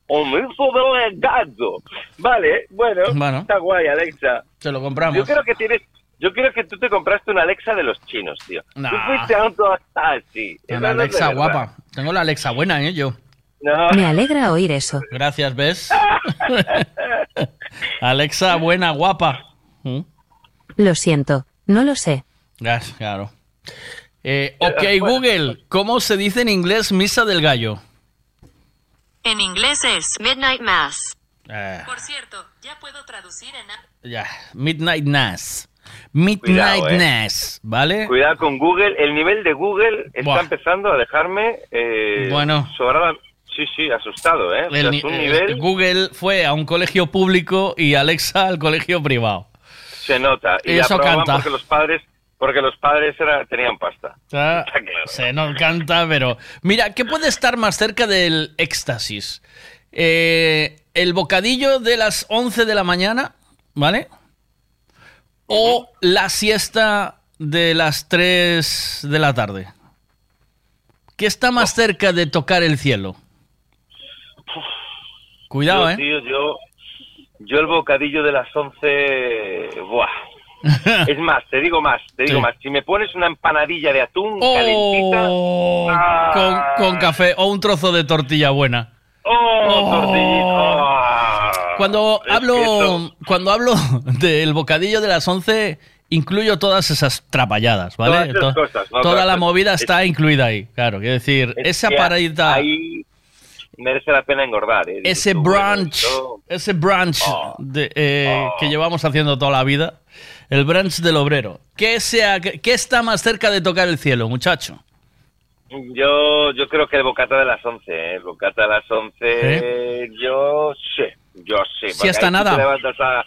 O me hizo del gallo. Vale, bueno, Bueno. está guay, Alexa. Se lo compramos. Yo creo que tienes. Yo creo que tú te compraste una Alexa de los chinos, tío. Nah. Tú fuiste a un así. Una Alexa guapa. Tengo la Alexa buena, ¿eh? Yo. No. Me alegra oír eso. Gracias, ¿ves? Alexa buena, guapa. ¿Mm? Lo siento, no lo sé. Gracias, claro. Eh, ok, Google, ¿cómo se dice en inglés misa del gallo? En inglés es Midnight Mass. Eh, Por cierto, ya puedo traducir en... ya, Midnight Mass. Midnight Cuidado, eh. Mass, ¿vale? Cuidado con Google. El nivel de Google está Buah. empezando a dejarme. Eh, Bueno. sobrada- Sí, sí, asustado, ¿eh? O sea, un eh, nivel. Google fue a un colegio público y Alexa al colegio privado. Se nota. Y eso canta. porque los padres Porque los padres era- tenían pasta. Ah, Se nos encanta, pero. Mira, ¿qué puede estar más cerca del éxtasis? Eh, el bocadillo de las 11 de la mañana, ¿vale? O la siesta de las 3 de la tarde. ¿Qué está más cerca de tocar el cielo? Cuidado, Yo, ¿eh? tío, yo, yo el bocadillo de las 11... Buah. Es más, te digo más, te digo Sí. más. Si me pones una empanadilla de atún calentita... Oh, con, con café o un trozo de tortilla buena. ¡Oh, tortillito! Cuando Es que hablo, cuando hablo del bocadillo de las 11, incluyo todas esas trapalladas, ¿vale? Todas esas cosas, ¿no? Toda la movida es- está incluida ahí, claro. Quiero decir, Es esa paradita, Ahí merece la pena engordar. ¿eh? Ese tú, brunch, ese brunch de, eh, que llevamos haciendo toda la vida, el brunch del obrero. ¿Qué, sea, qué, está más cerca de tocar el cielo, muchacho? Yo, yo creo que el bocata de las 11, ¿eh? el bocata de las 11, yo sé, yo sé. Sí, porque hasta nada. Te levantas, a,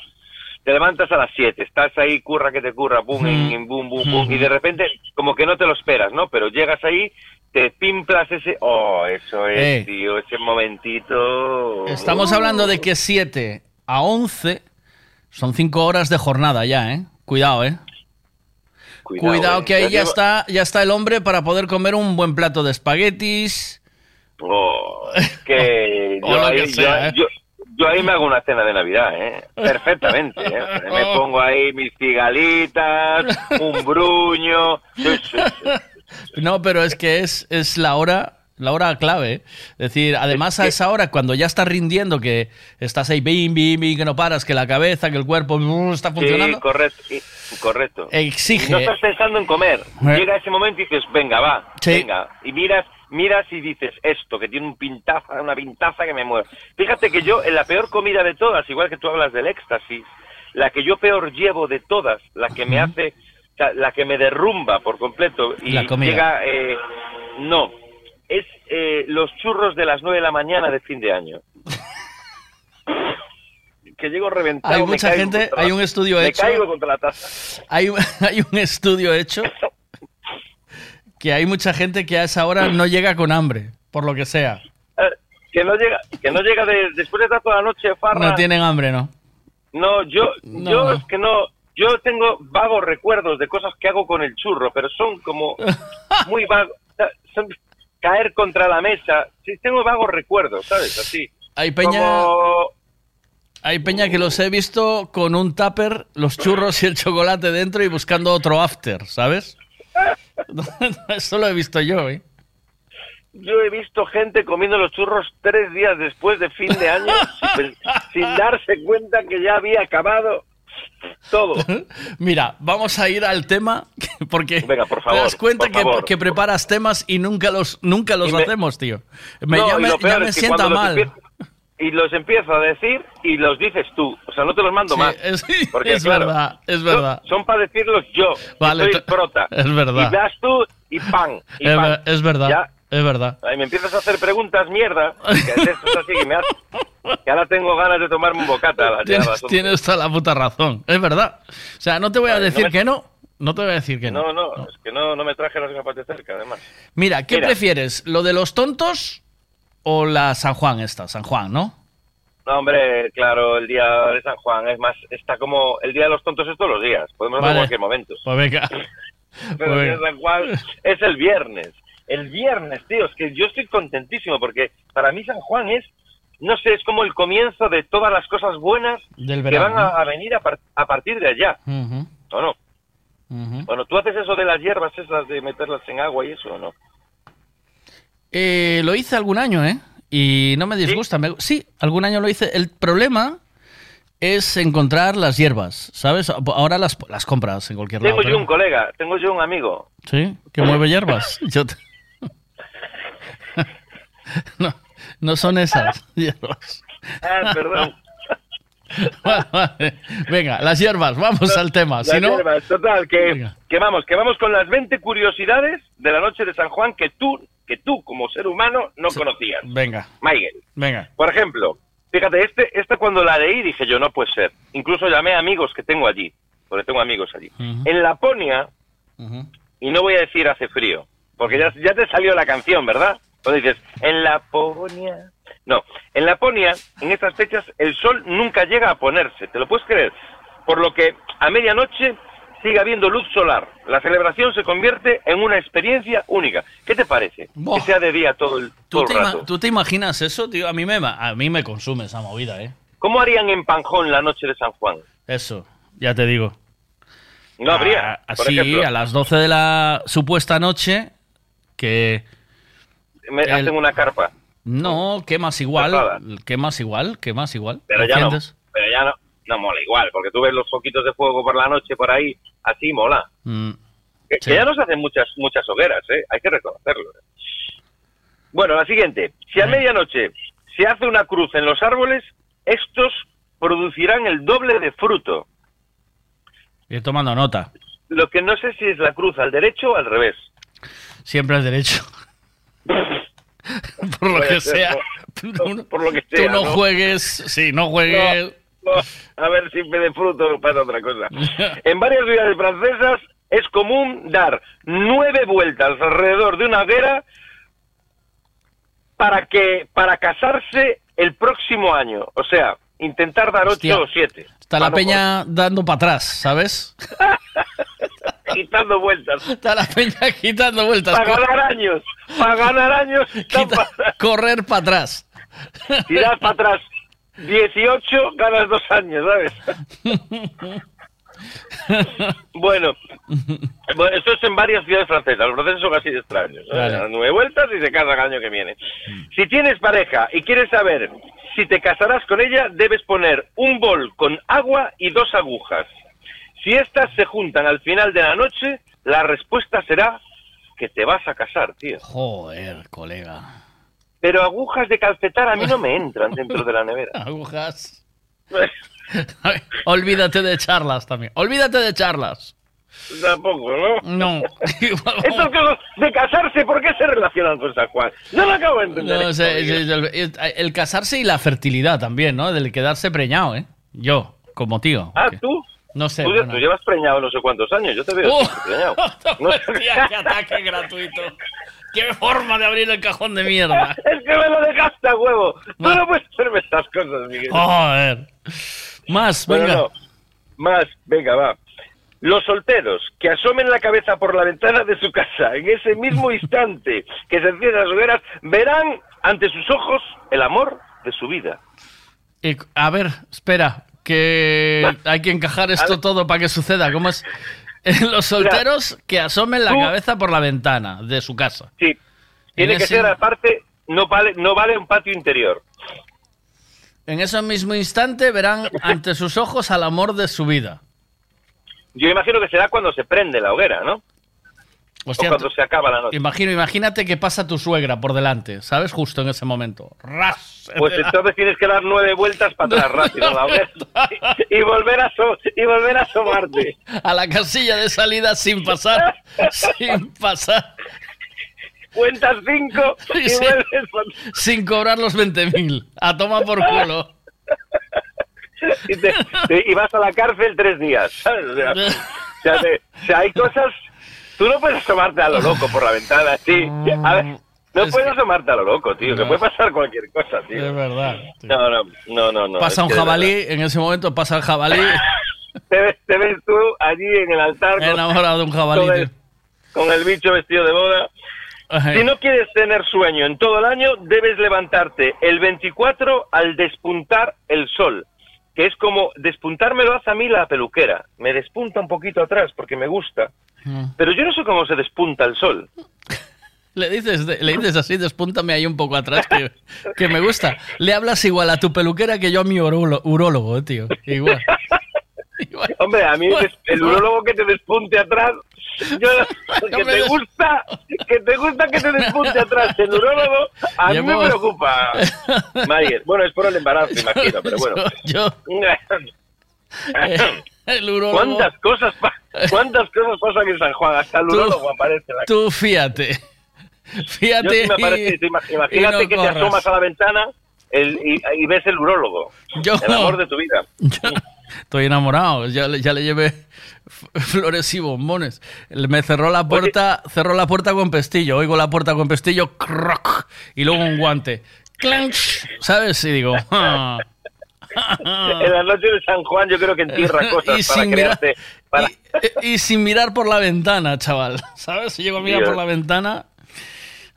te levantas a las 7, estás ahí, curra que te curra, boom, Mm. boom, boom, boom, y de repente como que no te lo esperas, ¿no? Pero llegas ahí, te pimplas ese, oh, eso es, Eh. tío, ese momentito. Estamos Uh. hablando de que 7 a 11 son 5 horas de jornada ya, ¿eh? Cuidado, ¿eh? Cuidado, eh. que ahí ya está, ya está el hombre para poder comer un buen plato de espaguetis. Oh, que yo, que ahí, ¿eh? yo ahí me hago una cena de Navidad, ¿eh? Perfectamente, ¿eh? Me pongo ahí mis cigalitas, un bruño. No, pero es que es, es la hora, la hora clave. Es decir, además a esa hora, cuando ya estás rindiendo, que estás ahí, bim, bim, bim, que no paras, que la cabeza, que el cuerpo mm, está funcionando. Sí, correcto. correcto. Exige. No estás pensando en comer. Eh. Llega ese momento y dices, venga, va, Sí. venga. Y miras, miras y dices, esto, que tiene un pintaza, una pintaza que me mueve. Fíjate que yo, en la peor comida de todas, igual que tú hablas del éxtasis, la que yo peor llevo de todas, la que me hace, sea, la que me derrumba por completo y La comida. llega, eh, no, es eh, los churros de las 9 de la mañana de fin de año. que llego reventado. Hay mucha gente, hay un estudio me hecho. caigo contra la taza. Hay, hay un estudio hecho que hay mucha gente que a esa hora no llega con hambre, por lo que sea. Eh, que no llega, que no llega de, después de estar toda la noche farra. No tienen hambre, ¿no? No, yo, No. yo es que no, yo tengo vagos recuerdos de cosas que hago con el churro, pero son como muy vagos, son caer contra la mesa. Sí, tengo vagos recuerdos, ¿sabes? Así. Hay peña, Como- hay peña que los he visto con un tupper, los churros y el chocolate dentro y buscando otro after, ¿sabes? Eso lo he visto yo, ¿eh? Yo he visto gente comiendo los churros tres días después de fin de año sin, sin darse cuenta que ya había acabado todo. Mira, vamos a ir al tema porque Venga, por favor, te das cuenta que, que preparas temas y nunca los nunca los me- hacemos, tío. Me, No, ya y me, ya me sienta mal. Y los empiezo a decir y los dices tú. O sea, no te los mando Sí, más. es- Porque, es claro, verdad, es son- verdad. Son, para decirlos yo. Vale, soy prota. es verdad. Y das tú y pan. Y Es, pan. es verdad, Ya. Es verdad. Ahí me empiezas a hacer preguntas, mierda. Que es esto así que me hace- que ahora tengo ganas de tomarme un bocata. a las- a Tienes, toda la puta razón, es verdad. O sea, no te voy a decir me- que no, no te voy a decir que no. No, no, es que no, no me traje las gafas de cerca, además. Mira, ¿qué Mira. prefieres? ¿Lo de los tontos o la San Juan esta? San Juan, ¿no? No, hombre, claro, el día de San Juan es más, está como el día de los tontos es todos los días. Podemos hacerlo en Vale. cualquier momento. Pues venga. Pero el día de San Juan es el viernes. El viernes, tío, es que yo estoy contentísimo porque para mí San Juan es, no sé, es como el comienzo de todas las cosas buenas Del que van a, venir a, par- a partir de allá. ¿O no? ujú. Bueno, ¿tú haces eso de las hierbas esas de meterlas en agua y eso o no? Eh, lo hice algún año, ¿eh? Y no me disgusta. me- Sí, algún año lo hice. El problema es encontrar las hierbas, ¿sabes? Ahora las, las compras en cualquier lado. Tengo yo pero- un colega, tengo yo un amigo. Sí, que mueve hierbas. Yo te- no, no son esas hierbas. Ah, perdón. Vale, vale. Venga, las hierbas, vamos al tema. Las Si no, hierbas, total, que, que vamos, que vamos con las 20 curiosidades de la noche de San Juan que tú, que tú como ser humano no conocías. venga, Miguel. venga. Por ejemplo, fíjate, este, esta cuando la leí dije yo, no puede ser. Incluso llamé a amigos que tengo allí, porque tengo amigos allí. En Laponia, y no voy a decir hace frío, porque ya, ya te salió la canción, ¿verdad? Cuando dices, en Laponia... No, en Laponia, en estas fechas, el sol nunca llega a ponerse, ¿te lo puedes creer? Por lo que a medianoche sigue habiendo luz solar. La celebración se convierte en una experiencia única. ¿Qué te parece? Que sea de día todo el, ¿Tú todo te, el rato. tú te imaginas eso, tío? A mí, me, a mí me consume esa movida, ¿eh? ¿Cómo harían en Panjón la noche de San Juan? Eso, ya te digo. No habría, Ah, Así, ejemplo. a las 12 de la supuesta noche, que... Me el- hacen una carpa. No, quemas igual, Tapada. quemas igual, quemas igual. Pero ya no, pero ya no, no mola igual, porque tú ves los foquitos de fuego por la noche por ahí, así mola. Mm, Que, Sí. que ya nos hacen muchas muchas hogueras, ¿eh? hay que reconocerlo. Bueno, la siguiente. Si a medianoche se hace una cruz en los árboles, estos producirán el doble de fruto. Ir tomando nota. Lo que no sé si es la cruz al derecho o al revés. Siempre al derecho. por lo que sea. por, por lo que Tú sea. no ¿no? juegues, sí, no juegues. No, no, a ver si me de fruto para otra cosa. En varias ciudades francesas es común dar nueve vueltas alrededor de una hoguera para que para casarse el próximo año. O sea, intentar dar Hostia. ocho o siete. Está la no peña dando para atrás, ¿sabes? Joder, quitando vueltas. Está la peña quitando vueltas. Para ganar años. Para ganar años. Correr para atrás. Das para atrás 18, ganas dos años, ¿sabes? Bueno, bueno, esto es en varias ciudades francesas. Los franceses son así de extraños. ¿no? Vale. Dan Nueve vueltas y se casan el año que viene. Si tienes pareja y quieres saber si te casarás con ella, debes poner un bol con agua y dos agujas. Si estas se juntan al final de la noche, la respuesta será que te vas a casar, tío. Joder, colega. Pero agujas de calcetar a mí no me entran dentro de la nevera. Agujas. Olvídate de charlas también. Olvídate de charlas. Tampoco, ¿no? No. Estas cosas de casarse, ¿por qué se relacionan con San Juan? No lo acabo de entender. No, el, el- el casarse y la fertilidad también, ¿no? Del quedarse preñado, ¿eh? Yo, como tío. Ah, tú. No sé. Tú, bueno. tú llevas preñado no sé cuántos años, yo te veo siempre preñado. No Hostia, qué ataque gratuito. Qué forma de abrir el cajón de mierda. es que me lo dejaste a huevo. Tú no puedes hacerme estas cosas, Miguel. Joder. Más, Bueno, venga. no. Más, venga, va. Los solteros que asomen la cabeza por la ventana de su casa en ese mismo instante que se encienden las hogueras verán ante sus ojos el amor de su vida. Y, a ver, espera, que hay que encajar esto todo para que suceda. ¿Cómo es? Los solteros que asomen la cabeza por la ventana de su casa. Sí. Tiene En que ese- ser aparte, no vale, no vale un patio interior. En ese mismo instante verán ante sus ojos al amor de su vida. Yo imagino que será cuando se prende la hoguera, ¿no? Hostia, o cuando se acaba la noche. Imagino, imagínate que pasa tu suegra por delante, ¿sabes? Justo en ese momento. ¡Ras! Pues entonces tienes que dar nueve vueltas para atrás rápido a la y, volver a aso- y volver a asomarte. A la casilla de salida sin pasar. sin pasar. Cuentas cinco y Sí. vuelves Sin cobrar los 20.000. A toma por culo. y, te- te- y vas a la cárcel tres días. ¿sabes? O sea, o sea, te- o sea, hay cosas. Tú no puedes asomarte a lo loco por la ventana, sí. A ver, no puedes asomarte a lo loco, tío. Que No. puede pasar cualquier cosa, tío. Es verdad. No, no, no, no. no, Pasa un que jabalí, en ese momento pasa el jabalí. Te ves, te ves tú allí en el altar con, Enamorado de un jabalí. con el, con el bicho vestido de boda. Si no quieres tener sueño en todo el año, debes levantarte el 24 al despuntar el sol. Que es como despuntar me lo hace a mí la peluquera. Me despunta un poquito atrás porque me gusta. Pero yo no sé cómo se despunta el sol. Le dices, le dices así, despúntame ahí un poco atrás, que, que me gusta. Le hablas igual a tu peluquera que yo a mi urólogo, tío. Igual. Hombre, a mí el urólogo que te despunte atrás, yo, que te gusta, que te gusta que te despunte atrás el urólogo, a mí me preocupa. Mayer. Bueno, es por el embarazo, imagino, pero bueno. Yo, el urólogo. ¿Cuántas cosas, ¿Cuántas cosas pasan en San Juan? Hasta el urólogo aparece. la- Tú fíate. Yo Fíjate. sí me y- parece, ima- y imagínate no que te corras. asomas a la ventana el- y, y ves el urólogo. Yo- El amor de tu vida. Estoy enamorado. Ya, le- ya le llevé flores y bombones. Me cerró la puerta, cerró la puerta con pestillo. Oigo la puerta con pestillo, croc, y luego un guante. Clank, ¿sabes? Y digo, ah. En la noche de San Juan yo creo que entierra cosas Y para sin mirar- crearte... Para... y, y sin mirar por la ventana, chaval. ¿Sabes? Si llego a mirar Dios. por la ventana.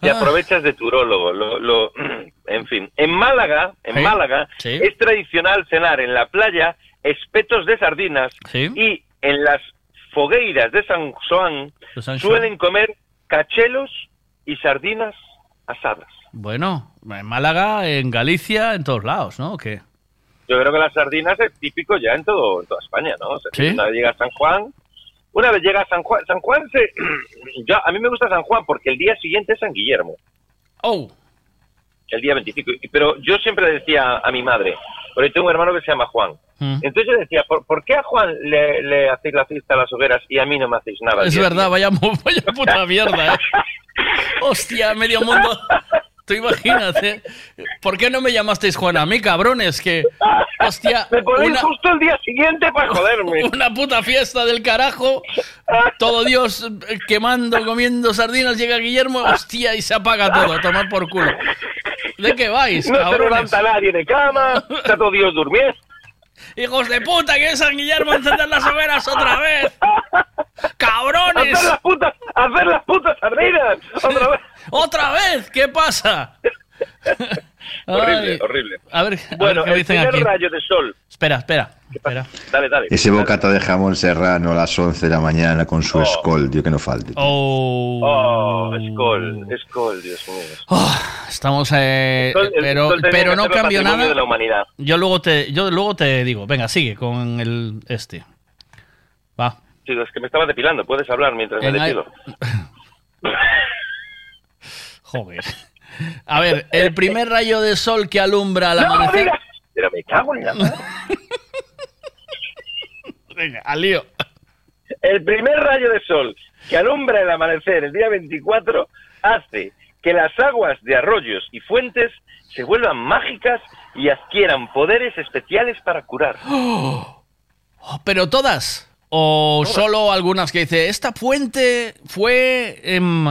Te Ah. aprovechas de tu urólogo. Lo, lo- en fin, en Málaga, en Sí, Málaga sí. es tradicional cenar en la playa espetos de sardinas Sí. y en las fogueiras de San Juan San suelen comer cachelos y sardinas asadas. Bueno, en Málaga, en Galicia, en todos lados, ¿no? ¿O qué? Yo creo que las sardinas es típico ya en todo en toda España, ¿no? O sea, Sí. Una vez llega a San Juan, una vez llega a San Juan, San Juan se, a mí me gusta San Juan porque el día siguiente es San Guillermo. Oh. El día 25. Y- Pero yo siempre le decía a mi madre, porque tengo un hermano que se llama Juan. Mm. Entonces yo decía, ¿por, por qué a Juan le, le hacéis la fiesta a las hogueras y a mí no me hacéis nada? Es verdad, vaya, vaya puta mierda, ¿eh? Hostia, medio mundo. Tú imagínate. ¿Por qué no me llamasteis Juan a mí, cabrones? Que, hostia, Me ponéis una, justo el día siguiente para joderme. una puta fiesta del carajo. Todo Dios eh, quemando, comiendo sardinas. Llega Guillermo, hostia, y se apaga todo. A tomar por culo. ¿De qué vais, No se cabrones? levanta nadie de cama, está todo Dios durmiendo. Hijos de puta, que es San Guillermo a encender las hogueras otra vez. ¡Cabrones! ¡Hacer las putas, hacer las putas sardinas! ¡Otra vez! ¿Otra vez? ¿Qué pasa? Horrible, horrible. A ver, a Bueno, ver qué el dicen primer aquí. rayo de sol. Espera, espera. espera. Dale, dale. Ese bocata de jamón serrano a las 11 de la mañana con su escol, tío, que no falte. Oh. Oh, Skoll, Skoll, Dios mío. Estamos, eh, el pero, pero no cambio nada. de la humanidad. Yo luego te, yo luego te digo, venga, sigue con el este. Va. Chico, es que me estaba depilando, puedes hablar mientras me En depilo. Joder. A ver, el primer rayo de sol que alumbra al ¡No digas! Pero me cago en la madre. Venga, al lío. El primer rayo de sol que alumbra el amanecer el día 24 hace que las aguas de arroyos y fuentes se vuelvan mágicas y adquieran poderes especiales para curar. Oh, Pero todas. O solo algunas que dice, esta fuente fue... em,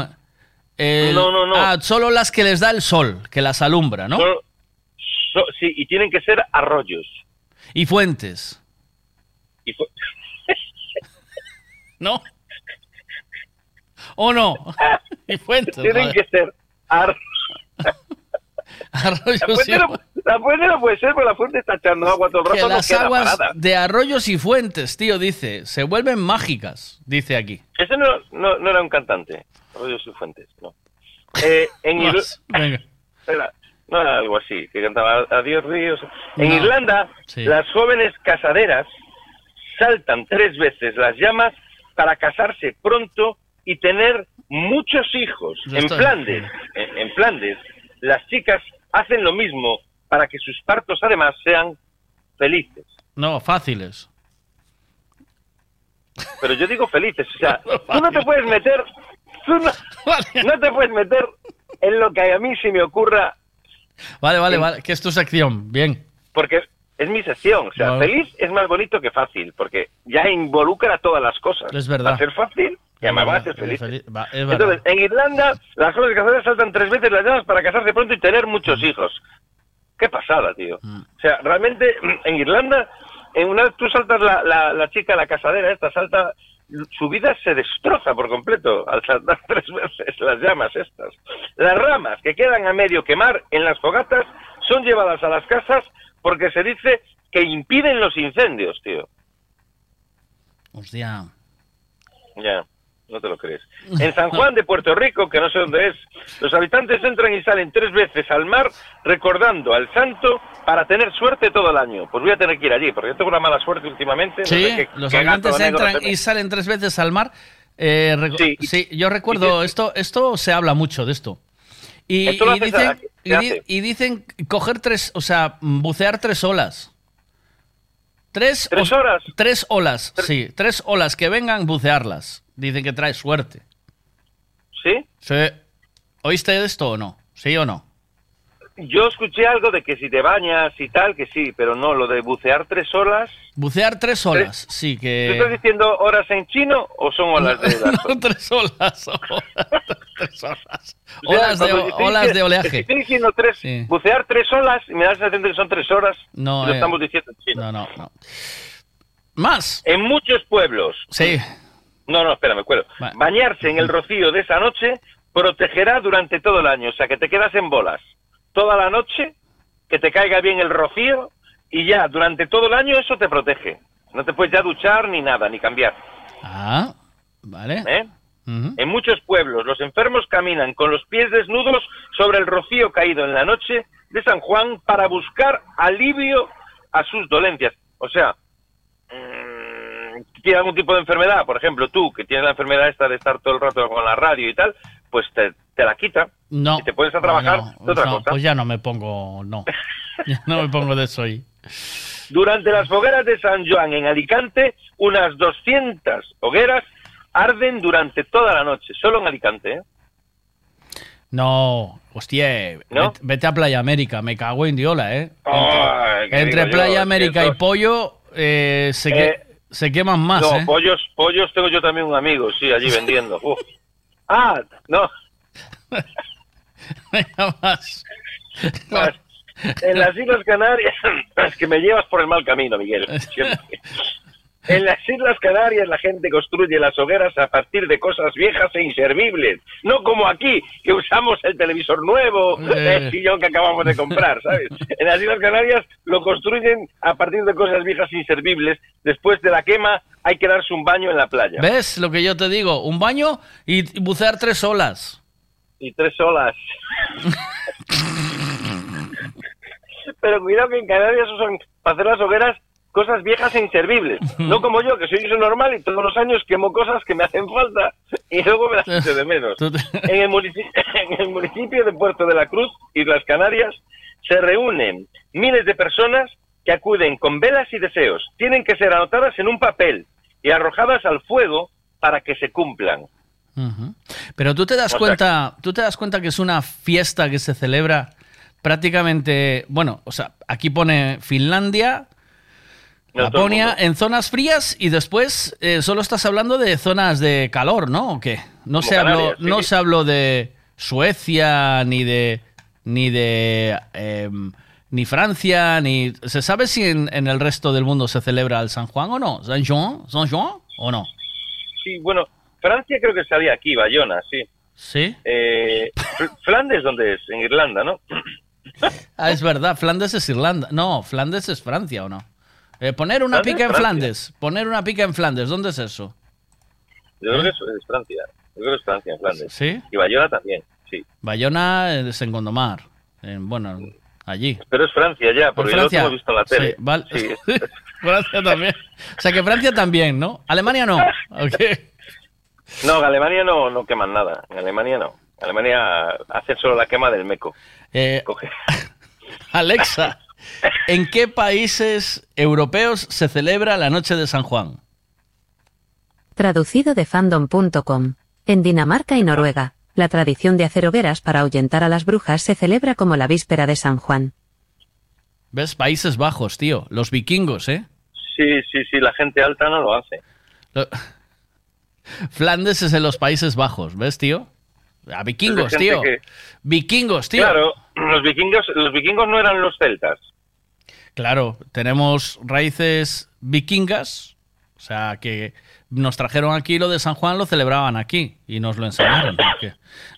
el- No, no, no. Ah, solo las que les da el sol, que las alumbra, ¿no? So- sí, y tienen que ser arroyos. Y fuentes. Y fu- ¿No? ¿O no? Y fuentes. tienen que ser ar- Arroyos y la fuente no puede ser porque la fuente está echando agua todo el Que rato. no las aguas parada. de arroyos y fuentes, tío, dice, se vuelven mágicas, dice aquí. Ese no, no, no era un cantante. Arroyos y fuentes, no. Eh, en Más, Venga. Era- no era algo así, que cantaba Adiós Ríos. En. Irlanda, Sí. las jóvenes casaderas saltan tres veces las llamas para casarse pronto y tener muchos hijos. Ya En. Flandes, en, en Flandes, las chicas hacen lo mismo para que sus partos además sean felices. No, fáciles. Pero yo digo felices, o sea, tú no te puedes meter, tú no, no te puedes meter en lo que a mí se me ocurra Vale, vale, vale, que es tu sección, bien. porque es mi sección. O sea, Vale. feliz es más bonito que fácil, porque ya involucra todas las cosas. Es verdad. Ser fácil y además va a ser Es feliz. feliz- va. Entonces, en Irlanda, las jóvenes casadas saltan tres veces las llamas para casarse pronto y tener muchos hijos. Qué pasada, tío. Mm. O sea, realmente, en Irlanda, en una tú saltas la, la, la chica, la casadera esta, salta, su vida se destroza por completo al saltar tres veces las llamas estas. Las ramas que quedan a medio quemar en las fogatas son llevadas a las casas porque se dice que impiden los incendios, tío. Hostia. Ya, no te lo crees. En San Juan de Puerto Rico, que no sé dónde es, los habitantes entran y salen tres veces al mar recordando al santo para tener suerte todo el año. Pues voy a tener que ir allí, porque yo tengo una mala suerte últimamente. no Sí, sé qué- los qué habitantes entran y salen tres veces al mar. Eh, reco- sí, yo recuerdo, esto, esto se habla mucho de esto. Y, Esto dicen, a- ¿qué y, di- hace? y dicen coger tres, o sea, bucear tres olas. Tres, ¿Tres horas? Tres olas, sí. Tres olas que vengan, bucearlas. Dicen que trae suerte. ¿Sí? Sí. ¿Oíste de esto o no? ¿Sí o no? Yo escuché algo de que si te bañas y tal, que sí, pero no, lo de bucear tres horas. Bucear tres horas, sí, ¿Tú que... estás diciendo horas en chino o son olas de edad? No, tres olas. tres horas. O sea, Olas de, cuando estoy olas de oleaje. Estoy diciendo tres, Sí. bucear tres olas y me da la sensación de que son tres horas. No, y lo eh, estamos diciendo en chino. No, no, no. Más. En muchos pueblos. Sí. No, no, espera, me cuelo. Bañarse en el rocío de esa noche protegerá durante todo el año. O sea, que te quedas en bolas toda la noche, que te caiga bien el rocío y ya durante todo el año eso te protege. No te puedes ya duchar ni nada, ni cambiar. Ah, vale. ¿eh? En muchos pueblos los enfermos caminan con los pies desnudos sobre el rocío caído en la noche de San Juan para buscar alivio a sus dolencias. O sea, mm, tiene algún tipo de enfermedad, por ejemplo, tú que tienes la enfermedad esta de estar todo el rato con la radio y tal, pues te, te la quita No. y te pones a trabajar No, de otra no, cosa. Pues ya no me pongo, no. Ya no me pongo de eso ahí. Durante las fogueras de San Juan en Alicante, unas 200 hogueras arden durante toda la noche, solo en Alicante, ¿eh? No, hostia, ¿No? Vete, a Playa América, me cago en Diola, ¿eh? Ay, ¿qué Entre yo? Playa América y. Pollo eh, se, que- Eh, se queman más, no, ¿eh? pollos, pollos tengo yo también un amigo, sí, allí vendiendo. Uf. Ah, no. más. En las Islas Canarias, es que me llevas por el mal camino, Miguel. siempre. En las Islas Canarias la gente construye las hogueras a partir de cosas viejas e inservibles. No como aquí, que usamos el televisor nuevo, Eh. el sillón que acabamos de comprar, ¿sabes? En las Islas Canarias lo construyen a partir de cosas viejas e inservibles. Después de la quema hay que darse un baño en la playa. ¿Ves lo que yo te digo? Un baño y y bucear tres olas. y tres olas. Pero cuidado que en Canarias usan para hacer las hogueras cosas viejas e inservibles. No como yo, que soy eso normal y todos los años quemo cosas que me hacen falta y luego me las echo de menos. En el, munici- en el municipio de Puerto de la Cruz, Islas Canarias, se reúnen miles de personas que acuden con velas y deseos. Tienen que ser anotadas en un papel y arrojadas al fuego para que se cumplan. Pero tú te das O sea cuenta, tú te das cuenta que es una fiesta que se celebra prácticamente, bueno, o sea, aquí pone Finlandia, Laponia en zonas frías y después eh, solo estás hablando de zonas de calor, ¿no? ¿O qué? No se habló, sí. no se habló de Suecia ni de ni de em, ni Francia ni se sabe si en, en el resto del mundo se celebra el San Juan o no, San Juan, San Juan o no. Sí, bueno, Francia creo que salía aquí, Bayona, sí. Sí. Eh, Fl- Flandes, ¿dónde es? En Irlanda, ¿no? Ah, es verdad, Flandes es Irlanda. No, Flandes es Francia, ¿o no? Eh, poner una pica en. Flandes. Poner una pica en Flandes. ¿Dónde es eso? Yo creo que es, es Francia. Yo creo que es Francia, en Flandes. ¿Sí? Y Bayona también, sí. Bayona es en Gondomar. En- bueno, allí. Pero es Francia ya, porque ¿En yo lo hemos visto en la tele. Sí, vale. Sí. Francia también. O sea que Francia también, ¿no? Alemania no. No, en Alemania no, no queman nada. En Alemania no. En Alemania hacen solo la quema del meco. Eh, Coge. Alexa, ¿en qué países europeos se celebra la noche de San Juan? Traducido de fandom.com. En Dinamarca y Noruega, la tradición de hacer hogueras para ahuyentar a las brujas se celebra como la víspera de San Juan. ¿Ves? Países Bajos, tío. Los vikingos, ¿eh? Sí, sí, sí, la gente alta no lo hace. Lo- Flandes es en los Países Bajos, ¿ves, tío? A vikingos, tío. que- Vikingos, tío. Claro, los vikingos, los vikingos no eran los celtas. Claro, tenemos raíces vikingas, o sea, que nos trajeron aquí lo de San Juan, lo celebraban aquí y nos lo enseñaron.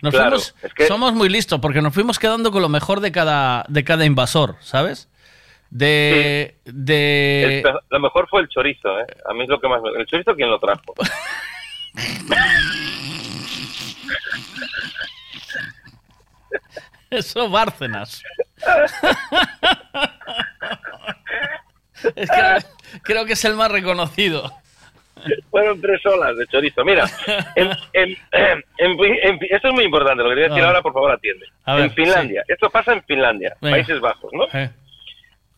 Nos Claro, fuimos, es que- somos muy listos porque nos fuimos quedando con lo mejor de cada, de cada invasor, ¿sabes? De, de... El lo mejor fue el chorizo, ¿eh? A mí es lo que más me... ¿El chorizo quién lo trajo? Eso, Bárcenas. Es que creo que es el más reconocido. Fueron tres olas de chorizo. Mira, en, en- en- en- esto es muy importante, lo que voy a decir A ver. ahora, por favor, atiende. Ver, en Finlandia, esto pasa en Finlandia, Venga. Países Bajos, ¿no? Eh.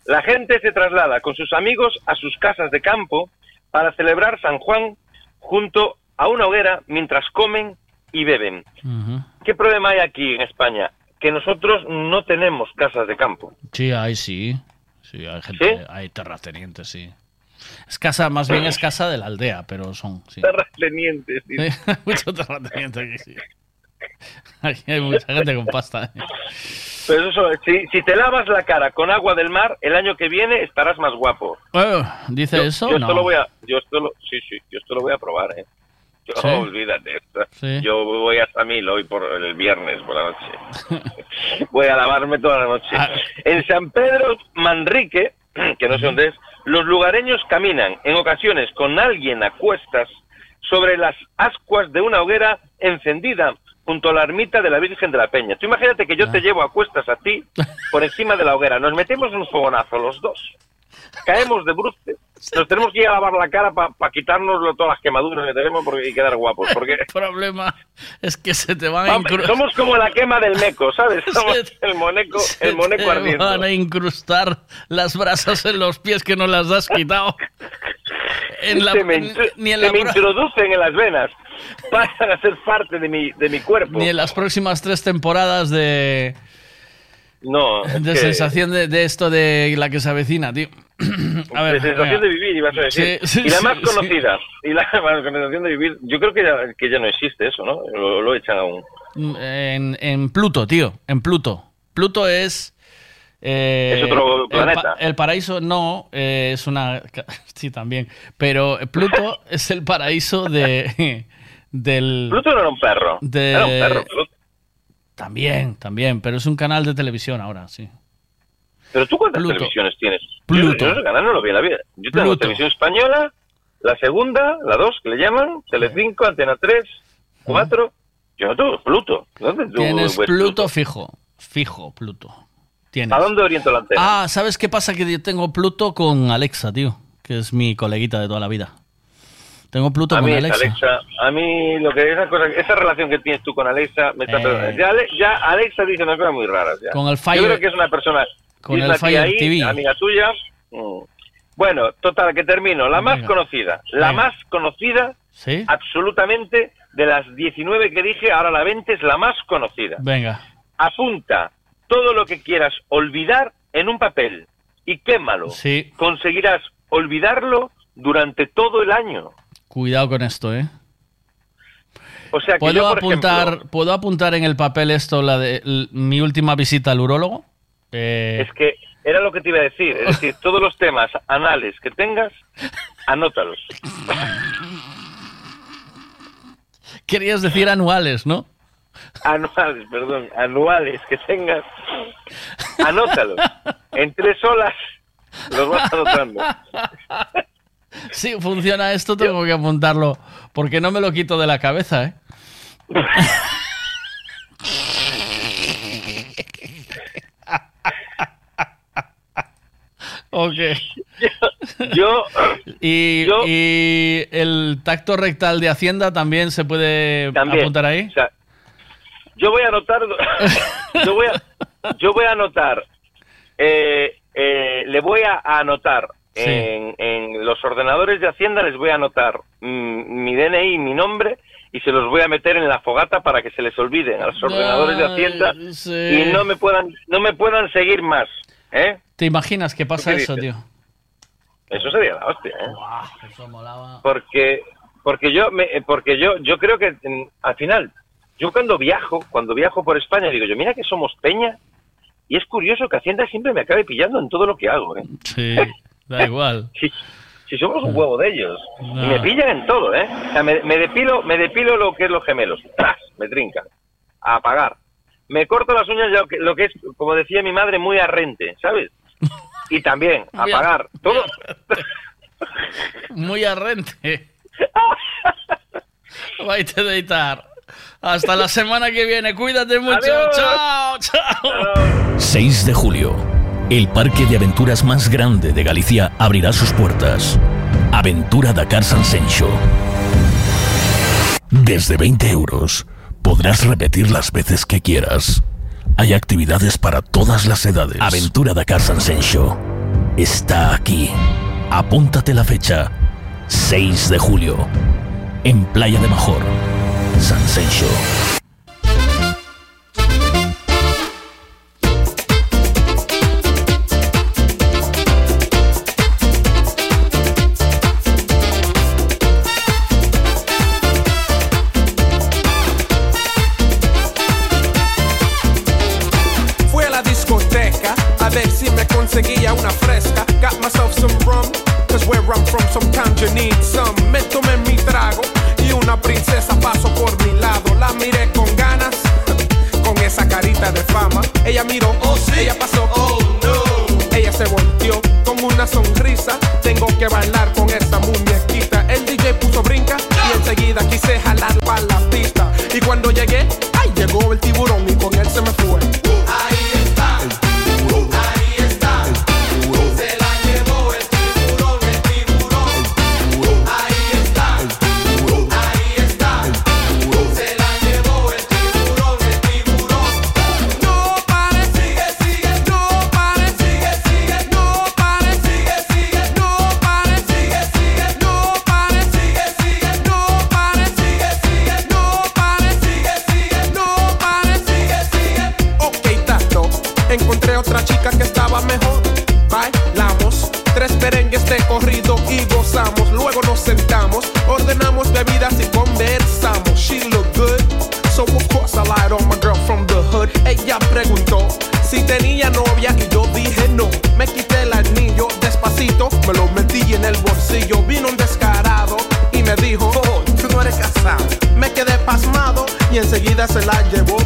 La gente se traslada con sus amigos a sus casas de campo para celebrar San Juan junto a una hoguera mientras comen y beben. ¿Qué problema hay aquí en España? Que nosotros no tenemos casas de campo. Sí, hay sí. Sí, hay gente, hay terratenientes, sí. Es casa, más bien es casa de la aldea, pero son, sí. Terratenientes. Sí, mucho terrateniente aquí, sí. Aquí hay mucha gente con pasta. ¿eh? Pero eso, si, si te lavas la cara con agua del mar, el año que viene estarás más guapo. Bueno, ¿Dice Yo- eso? Yo no. esto lo voy a, yo esto lo, sí, sí, yo esto lo voy a probar, ¿eh? Yo, ¿Sí? olvídate. Sí. Yo voy a Samil hoy por el viernes por la noche. voy a lavarme toda la noche. Ah. En San Pedro Manrique, que no sé dónde es, los lugareños caminan en ocasiones con alguien a cuestas sobre las ascuas de una hoguera encendida junto a la ermita de la Virgen de la Peña. Tú imagínate que yo Ah. te llevo a cuestas a ti por encima de la hoguera. Nos metemos un fogonazo los dos. Caemos de bruces. Nos tenemos que ir a lavar la cara para quitarnos todas las quemaduras que tenemos porque, y quedar guapos. Porque El problema es que se te van a incrustar. somos como la quema del meco, ¿sabes? Somos el moneco, el moneco te ardiendo. van a incrustar las brasas en los pies que no las has quitado. En la- se me, ni en se la me pro- introducen en las venas. Pasan a ser parte de mi, de mi cuerpo. Ni en las próximas tres temporadas de, No, de que- sensación de, de esto de la que se avecina, tío. A ver, sensación de vivir, ibas a decir. Sí, sí, y la más sí. conocida. Y la más sensación de vivir. Yo creo que ya, que ya no existe eso, ¿no? Lo, lo echan aún. En, en Pluto, tío, en Pluto. Pluto es... eh, ¿Es otro planeta? El, paraíso no, eh, es una... Sí, también. Pero Pluto es el paraíso de... Del, Pluto no era un perro. de- Era un perro. Pluto. También, también, pero es un canal de televisión ahora, sí. Pero tú cuántas Pluto. televisiones tienes? Pluto. Yo, yo ese canal no lo vi en la vida. Yo tengo Pluto. televisión española, la segunda, la dos, que le llaman, Telecinco, Antena 3, 4. Yo no tengo Pluto. ¿Dónde tú Tienes Pluto fijo, fijo, Pluto. Tienes. ¿A dónde oriento la antena? Ah, ¿sabes qué pasa? Que yo tengo Pluto con Alexa, tío, que es mi coleguita de toda la vida. Tengo Pluto a con mí, Alexa. Alexa. a mí lo que esa cosa, esa relación que tienes tú con Alexa, me está Eh. ya, Ale- ya Alexa dice unas cosas muy raras. ya. Con el Fire- Yo creo que es una persona, con el Fire ahí, TV. amiga tuya. Mm. Bueno, total, que termino. La más conocida, la Venga. más conocida, ¿Sí? absolutamente, de las 19 que dije, ahora la 20 es la más conocida. Venga. Apunta todo lo que quieras olvidar en un papel y quémalo. Sí. Conseguirás olvidarlo durante todo el año. Cuidado con esto, ¿eh? O sea que ¿Puedo yo, por apuntar, ejemplo, ¿Puedo apuntar en el papel esto, la de mi última visita al urólogo? Eh, es que era lo que te iba a decir. Es decir, todos los temas anales que tengas, anótalos. Querías decir anuales, ¿no? Anuales, perdón, anuales que tengas, anótalos. En tres olas los vas anotando. Si funciona esto, tengo que apuntarlo, porque no me lo quito de la cabeza, ¿eh? ok. Yo, y, y el tacto rectal de Hacienda también se puede También. apuntar ahí. O sea, yo voy a anotar, yo voy a, yo voy a anotar, eh, eh, le voy a anotar Sí. en, en los ordenadores de Hacienda, les voy a anotar mm, mi DNI y mi nombre y se los voy a meter en la fogata para que se les olviden a los ordenadores de Hacienda sí. y no me puedan, no me puedan seguir más, ¿eh? ¿Te imaginas que pasa ¿Tú qué eso, dices? tío? Eso sería la hostia, ¿eh? Eso molaba. porque porque yo me, eh, porque yo yo creo que al final yo cuando viajo cuando viajo por España digo yo mira que somos peña y es curioso que Hacienda siempre me acabe pillando en todo lo que hago ¿eh? Sí, da igual. si, si somos un huevo de ellos No. y me pillan en todo ¿eh? O sea, me, me depilo me depilo lo que es los gemelos ¡Tras! me trincan a apagar me corto las uñas lo que, lo que es como decía mi madre muy arrente ¿sabes? y también apagar todo Muy arrente. Vai a deitar. Hasta la semana que viene. Cuídate mucho. Adiós. Chao, chao. 6 de julio. El parque de aventuras más grande de Galicia abrirá sus puertas. Aventura Dakar Sansencho. Desde 20 euros podrás repetir las veces que quieras. Hay actividades para todas las edades. Aventura Dakar Sansencho está aquí. Apúntate la fecha. 6 de julio. En Playa de Major. Sansencho. miré con ganas, con esa carita de fama. Ella miró, oh sí, ella pasó, oh no. Ella se volteó con una sonrisa. Tengo que bailar con esta muñequita. El DJ puso brinca y enseguida quise jalar para la pista. Y cuando llegué, y gozamos. Luego nos sentamos, ordenamos bebidas y conversamos. She looked good, so of course I lied on my girl from the hood. Ella preguntó si tenía novia y yo dije no. Me quité el anillo despacito, me lo metí en el bolsillo. Vino un descarado y me dijo, oh, tú no eres casado. Me quedé pasmado y enseguida se la llevó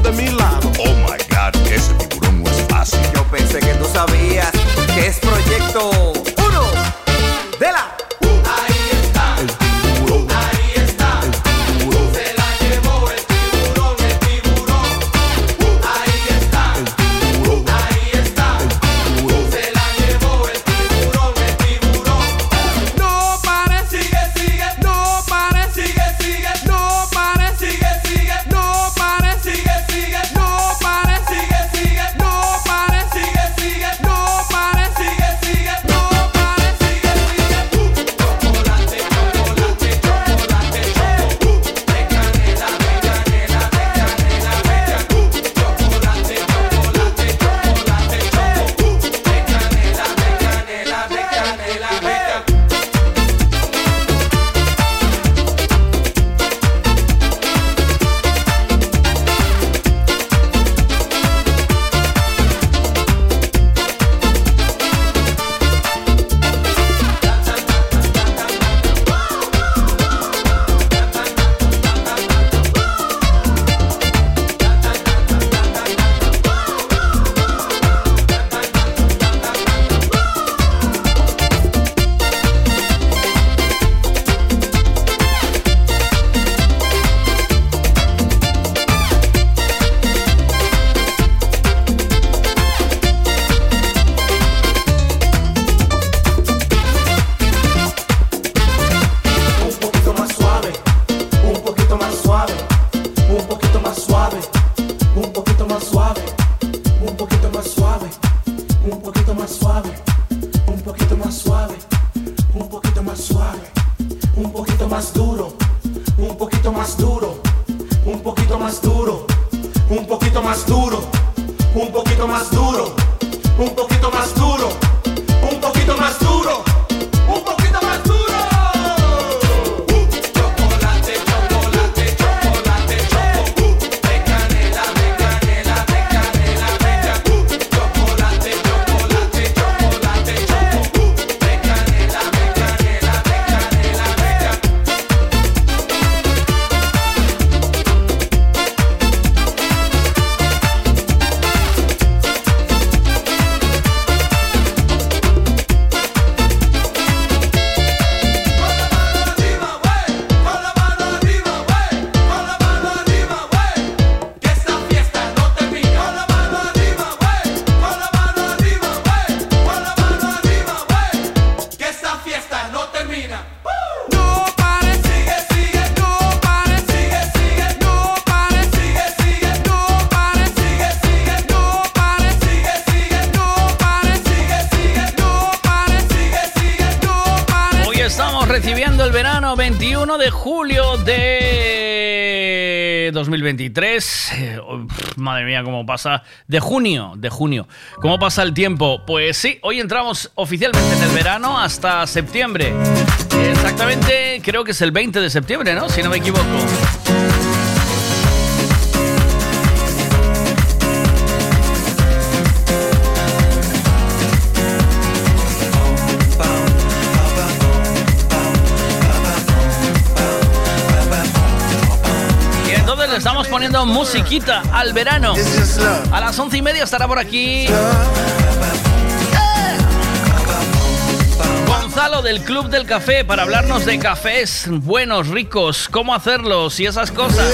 Eh, oh, madre mía, cómo pasa. De junio, de junio. ¿Cómo pasa el tiempo? Pues sí, hoy entramos oficialmente en el verano hasta septiembre. Exactamente, creo que es el 20 de septiembre, ¿no? Si no me equivoco. Poniendo musiquita al verano. A las once y media estará por aquí. Gonzalo del Club del Café para hablarnos de cafés buenos, ricos, cómo hacerlos y esas cosas.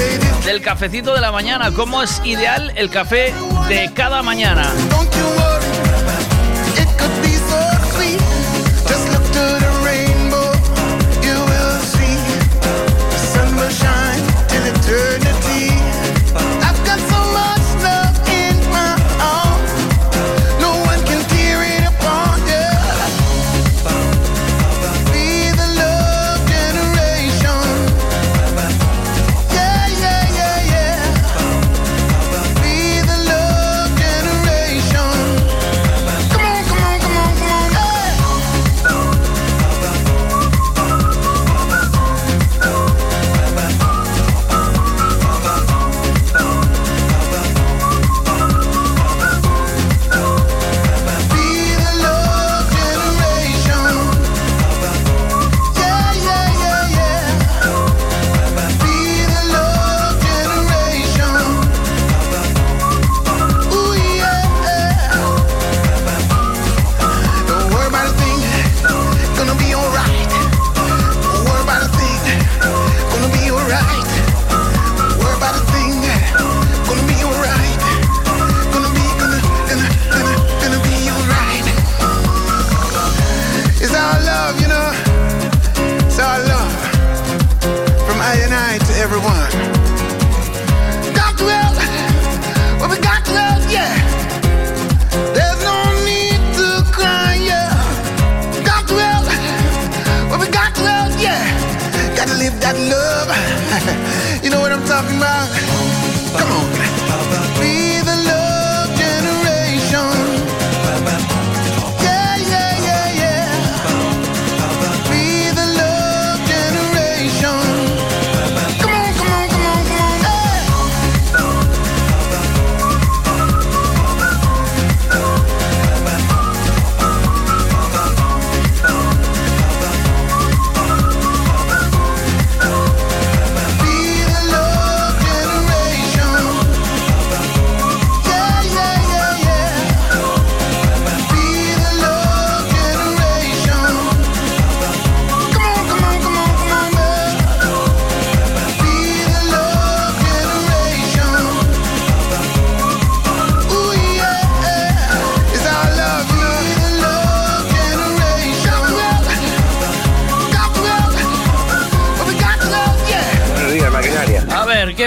Del cafecito de la mañana, cómo es ideal el café de cada mañana.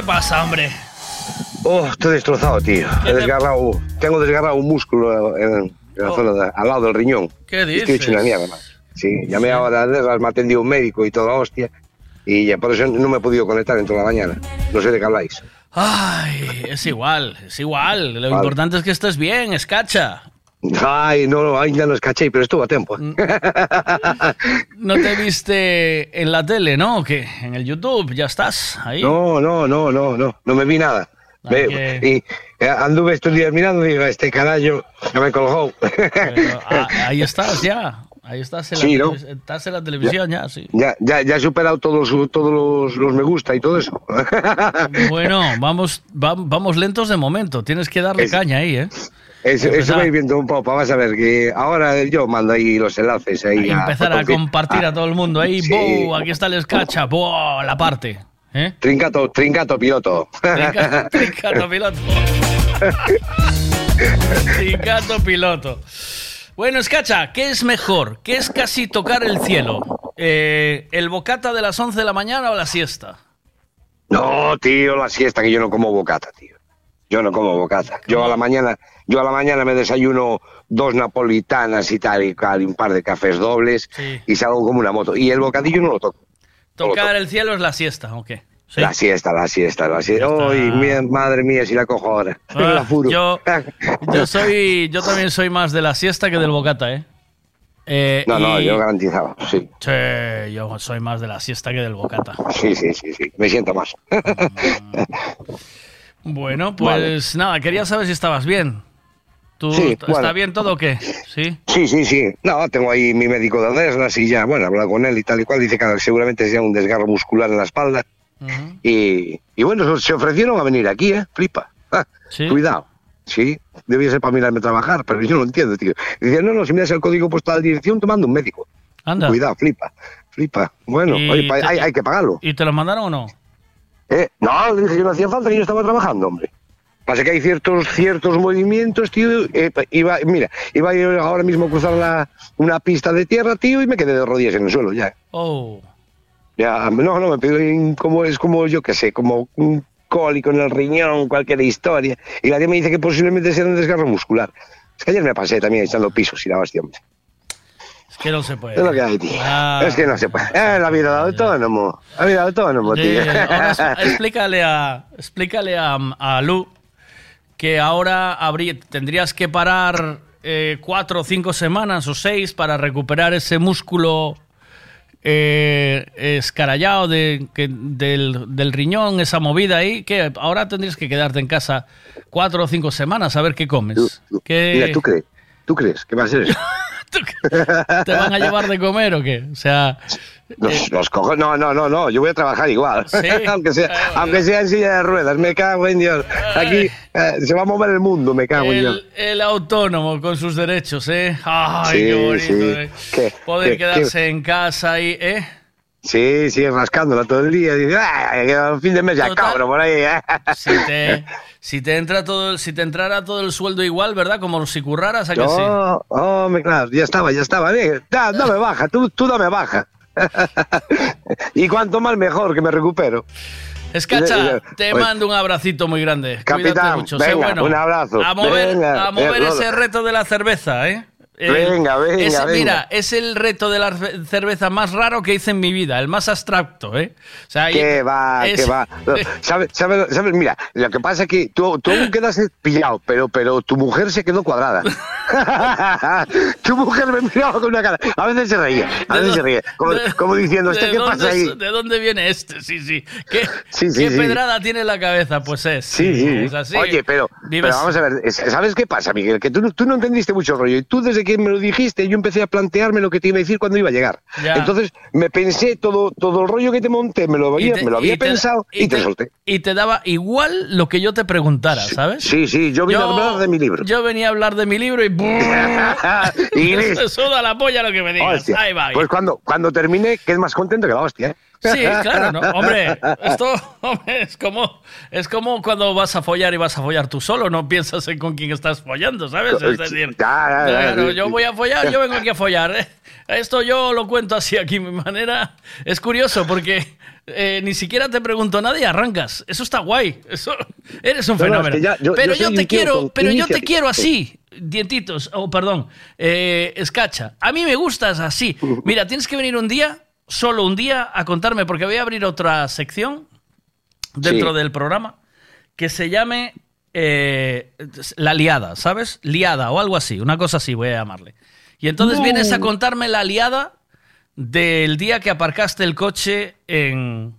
Pasa, hombre? Oh, estoy destrozado, tío. ¿Qué He desgarrado, tengo desgarrado un músculo en, en la Oh. zona de- al lado del riñón. ¿Qué Y Estoy hecho una dices? mierda, más. Sí, llamé ahora, me ha atendido un médico y toda hostia. Y ya por eso no me he podido conectar en toda la mañana. No sé de qué habláis. Ay, es igual, es igual. Lo Vale. importante es que estés bien, escacha. Ay, no, no, ay, ya no es caché, pero estuvo a tiempo. No te viste en la tele, ¿no? ¿O qué? En el YouTube, ya estás ahí. No, no, no, no, no, no me vi nada. Me- que- y eh, anduve estos días mirando y digo, este canallo ya me colgó. Pero, ah, ahí estás ya. Ahí estás en, la Sí, ¿no? televis- estás en la televisión ya, sí. ya, ya, ya he superado todos, los- todos los, los me gusta y todo eso. Bueno, vamos, va- vamos lentos de momento. Tienes que darle Es- caña ahí, ¿eh? Eso, eso voy viendo un poco, vas a ver que ahora yo mando ahí los enlaces ahí. Y empezar a compartir a todo el mundo ahí. Sí. Aquí está el escacha. La parte. ¿eh? Trincato, trincato piloto. Trinca- Trincato piloto. Trincato piloto. Bueno, Escacha, ¿qué es mejor? ¿Qué es casi tocar el cielo? Eh, ¿El bocata de las 11 de la mañana o la siesta? No, tío, la siesta que yo no como bocata, tío. Yo no como bocata. Yo a la mañana, yo a la mañana me desayuno dos napolitanas y tal y un par de cafés dobles Sí. y salgo como una moto. Y el bocadillo no lo toco. ¿Tocar el cielo es la siesta o qué? Sí. La siesta, la siesta, la siesta. Ay, mi- madre mía, si la cojo ahora. Ah, la furo. yo, yo soy, yo también soy más de la siesta que del bocata, ¿eh? Eh, No, no, yo garantizado, sí. Sí, yo soy más de la siesta que del bocata. Sí, sí, sí, sí. Me siento más. Bueno, pues nada, quería saber si estabas bien. ¿Tú Sí, está bueno. bien todo o qué? Sí. Sí, sí, sí. No, tengo ahí mi médico de Adeslas y ya, bueno, he hablado con él y tal y cual. Dice que seguramente sea un desgarro muscular en la espalda Y, y bueno, se ofrecieron a venir aquí, ¿eh? Flipa. Ah, Cuidado. Sí, debía ser para mirarme a trabajar, pero yo no entiendo, tío. Dicen, no, no, si me das el código postal de dirección, te mando un médico. Anda. Cuidado, flipa. Flipa. Bueno, oye, te- hay, hay que pagarlo. ¿Y te lo mandaron o no? Eh, no, le dije que no hacía falta, que yo estaba trabajando, hombre. Pasa que hay ciertos ciertos movimientos, tío. eh, iba, mira, iba yo ahora mismo a cruzar la, una pista de tierra, tío, y me quedé de rodillas en el suelo, ya. Oh. Ya, no, no, me pido como es como yo que sé, como un cólico en el riñón, cualquier historia. Y la tía me dice que posiblemente sea un desgarro muscular. Es que ayer me pasé también echando pisos y la hostia, hombre. Es que no se puede. Es lo que hay, tío. Ah. Es que no se puede. Eh, la vida de autónomo. La vida de autónomo, tío. Ahora es- explícale a, explícale a, a Lu que ahora habría, tendrías que parar eh, cuatro o cinco semanas o seis para recuperar ese músculo eh, escarallado de, que- del, del riñón, esa movida ahí, que ahora tendrías que quedarte en casa cuatro o cinco semanas a ver qué comes. ¿Qué- Mira, ¿tú crees? ¿Tú crees que va a ser eso? ¿Te van a llevar de comer o qué? O sea, Los, los cojo- No, no, no, no. Yo voy a trabajar igual. Sí. aunque, sea, aunque sea en silla de ruedas. Me cago en Dios. Aquí eh, se va a mover el mundo, me cago en Dios. el, el autónomo con sus derechos, ¿eh? Ay, Sí, qué bonito, sí. ¿eh? ¿Qué- Poder qué- quedarse en casa y, ¿eh? Sí, sí, rascándola todo el día. Dice, "Ay, que al fin de mes ya cabro por ahí. ¿eh?". Si te, si te entra todo, el- si te entrara todo el sueldo igual, ¿verdad? Como si curraras, ¿a que sí? No, hombre, claro, ya estaba, ya estaba. eh, da- dame baja, tú, tú dame baja. y cuanto más mejor que me recupero. Escacha, te mando un abracito muy grande. Cuídate Capitán, mucho, sé venga, bueno. un abrazo. A mover, Venga, a mover eh, ese reto de la cerveza, ¿eh? El- Venga, venga, es- venga. Mira, es el reto de la ce- cerveza más raro que hice en mi vida, el más abstracto, ¿eh? O sea, Que va, es- que va. No, ¿Sabes? ¿Sabes? ¿Sabes? Mira, lo que pasa es que tú, tú aún quedas pillado, pero, pero tu mujer se quedó cuadrada. tu mujer me miraba con una cara. A veces se reía, a veces se reía. Como, como diciendo, ¿este ¿De qué dónde pasa ahí? ¿De dónde viene este? Sí, sí. ¿Qué, Sí, sí, qué sí. pedrada tiene en la cabeza? Pues es. Sí, sí. Es así. Oye, pero, pero vamos a ver, es- ¿sabes qué pasa, Miguel? Que tú, no- tú no entendiste mucho rollo. Y tú, desde que me lo dijiste, yo empecé a plantearme lo que te iba a decir cuando iba a llegar. Ya. Entonces, me pensé todo, todo el rollo que te monté, me lo había, te- me lo había y te- pensado y, te, solté. y te daba igual lo que yo te preguntara, ¿sabes? Sí, sí, yo vine a hablar de mi libro. Yo venía a hablar de mi libro y. Y listo. suda la polla lo que me digas. Hostia. Ahí va. Pues cuando, cuando termine, quedes más contento que la hostia, ¿eh? Sí, claro, ¿no? Hombre, esto hombre, es como es como cuando vas a follar y vas a follar tú solo, no piensas en con quién estás follando, ¿sabes? Es decir, claro, yo voy a follar, yo vengo aquí a follar. ¿eh? Esto yo lo cuento así aquí, mi manera. Es curioso porque eh, ni siquiera te pregunto nada y arrancas. Eso está guay. Eso, eres un No, no, es fenómeno. que ya- yo- pero yo te quiero, pero yo te quiero así. Dientitos, oh, perdón, eh, escacha. A mí me gustas así. Mira, tienes que venir un día, solo un día, a contarme, porque voy a abrir otra sección dentro Sí. del programa que se llame eh, La Liada, ¿sabes? Liada o algo así, una cosa así voy a llamarle. Y entonces No. vienes a contarme la liada del día que aparcaste el coche en,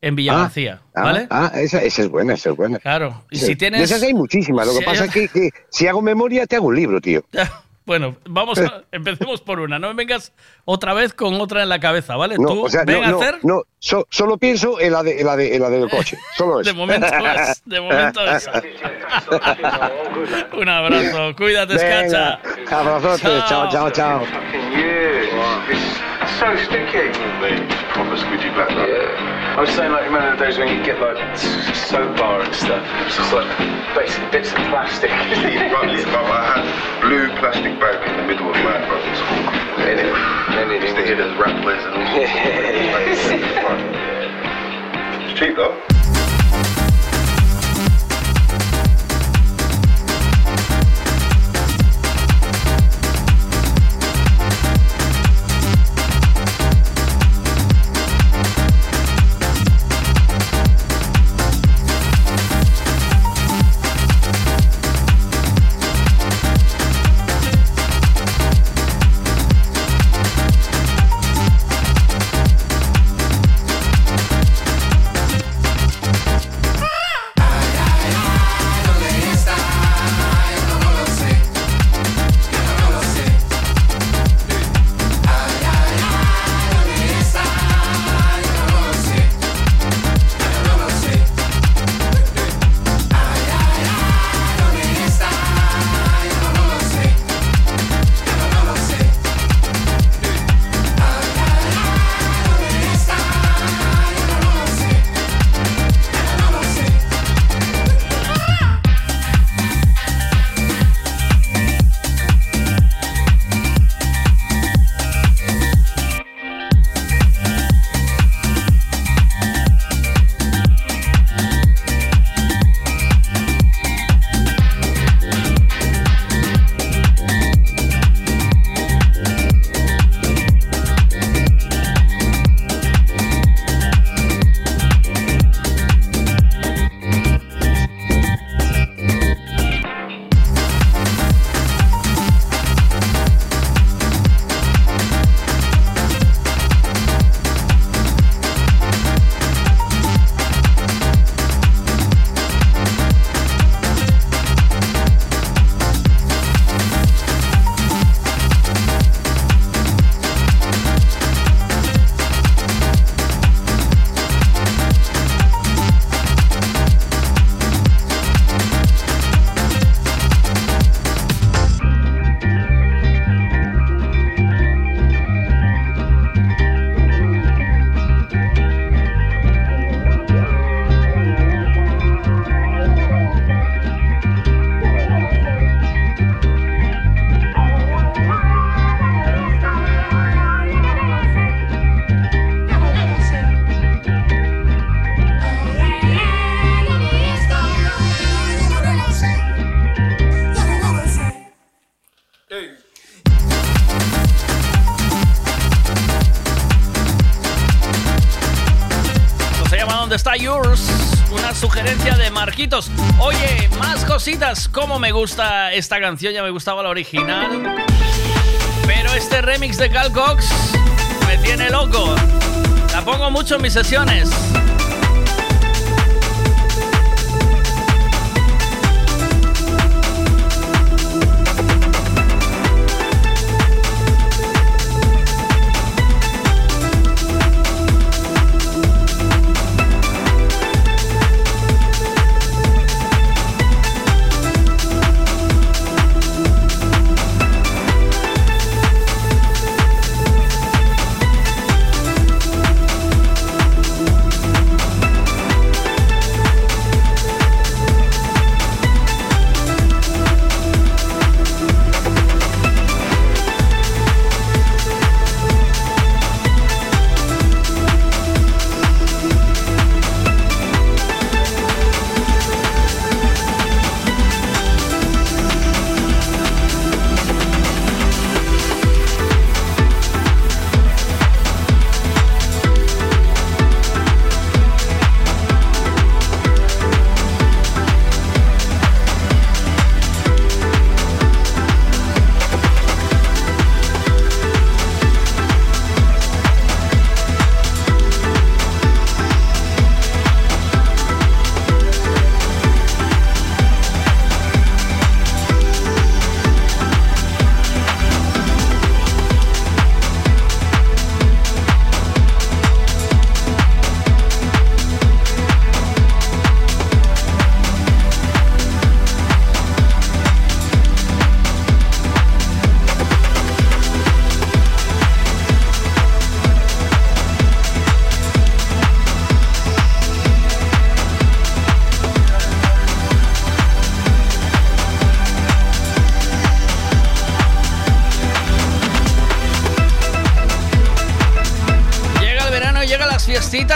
en Villa Ah, ah, ¿vale? Ah, esa, esa es buena, esa es buena. Claro. Y Sí. si tienes... De esas hay muchísimas. Lo que Sí, pasa es que, que si hago memoria, te hago un libro, tío. Bueno, vamos a, empecemos por una. No me vengas otra vez con otra en la cabeza, ¿vale? No, Tú o sea, ven no, a hacer. no, so- solo pienso en la, de, en la, de, en la del coche. Solo eso. De momento es, de momento es. Un abrazo, cuídate, escacha. abrazotes, chao, chao, chao. So sticky. Proper squidgy black. I was saying, like, remember the days when you get like soap bar and stuff? It's just like basically bits of plastic. I had blue plastic bag in the middle of my bro in school. And it, and it used to hear those rap players and all. It's cheap though. Cositas. ¿Cómo me gusta esta canción? Ya me gustaba la original. Pero este remix de Cal Cox me tiene loco. La pongo mucho en mis sesiones.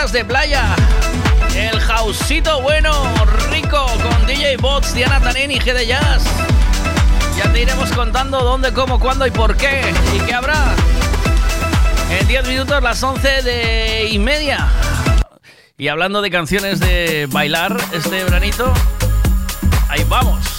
De playa. El jausito bueno, rico, con DJ Bots, Diana Tanen y G de Jazz. Ya te iremos contando dónde, cómo, cuándo y por qué. ¿Y qué habrá? En 10 minutos, las 11 de y media. Y hablando de canciones de bailar este veranito, ahí vamos.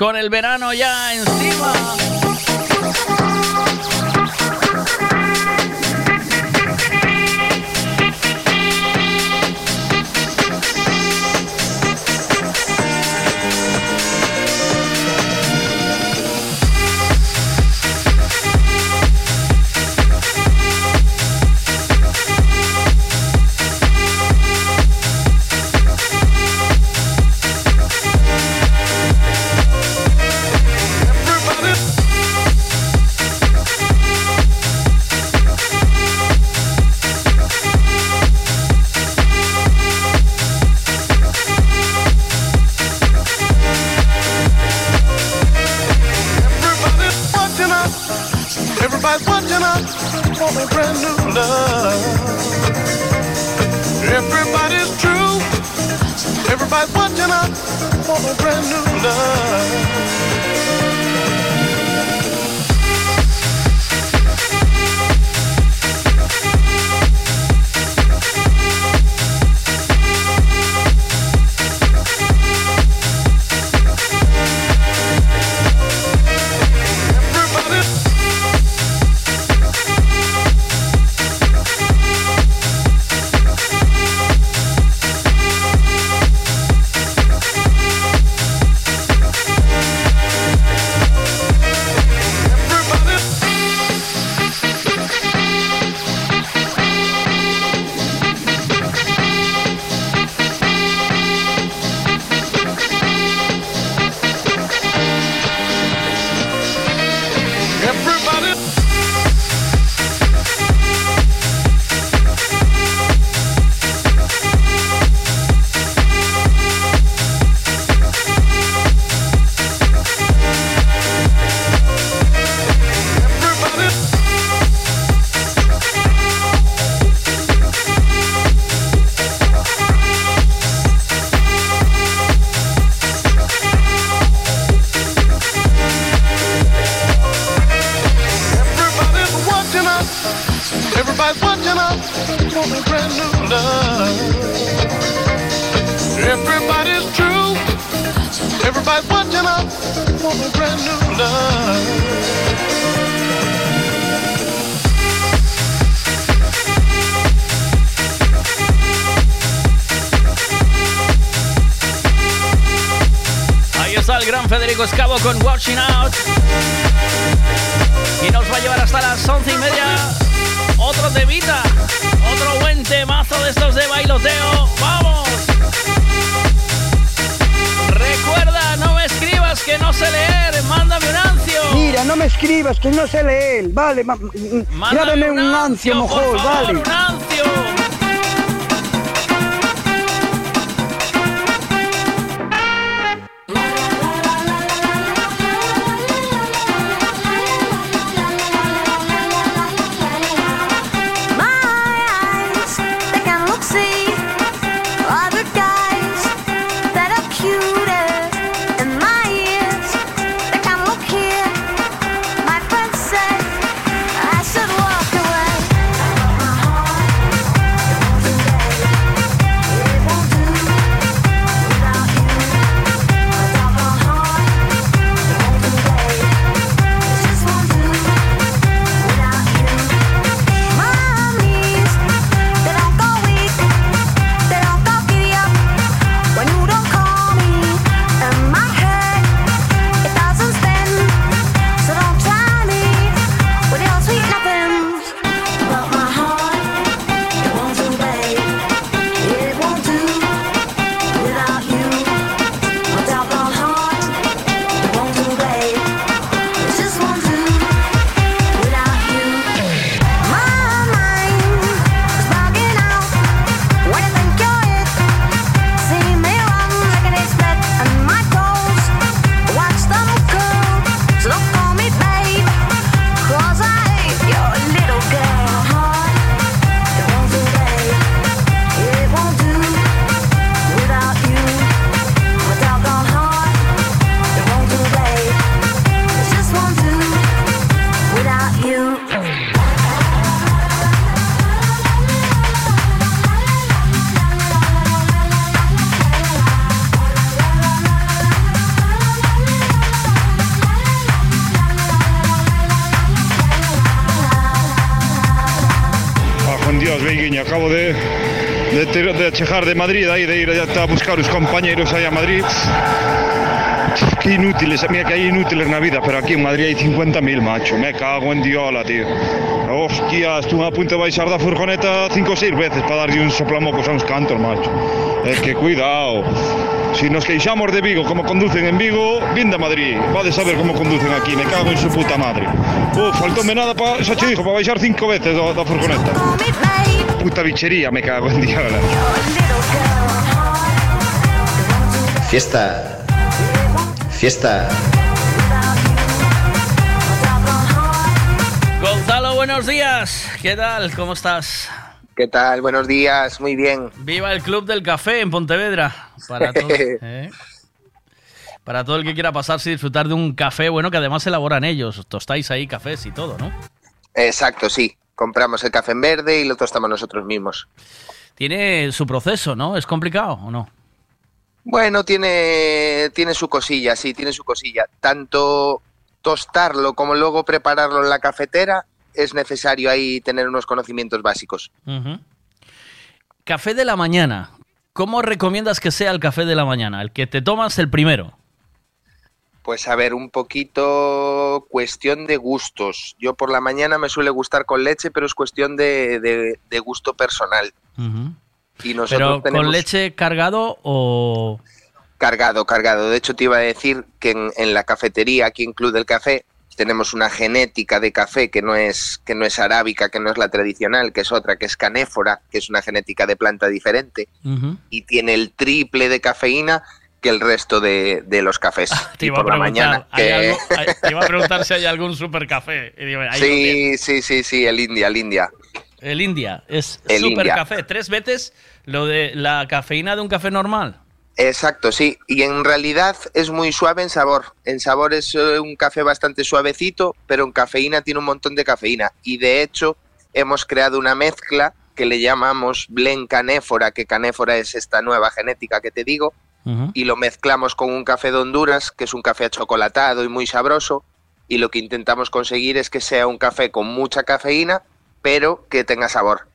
Con el verano ya encima. Watching Out. Y nos va a llevar hasta las once y media. Otro temita. Otro buen temazo de estos de bailoteo. ¡Vamos! Recuerda, no me escribas que no sé leer. Mándame un ancio. Mira, no me escribas que no sé leer. Vale, grábame un ancio mejor, vale. De de Madrid, aí, de ir a buscar os compañeros aí a Madrid. Qué inútiles, mira que hay inútiles na vida, pero aquí en Madrid hai 50.000, macho. Me cago en diola, tío. Hostia, estuve a punto de baixar da furgoneta cinco ou seis veces para darlle un soplamocos a uns cantos, macho. Es que cuidado. Si nos queixamos de Vigo como conducen en Vigo, vinde a Madrid. Vades a ver como conducen aquí, me cago en su puta madre. Uf, faltóme nada para, xa dijo, para baixar cinco veces da, da furgoneta. Puta bichería, me cago en diola. Fiesta. Fiesta. Gonzalo, buenos días. ¿Qué tal? ¿Cómo estás? ¿Qué tal? Buenos días, muy bien. Viva el Club del Café en Pontevedra. Para todo, ¿eh? Para todo el que quiera pasarse y disfrutar de un café, bueno, que además elaboran ellos. Tostáis ahí cafés y todo, ¿no? Exacto, sí. Compramos el café en verde y lo tostamos nosotros mismos. Tiene su proceso, ¿no? ¿Es complicado o no? Bueno, tiene, tiene su cosilla, sí, tiene su cosilla. Tanto tostarlo como luego prepararlo en la cafetera es necesario ahí tener unos conocimientos básicos. Café de la mañana. ¿Cómo recomiendas que sea el café de la mañana? El que te tomas el primero. Pues a ver, un poquito cuestión de gustos. Yo por la mañana me suele gustar con leche, pero es cuestión de, de- de gusto personal. Y nosotros Pero tenemos con leche cargado o... cargado, cargado. De hecho, te iba a decir que en, en la cafetería, aquí en Club del Café, tenemos una genética de café que no es que no es arábica, que no es la tradicional, que es otra, que es canéfora, que es una genética de planta diferente y tiene el triple de cafeína que el resto de, de los cafés. Te y iba, por la mañana ¿hay que algo- hay- te iba a preguntar si hay algún super café. Y digo, sí, sí, sí, sí, el India, el India. El India es El super India. café. Tres veces lo de la cafeína de un café normal. Exacto, sí. Y en realidad es muy suave en sabor. En sabor es eh, un café bastante suavecito, pero en cafeína tiene un montón de cafeína. Y de hecho hemos creado una mezcla que le llamamos blend canéfora, que canéfora es esta nueva genética que te digo, y lo mezclamos con un café de Honduras, que es un café achocolatado y muy sabroso. Y lo que intentamos conseguir es que sea un café con mucha cafeína, pero que tenga sabor.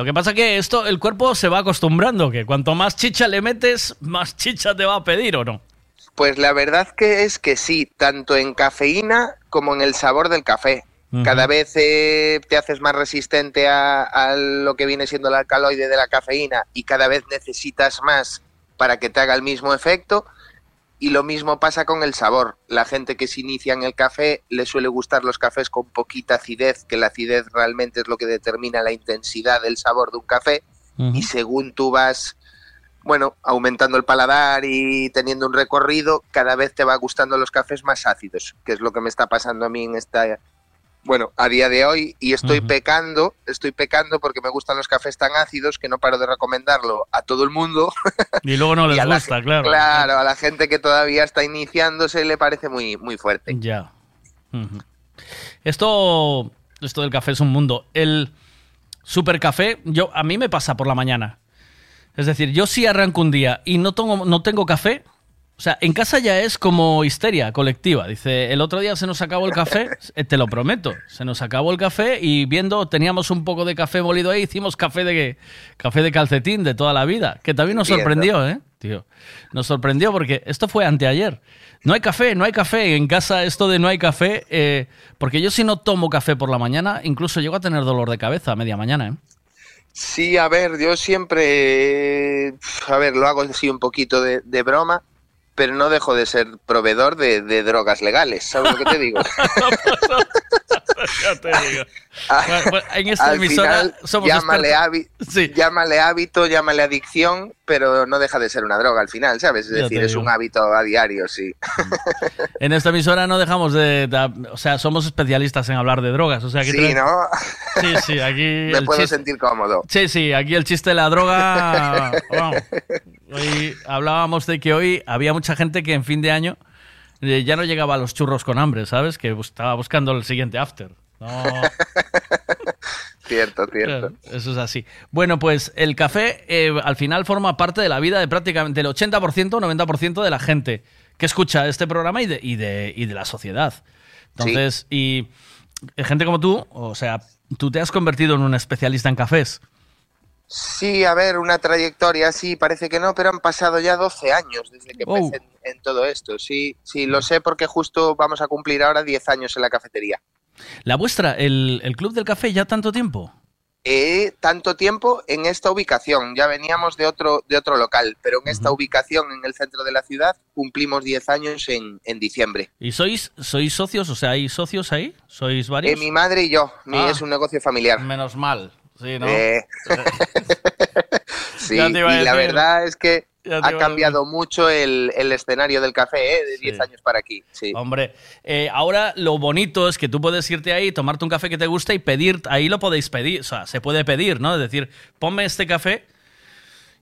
Lo que pasa que esto, el cuerpo se va acostumbrando, que cuanto más chicha le metes, más chicha te va a pedir, ¿o no? Pues la verdad que es que sí, tanto en cafeína como en el sabor del café. Cada vez eh, te haces más resistente a, a lo que viene siendo el alcaloide de la cafeína y cada vez necesitas más para que te haga el mismo efecto. Y lo mismo pasa con el sabor. La gente que se inicia en el café le suele gustar los cafés con poquita acidez, que la acidez realmente es lo que determina la intensidad del sabor de un café. Y según tú vas, bueno, aumentando el paladar y teniendo un recorrido, cada vez te va gustando los cafés más ácidos, que es lo que me está pasando a mí en esta, bueno, a día de hoy. Y estoy pecando, estoy pecando porque me gustan los cafés tan ácidos que no paro de recomendarlo a todo el mundo. Y luego no les gusta, claro. Claro, a la gente que todavía está iniciándose le parece muy, muy fuerte. Ya. Esto, esto del café es un mundo. El supercafé, yo, a mí me pasa por la mañana. Es decir, yo si arranco un día y no tengo, no tengo café, o sea, en casa ya es como histeria colectiva. Dice, el otro día se nos acabó el café, eh, te lo prometo, se nos acabó el café y viendo, teníamos un poco de café molido ahí, hicimos café de, café de calcetín de toda la vida, que también nos sorprendió, ¿eh? Tío, nos sorprendió porque esto fue anteayer. No hay café, no hay café. En casa esto de no hay café, eh, porque yo si no tomo café por la mañana, incluso llego a tener dolor de cabeza a media mañana, ¿eh? Sí, a ver, yo siempre, eh, a ver, lo hago así un poquito de, de broma, pero no dejo de ser proveedor de, de drogas legales, ¿sabes lo que te digo? ya te digo. Bueno, pues, en esta Al emisora final, somos llámale, expertos. hábi- llámale hábito, llámale adicción, pero no deja de ser una droga al final, ¿sabes? Es Ya decir, es un hábito a diario, sí. En esta emisora no dejamos de, de- O sea, somos especialistas en hablar de drogas. O sea, que Sí, ¿no? Sí, sí, aquí. Me puedo chiste- sentir cómodo. Sí, sí, aquí el chiste de la droga. vamos. Hoy hablábamos de que hoy había mucha gente que en fin de año eh, ya no llegaba a los churros con hambre, ¿sabes? Que estaba buscando el siguiente after. No, Cierto, cierto. claro, eso es así. Bueno, pues el café eh, al final forma parte de la vida de prácticamente el 80%, 90% de la gente que escucha este programa y de, y de, y de la sociedad. Entonces, y gente como tú, o sea, tú te has convertido en un especialista en cafés. Sí, a ver, una trayectoria, sí, parece que no, pero han pasado ya 12 años desde que Oh. empecé en, en todo esto. Sí, sí, lo sé porque justo vamos a cumplir ahora 10 años en la cafetería. La vuestra, el, el Club del Café, ya tanto tiempo. Eh, tanto tiempo en esta ubicación, ya veníamos de otro, de otro local, pero en esta ubicación en el centro de la ciudad cumplimos 10 años en, en diciembre. ¿Y sois, sois socios? O sea, ¿hay socios ahí? ¿Sois varios? Eh, mi madre y yo, mi- Ah. es un negocio familiar. Menos mal, sí, ¿no? Eh, sí, Ya y la verdad es que ha cambiado mucho el, el escenario del café ¿eh? de 10 años para aquí. Sí. Hombre, eh, ahora lo bonito es que tú puedes irte ahí, tomarte un café que te gusta y pedir, ahí lo podéis pedir, o sea, se puede pedir, ¿no? Es decir, ponme este café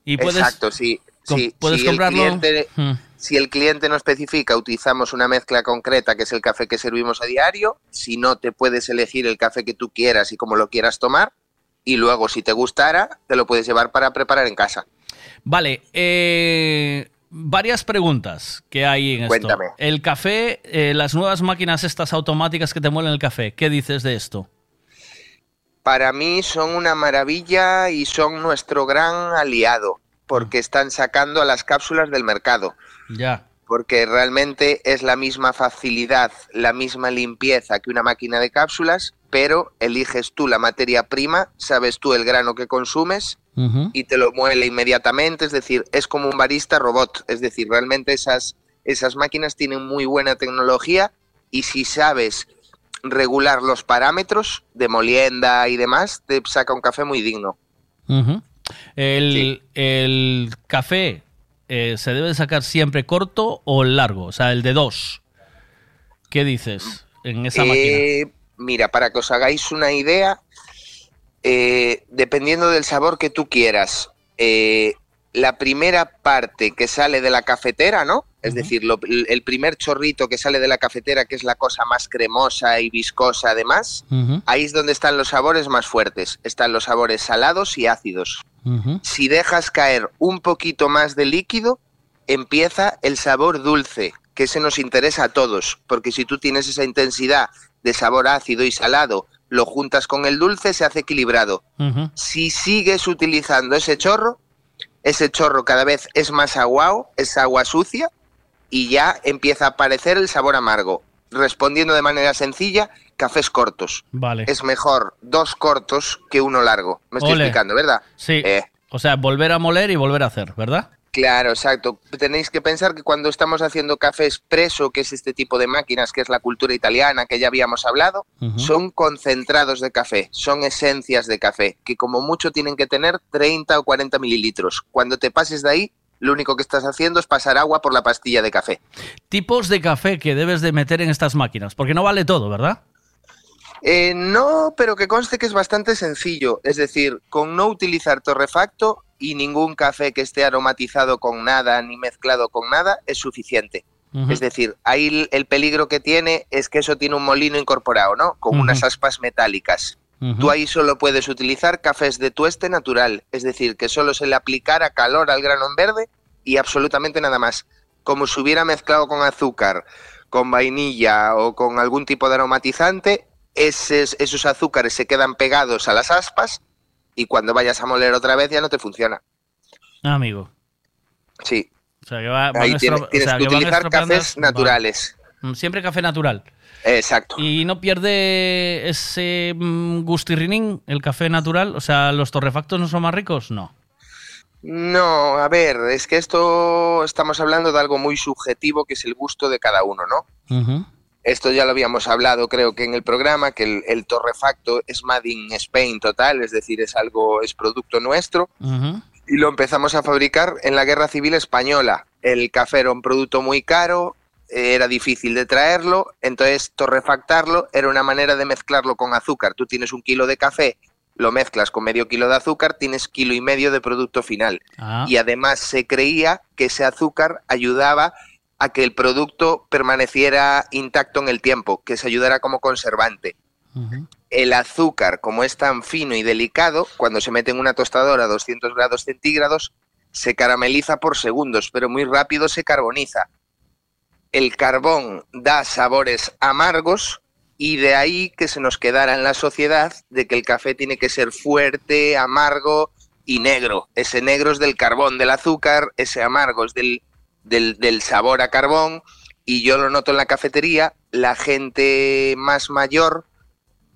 y puedes... Exacto, sí. sí. puedes si comprarlo. El cliente, Hmm. Si el cliente no especifica, utilizamos una mezcla concreta que es el café que servimos a diario. Si no, te puedes elegir el café que tú quieras y como lo quieras tomar. Y luego, si te gustara, te lo puedes llevar para preparar en casa. Vale, eh, varias preguntas que hay en esto. Cuéntame. El café, eh, las nuevas máquinas estas automáticas que te muelen el café, ¿qué dices de esto? Para mí son una maravilla y son nuestro gran aliado, porque están sacando a las cápsulas del mercado. Ya. porque realmente es la misma facilidad, la misma limpieza que una máquina de cápsulas, pero eliges tú la materia prima, sabes tú el grano que consumes y te lo muele inmediatamente, es decir, es como un barista robot, es decir, realmente esas, esas máquinas tienen muy buena tecnología y si sabes regular los parámetros de molienda y demás, te saca un café muy digno. El, el café eh, se debe sacar siempre corto o largo, o sea, el de dos. ¿Qué dices en esa máquina? Mira, para que os hagáis una idea, eh, dependiendo del sabor que tú quieras, eh, la primera parte que sale de la cafetera, ¿no? Es decir, lo- el primer chorrito que sale de la cafetera, que es la cosa más cremosa y viscosa además, ahí es donde están los sabores más fuertes. Están los sabores salados y ácidos. Si dejas caer un poquito más de líquido, empieza el sabor dulce, que ese nos interesa a todos, porque si tú tienes esa intensidad de sabor ácido y salado, lo juntas con el dulce, se hace equilibrado. Si sigues utilizando ese chorro, ese chorro cada vez es más aguao, es agua sucia, y ya empieza a aparecer el sabor amargo. Respondiendo de manera sencilla, cafés cortos. Vale. Es mejor dos cortos que uno largo. Me estoy Ole. explicando, ¿verdad? Sí. Eh, O sea, volver a moler y volver a hacer, ¿verdad? Claro, exacto. Tenéis que pensar que cuando estamos haciendo café expreso, que es este tipo de máquinas, que es la cultura italiana, que ya habíamos hablado, son concentrados de café, son esencias de café, que como mucho tienen que tener 30 o 40 mililitros. Cuando te pases de ahí, lo único que estás haciendo es pasar agua por la pastilla de café. Tipos de café que debes de meter en estas máquinas, porque no vale todo, ¿verdad? Eh, no, pero que conste que es bastante sencillo. Es decir, con no utilizar torrefacto y ningún café que esté aromatizado con nada ni mezclado con nada es suficiente. Es decir, ahí el- el peligro que tiene es que eso tiene un molino incorporado, ¿no? Con unas aspas metálicas. Tú ahí solo puedes utilizar cafés de tueste natural, es decir, que solo se le aplicara calor al grano en verde y absolutamente nada más. Como si hubiera mezclado con azúcar, con vainilla o con algún tipo de aromatizante, esos, esos azúcares se quedan pegados a las aspas y cuando vayas a moler otra vez ya no te funciona. Ah, amigo. Sí. O sea, que va, Ahí tienes, o tienes sea, que utilizar cafés naturales. Mm, Siempre café natural. Exacto. ¿Y no pierde ese mm, gustirrinín, el café natural? O sea, ¿los torrefactos no son más ricos? No. No, a ver, es que esto estamos hablando de algo muy subjetivo que es el gusto de cada uno, ¿no? Esto ya lo habíamos hablado, creo que en el programa, que el, el torrefacto es Made in Spain total, es decir, es algo, es producto nuestro, y lo empezamos a fabricar en la Guerra Civil Española. El café era un producto muy caro, eh, era difícil de traerlo, entonces torrefactarlo era una manera de mezclarlo con azúcar. Tú tienes un kilo de café, lo mezclas con medio kilo de azúcar, tienes kilo y medio de producto final. Ah. Y además se creía que ese azúcar ayudaba a que el producto permaneciera intacto en el tiempo, que se ayudara como conservante. El azúcar, como es tan fino y delicado, cuando se mete en una tostadora a 200 grados centígrados, se carameliza por segundos, pero muy rápido se carboniza. El carbón da sabores amargos Y de ahí que se nos quedara en la sociedad de que el café tiene que ser fuerte, amargo y negro. Ese negro es del carbón, del azúcar, ese amargo es del, del, del sabor a carbón. Y yo lo noto en la cafetería, la gente más mayor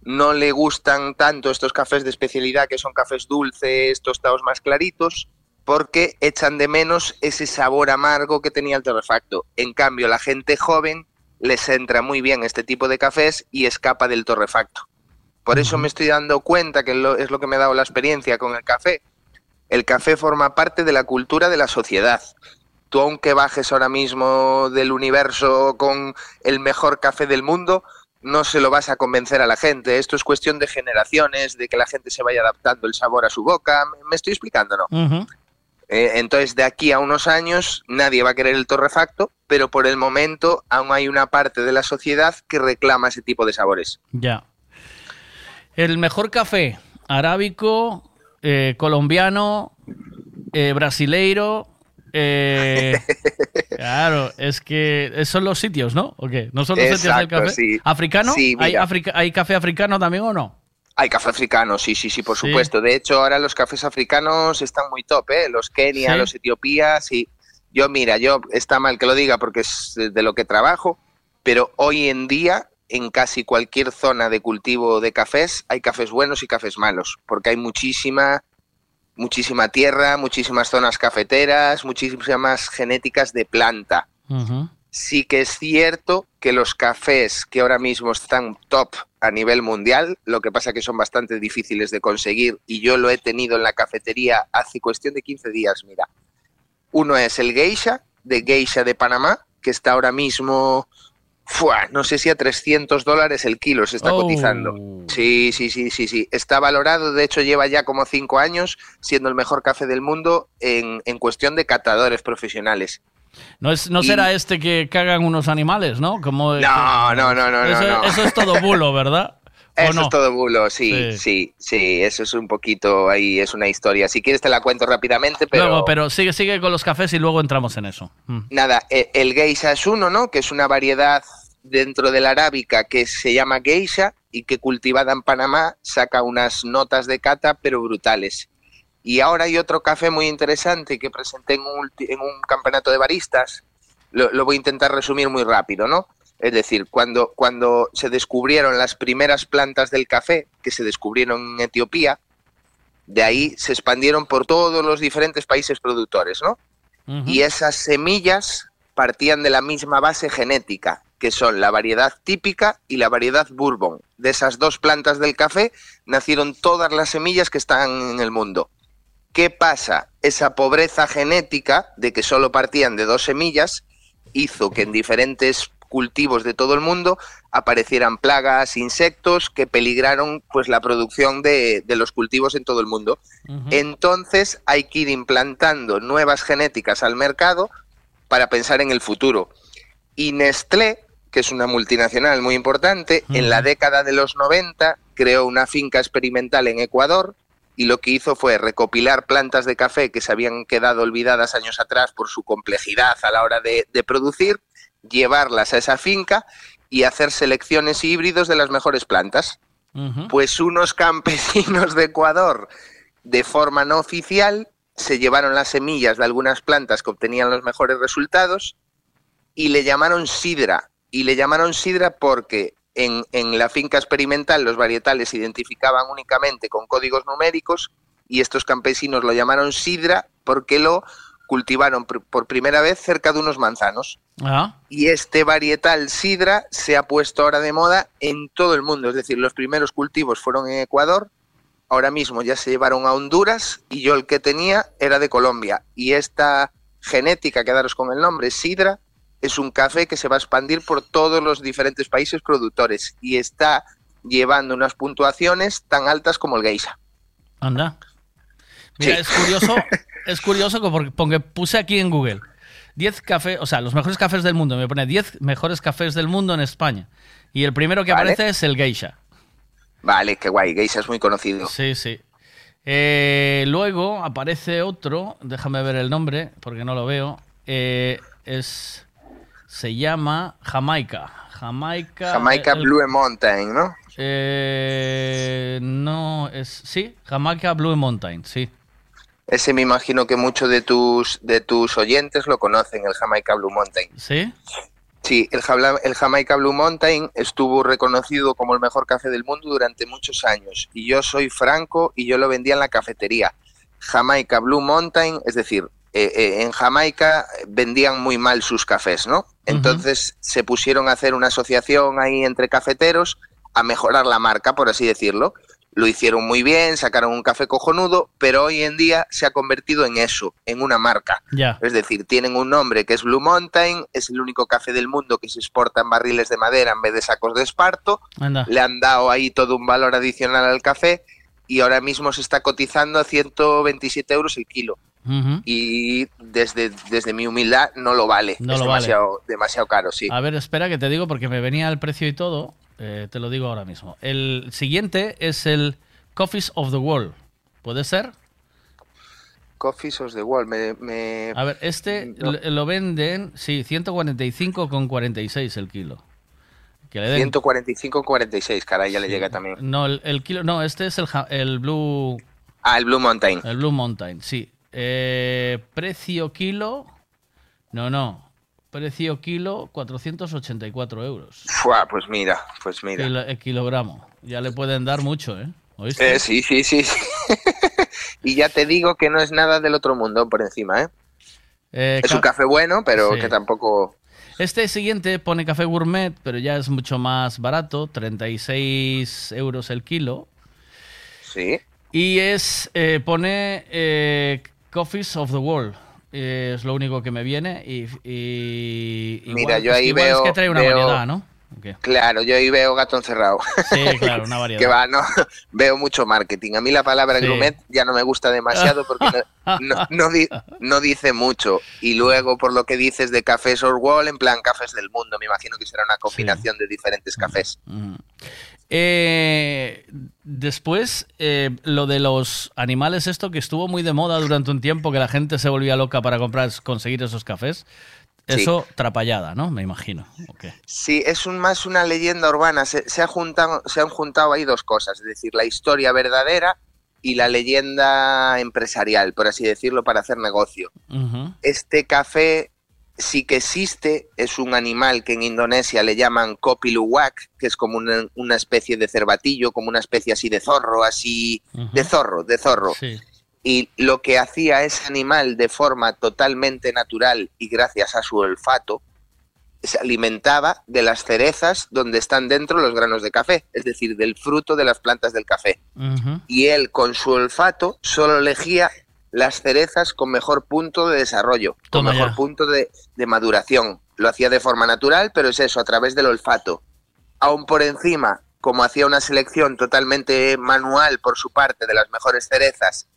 no le gustan tanto estos cafés de especialidad, que son cafés dulces, tostados más claritos, porque echan de menos ese sabor amargo que tenía el torrefacto. En cambio, la gente joven les entra muy bien este tipo de cafés y escapa del torrefacto. Por eso me estoy dando cuenta, que es lo que me ha dado la experiencia con el café. El café forma parte de la cultura de la sociedad. Tú aunque bajes ahora mismo del universo con el mejor café del mundo, no se lo vas a convencer a la gente. Esto es cuestión de generaciones, de que la gente se vaya adaptando el sabor a su boca. ¿Me estoy explicando, no? Eh, entonces, de aquí a unos años, nadie va a querer el torrefacto, pero por el momento aún hay una parte de la sociedad que reclama ese tipo de sabores. Ya. El mejor café arábico, eh, colombiano, eh, brasileiro. Eh, claro, es que son los sitios, ¿no? ¿O qué? ¿No son los sitios del café? sí. ¿Africano? Sí, ¿Hay, mira. africa- ¿Hay café africano también o no? Hay café africano, sí, sí, sí, por Sí. supuesto. De hecho, ahora los cafés africanos están muy top, ¿eh? Los Kenia, Sí. los Etiopía, sí. Yo, mira, yo, está mal que lo diga porque es de lo que trabajo, pero hoy en día, en casi cualquier zona de cultivo de cafés, hay cafés buenos y cafés malos, porque hay muchísima, muchísima tierra, muchísimas zonas cafeteras, muchísimas genéticas de planta sí que es cierto que los cafés que ahora mismo están top a nivel mundial, lo que pasa que son bastante difíciles de conseguir y yo lo he tenido en la cafetería hace cuestión de 15 días, mira. Uno es el Geisha, de Geisha de Panamá, que está ahora mismo, ¡fua! no sé si a 300 dólares el kilo se está Oh. cotizando. Sí, sí, sí, sí, sí. Está valorado, de hecho lleva ya como 5 años siendo el mejor café del mundo en, en cuestión de catadores profesionales. No, es, no Y- será este que cagan unos animales, ¿no? Como, No, no, no, no, eso, no, no. eso es todo bulo, ¿verdad? ¿O Eso no? es todo bulo, sí, Sí. sí, sí, eso es un poquito ahí, es una historia. Si quieres te la cuento rápidamente, pero, Luego, pero sigue, sigue con los cafés y luego entramos en eso. Mm. nada, e- el geisha es uno, ¿no? Que es una variedad dentro de la arábica que se llama geisha y que cultivada en Panamá saca unas notas de cata pero brutales. Y ahora hay otro café muy interesante que presenté en un, en un campeonato de baristas. Lo, lo voy a intentar resumir muy rápido, ¿no? Es decir, cuando, cuando se descubrieron las primeras plantas del café, que se descubrieron en Etiopía, de ahí se expandieron por todos los diferentes países productores, ¿no? Y esas semillas partían de la misma base genética, que son la variedad típica y la variedad bourbon. De esas dos plantas del café nacieron todas las semillas que están en el mundo. ¿Qué pasa? Esa pobreza genética de que solo partían de dos semillas hizo que en diferentes cultivos de todo el mundo aparecieran plagas, insectos que peligraron pues la producción de, de los cultivos en todo el mundo. Entonces hay que ir implantando nuevas genéticas al mercado para pensar en el futuro. Y Nestlé, que es una multinacional muy importante, en la década de los 90 creó una finca experimental en Ecuador y lo que hizo fue recopilar plantas de café que se habían quedado olvidadas años atrás por su complejidad a la hora de, de producir, llevarlas a esa finca y hacer selecciones y híbridos de las mejores plantas. Pues unos campesinos de Ecuador, de forma no oficial, se llevaron las semillas de algunas plantas que obtenían los mejores resultados y le llamaron sidra. Y le llamaron sidra porque en, en la finca experimental los varietales se identificaban únicamente con códigos numéricos y estos campesinos lo llamaron sidra porque lo cultivaron por primera vez cerca de unos manzanos. Ah, Y este varietal sidra se ha puesto ahora de moda en todo el mundo. Es decir, los primeros cultivos fueron en Ecuador, ahora mismo ya se llevaron a Honduras y yo el que tenía era de Colombia. Y esta genética, quedaros con el nombre, sidra, es un café que se va a expandir por todos los diferentes países productores y está llevando unas puntuaciones tan altas como el geisha. anda. Mira, Sí. es curioso, es curioso porque, porque puse aquí en Google 10 cafés, o sea, los mejores cafés del mundo. Me pone 10 mejores cafés del mundo en España. Y el primero que Vale. aparece es el Geisha. Vale, qué guay, geisha es muy conocido. Sí, sí. Eh, luego aparece otro, déjame ver el nombre porque no lo veo. Eh, es se llama Jamaica. Jamaica. Jamaica el- Blue Mountain, ¿no? Eh, no, es. Sí, Jamaica Blue Mountain, sí. Ese me imagino que muchos de tus, de tus oyentes lo conocen, el Jamaica Blue Mountain. ¿Sí? Sí, el, el Jamaica Blue Mountain estuvo reconocido como el mejor café del mundo durante muchos años. Y yo soy franco y yo lo vendía en la cafetería. Jamaica Blue Mountain, es decir, eh, eh, en Jamaica vendían muy mal sus cafés, ¿no? Entonces se pusieron a hacer una asociación ahí entre cafeteros a mejorar la marca, por así decirlo. Lo hicieron muy bien, sacaron un café cojonudo, pero hoy en día se ha convertido en eso, en una marca. Ya. Es decir, tienen un nombre que es Blue Mountain, es el único café del mundo que se exporta en barriles de madera en vez de sacos de esparto. Anda. Le han dado ahí todo un valor adicional al café y ahora mismo se está cotizando a 127 euros el kilo. Y desde, desde mi humildad no lo vale. No es lo vale. demasiado, demasiado caro, sí. A ver, espera que te digo porque me venía el precio y todo. Eh, te lo digo ahora mismo. El siguiente es el Coffees of the World. ¿Puede ser? Coffees of the World. Me, me- A ver, este No. lo, venden, sí, 145,46 el kilo. Que le den- 145,46, caray, ya le llega también. No, el, el kilo, no, este es el, el Blue. Ah, el Blue Mountain. El Blue Mountain, sí. Eh, precio kilo. No, no. Precio kilo 484 euros. Fua, pues mira, pues mira. El kilogramo. Ya le pueden dar mucho, ¿eh? ¿Oíste? Eh, sí, sí, sí. sí. y ya te digo que no es nada del otro mundo por encima, ¿eh? Eh, es un ca- café bueno, pero Sí. que tampoco... Este siguiente pone café gourmet, pero ya es mucho más barato, 36 euros el kilo. Sí. Y es, eh, pone eh, Coffees of the World. Es lo único que me viene. Y, y- igual- Mira, yo ahí igual veo... Es que trae una veo- variedad, ¿no? Claro, yo ahí veo gato encerrado. Sí, claro, una variedad. que va, no, veo mucho marketing. A mí la palabra Sí. gourmet ya no me gusta demasiado porque no, no- no di- no dice mucho. Y luego, por lo que dices de cafés or wall, en plan cafés del mundo, me imagino que será una combinación de diferentes cafés. Mm. Eh, después, eh, lo de los animales, esto que estuvo muy de moda durante un tiempo, que la gente se volvía loca para comprar, conseguir esos cafés. Sí. Eso, trapallada, ¿no? Me imagino. Sí, es un, más una leyenda urbana. Se, se ha juntado, se han juntado ahí dos cosas, es decir, la historia verdadera y la leyenda empresarial, por así decirlo, para hacer negocio. Este café sí que existe, es un animal que en Indonesia le llaman kopi luwak, que es como una, una especie de cervatillo, como una especie así de zorro, así de zorro, de zorro. Sí. Y lo que hacía ese animal de forma totalmente natural y gracias a su olfato, se alimentaba de las cerezas donde están dentro los granos de café, es decir, del fruto de las plantas del café. Y él con su olfato solo elegía las cerezas con mejor punto de desarrollo, con mejor ya. punto de, de maduración. Lo hacía de forma natural, pero es eso, a través del olfato. Aún por encima, como hacía una selección totalmente manual por su parte de las mejores cerezas,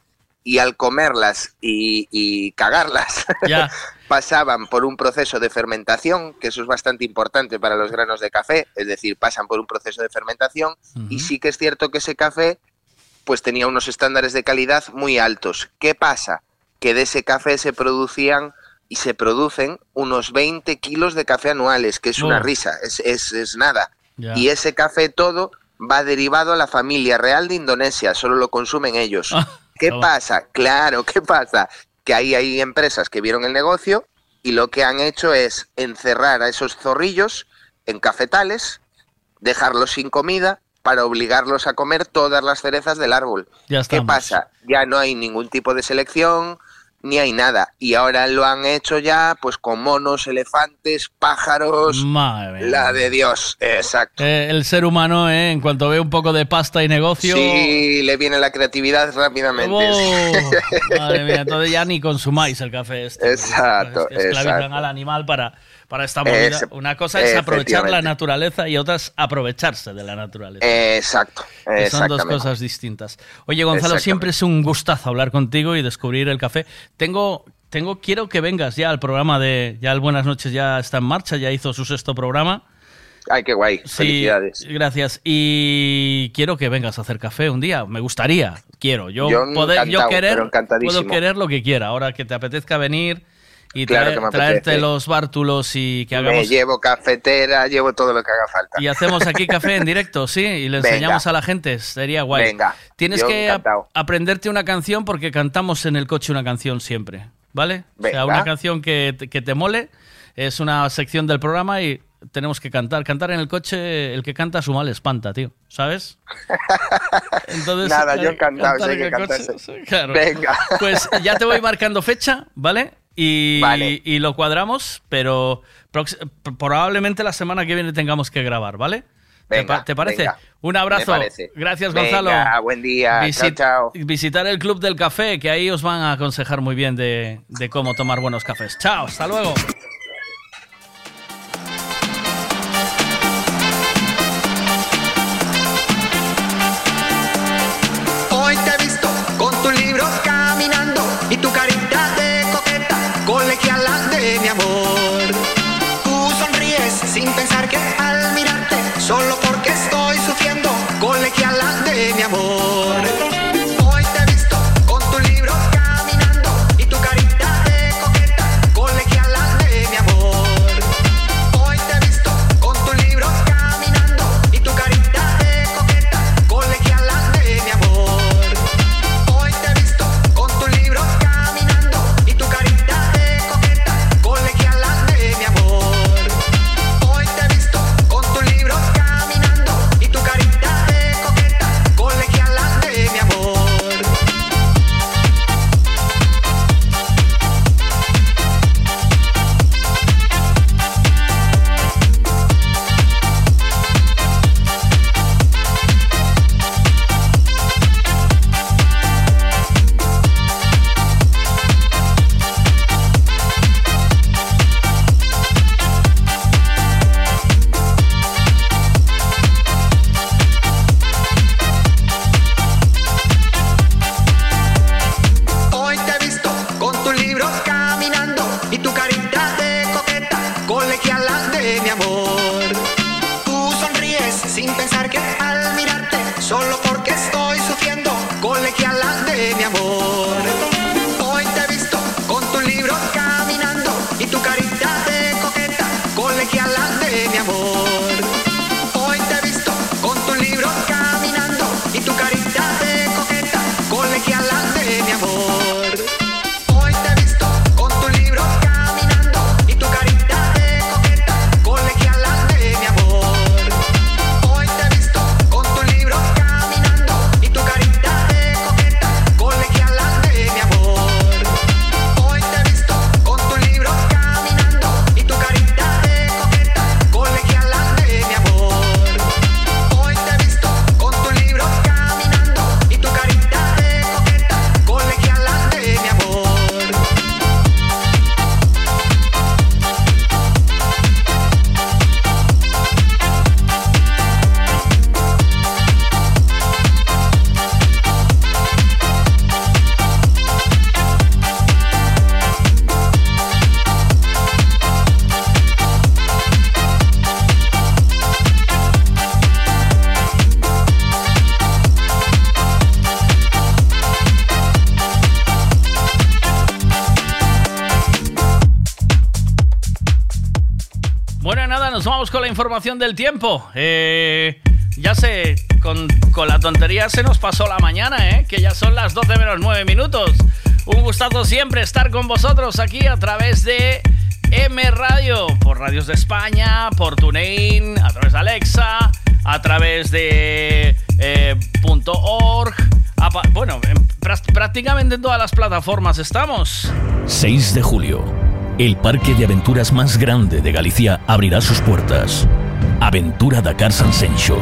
y al comerlas y, y cagarlas, Ya. pasaban por un proceso de fermentación, que eso es bastante importante para los granos de café, es decir, pasan por un proceso de fermentación y sí que es cierto que ese café pues tenía unos estándares de calidad muy altos. ¿Qué pasa? Que de ese café se producían y se producen unos 20 kilos de café anuales, que es una risa, es, es, es nada. Y ese café todo va derivado a la familia real de Indonesia, solo lo consumen ellos. ¿Qué toma. pasa? Claro, ¿qué pasa? Que ahí hay empresas que vieron el negocio y lo que han hecho es encerrar a esos zorrillos en cafetales, dejarlos sin comida para obligarlos a comer todas las cerezas del árbol. Ya ¿Qué pasa? Ya no hay ningún tipo de selección, ni hay nada. Y ahora lo han hecho ya pues con monos, elefantes, pájaros, Madre mía. la de Dios. Exacto. Eh, el ser humano, eh, en cuanto ve un poco de pasta y negocio. Sí, le viene la creatividad rápidamente. Oh, madre mía, entonces ya ni consumáis el café este. Exacto, Es que esclavizan exacto. al animal para, para esta movida. Ese- Una cosa es aprovechar la naturaleza y otra es aprovecharse de la naturaleza. Exacto. Que son dos cosas distintas. Oye, Gonzalo, siempre es un gustazo hablar contigo y descubrir el café. Tengo, tengo, quiero que vengas ya al programa de, ya el Buenas noches ya está en marcha, ya hizo su sexto programa. Ay, qué guay. Sí, Felicidades. gracias. Y quiero que vengas a hacer café un día. Me gustaría, quiero. Yo, Yo poder, yo querer, puedo querer lo que quiera. Ahora que te apetezca venir y Claro traer- que me traerte los bártulos y que Me hagamos llevo cafetera, llevo todo lo que haga falta. y hacemos aquí café en directo, sí, y le Venga. enseñamos a la gente, sería guay. Venga, Tienes yo que encantado. aprenderte una canción porque cantamos en el coche una canción siempre, ¿vale? O sea, Venga. una canción que te, que te mole, es una sección del programa y tenemos que cantar. Cantar en el coche, el que canta su mal espanta, tío, ¿sabes? Entonces, Nada, yo eh, encantado, en que coche, cantarse. sí, claro. Venga. Pues ya te voy marcando fecha, ¿vale? Y, Vale. y lo cuadramos, pero probablemente la semana que viene tengamos que grabar, ¿vale? ¿Te Venga, pa- ¿Te, parece? venga. Un abrazo. Parece. Gracias, Venga, Gonzalo. buen día. Chao, chao. Visitar el Club del Café, que ahí os van a aconsejar muy bien de, de cómo tomar buenos cafés. Chao, hasta luego. Hoy te he visto con tus libros caminando y tu carita de coqueta, colegiala de mi amor. Tú sonríes sin pensar que al mirarte, solo información del tiempo. Eh, ya sé, con, con la tontería se nos pasó la mañana, ¿eh? Que ya son las 12 menos 9 minutos. Un gustazo siempre estar con vosotros aquí a través de M Radio, por Radios de España, por TuneIn, a través de Alexa, a través de eh, punto .org. Bueno, en prá- prácticamente en todas las plataformas estamos. 6 de julio. El parque de aventuras más grande de Galicia abrirá sus puertas. Aventura Dakar Sansencho.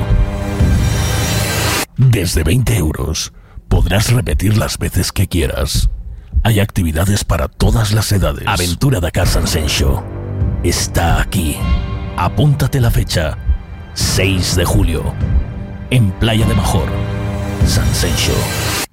Desde 20 euros podrás repetir las veces que quieras. Hay actividades para todas las edades. Aventura Dakar Sansencho. Está aquí. Apúntate la fecha. 6 de julio. En Playa de Major. Un,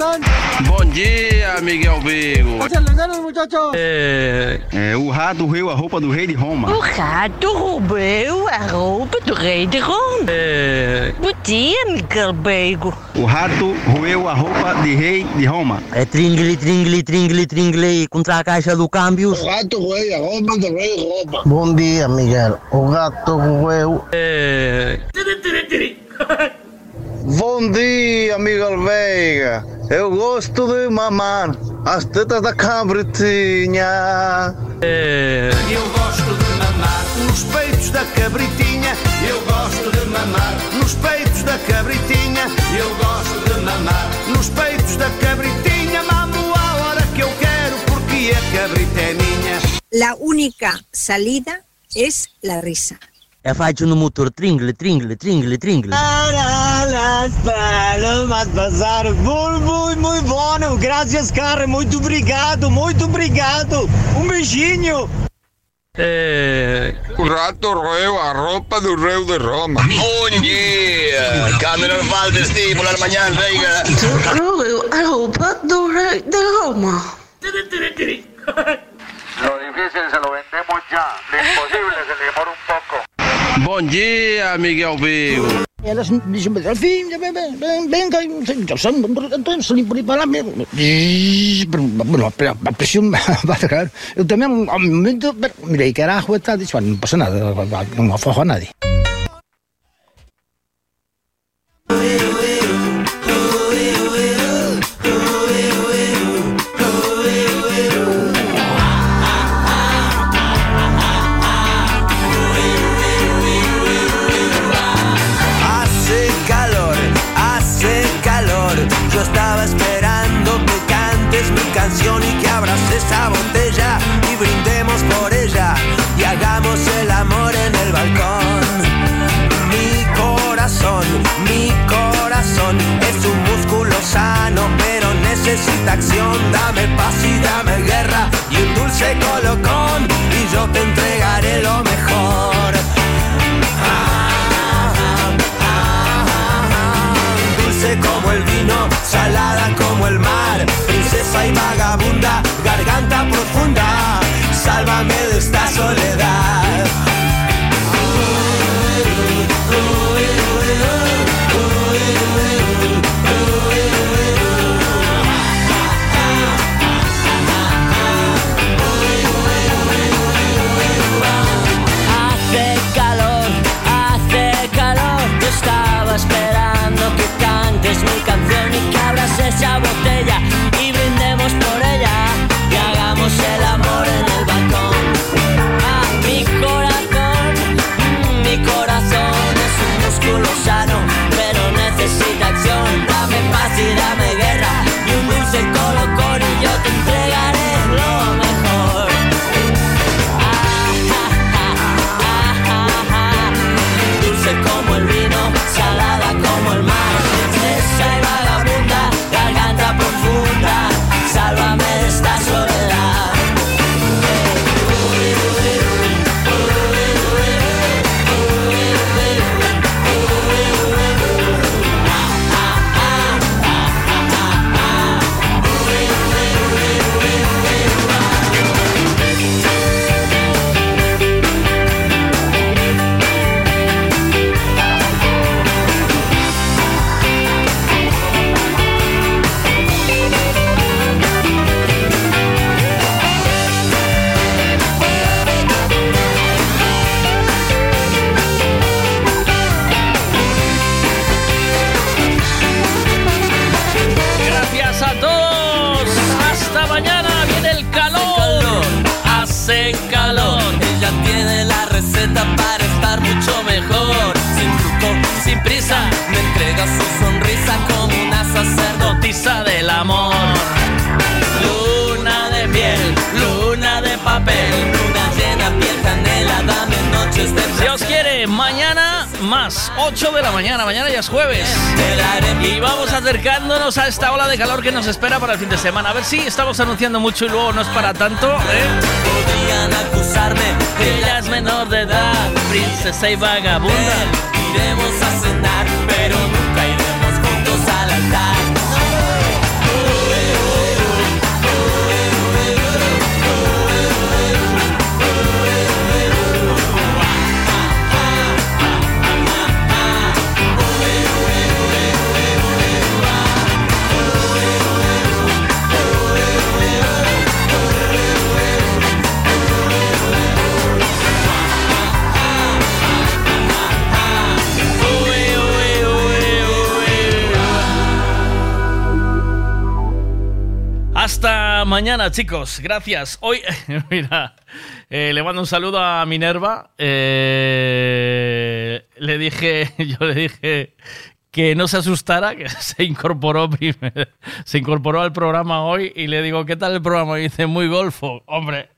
¿Cómo están? Bom dia, Miguel Vigo. Muchachos. É, é, o rato roeu a roupa do rei de Roma. O rato roubou a roupa do rei de Roma. É, Bom dia, Miguel Beigo. o rato roeu a roupa de rei de Roma. É tringli, tringli, tringli, tringli contra a caixa do câmbio. O gato roeu a roupa do rei Roma. Bom dia, Miguel. O gato roeu. É, Bom dia, Miguel Veiga. Eu gosto de mamar as tetas da cabritinha. é, Eu gosto de mamar nos peitos da cabritinha. Eu gosto de mamar nos peitos da cabritinha. Eu gosto de mamar nos peitos da cabritinha. Mamo a hora que eu quero porque a cabrita é minha. La única salida es la risa. É faccio no motor tringli, tringli, tringli, tringli. Las palomas passaram muito, muito, muito bom. Graças, cara. Muito obrigado, muito obrigado. Um beijinho. é, O rato roeu a roupa do rei de Roma. Bom dia! Cambio normal de estímulo mañana, Veiga. Roubou a roupa do rei de Roma. Lo difícil se lo vendemos ya. Lo imposible se le demora un poco. Bom dia, Miguel Vigo. Dizem, al fin, ven, ven, ven, venga, yo son, entonces salí por para lá, bueno, a presión va a sacar. Eu tamén, ao momento, mirei que era agua e tal, dixo, non pasa nada, non afojo a nadie. Dame paz y dame guerra y un dulce colocón y yo te entregaré lo mejor. Dulce como el vino, salada como el mar, princesa y vagabunda, garganta profunda, abras esa Mañana más 8 de la mañana. Mañana ya es jueves. Y vamos acercándonos a esta ola de calor que nos espera para el fin de semana. A ver si estamos anunciando mucho y luego no es para tanto. ¿eh? Podrían acusarme Que ella es menor de edad, princesa y vagabunda. Iremos a cenar, mañana, chicos. Gracias. Hoy, mira, eh, le mando un saludo a Minerva. Eh, le dije, yo le dije que no se asustara, que se incorporó primero, se incorporó al programa hoy y le digo, ¿qué tal el programa? Y dice, muy golfo. Hombre,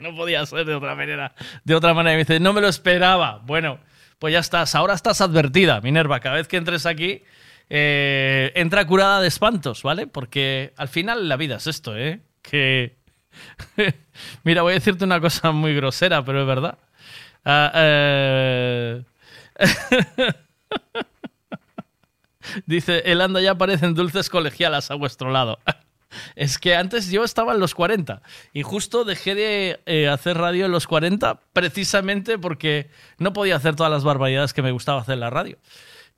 no podía ser de otra manera. De otra manera. Y me dice, no me lo esperaba. Bueno, pues ya estás. Ahora estás advertida, Minerva. Cada vez que entres aquí, eh, entra curada de espantos, ¿vale? Porque al final la vida es esto, ¿eh? Que... Mira, voy a decirte una cosa muy grosera, pero es verdad. Ah, eh, Dice, el anda ya parecen dulces colegialas a vuestro lado. Es que antes yo estaba en los 40 y justo dejé de eh, hacer radio en los 40 precisamente porque no podía hacer todas las barbaridades que me gustaba hacer en la radio.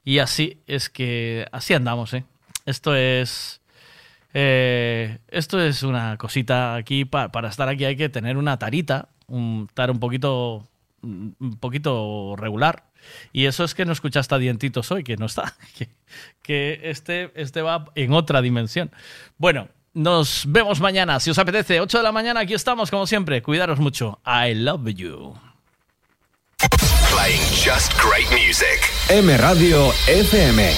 Y así es que así andamos, ¿eh? Esto es eh, esto es una cosita aquí pa- para estar aquí hay que tener una tarita, un, estar un poquito un poquito regular. Y eso es que no escuchaste a Dientitos hoy, que no está. Que, que este, este va en otra dimensión. Bueno, nos vemos mañana. Si os apetece, 8 de la mañana, aquí estamos como siempre. Cuidaros mucho. I love you. Playing just great music. M Radio FM.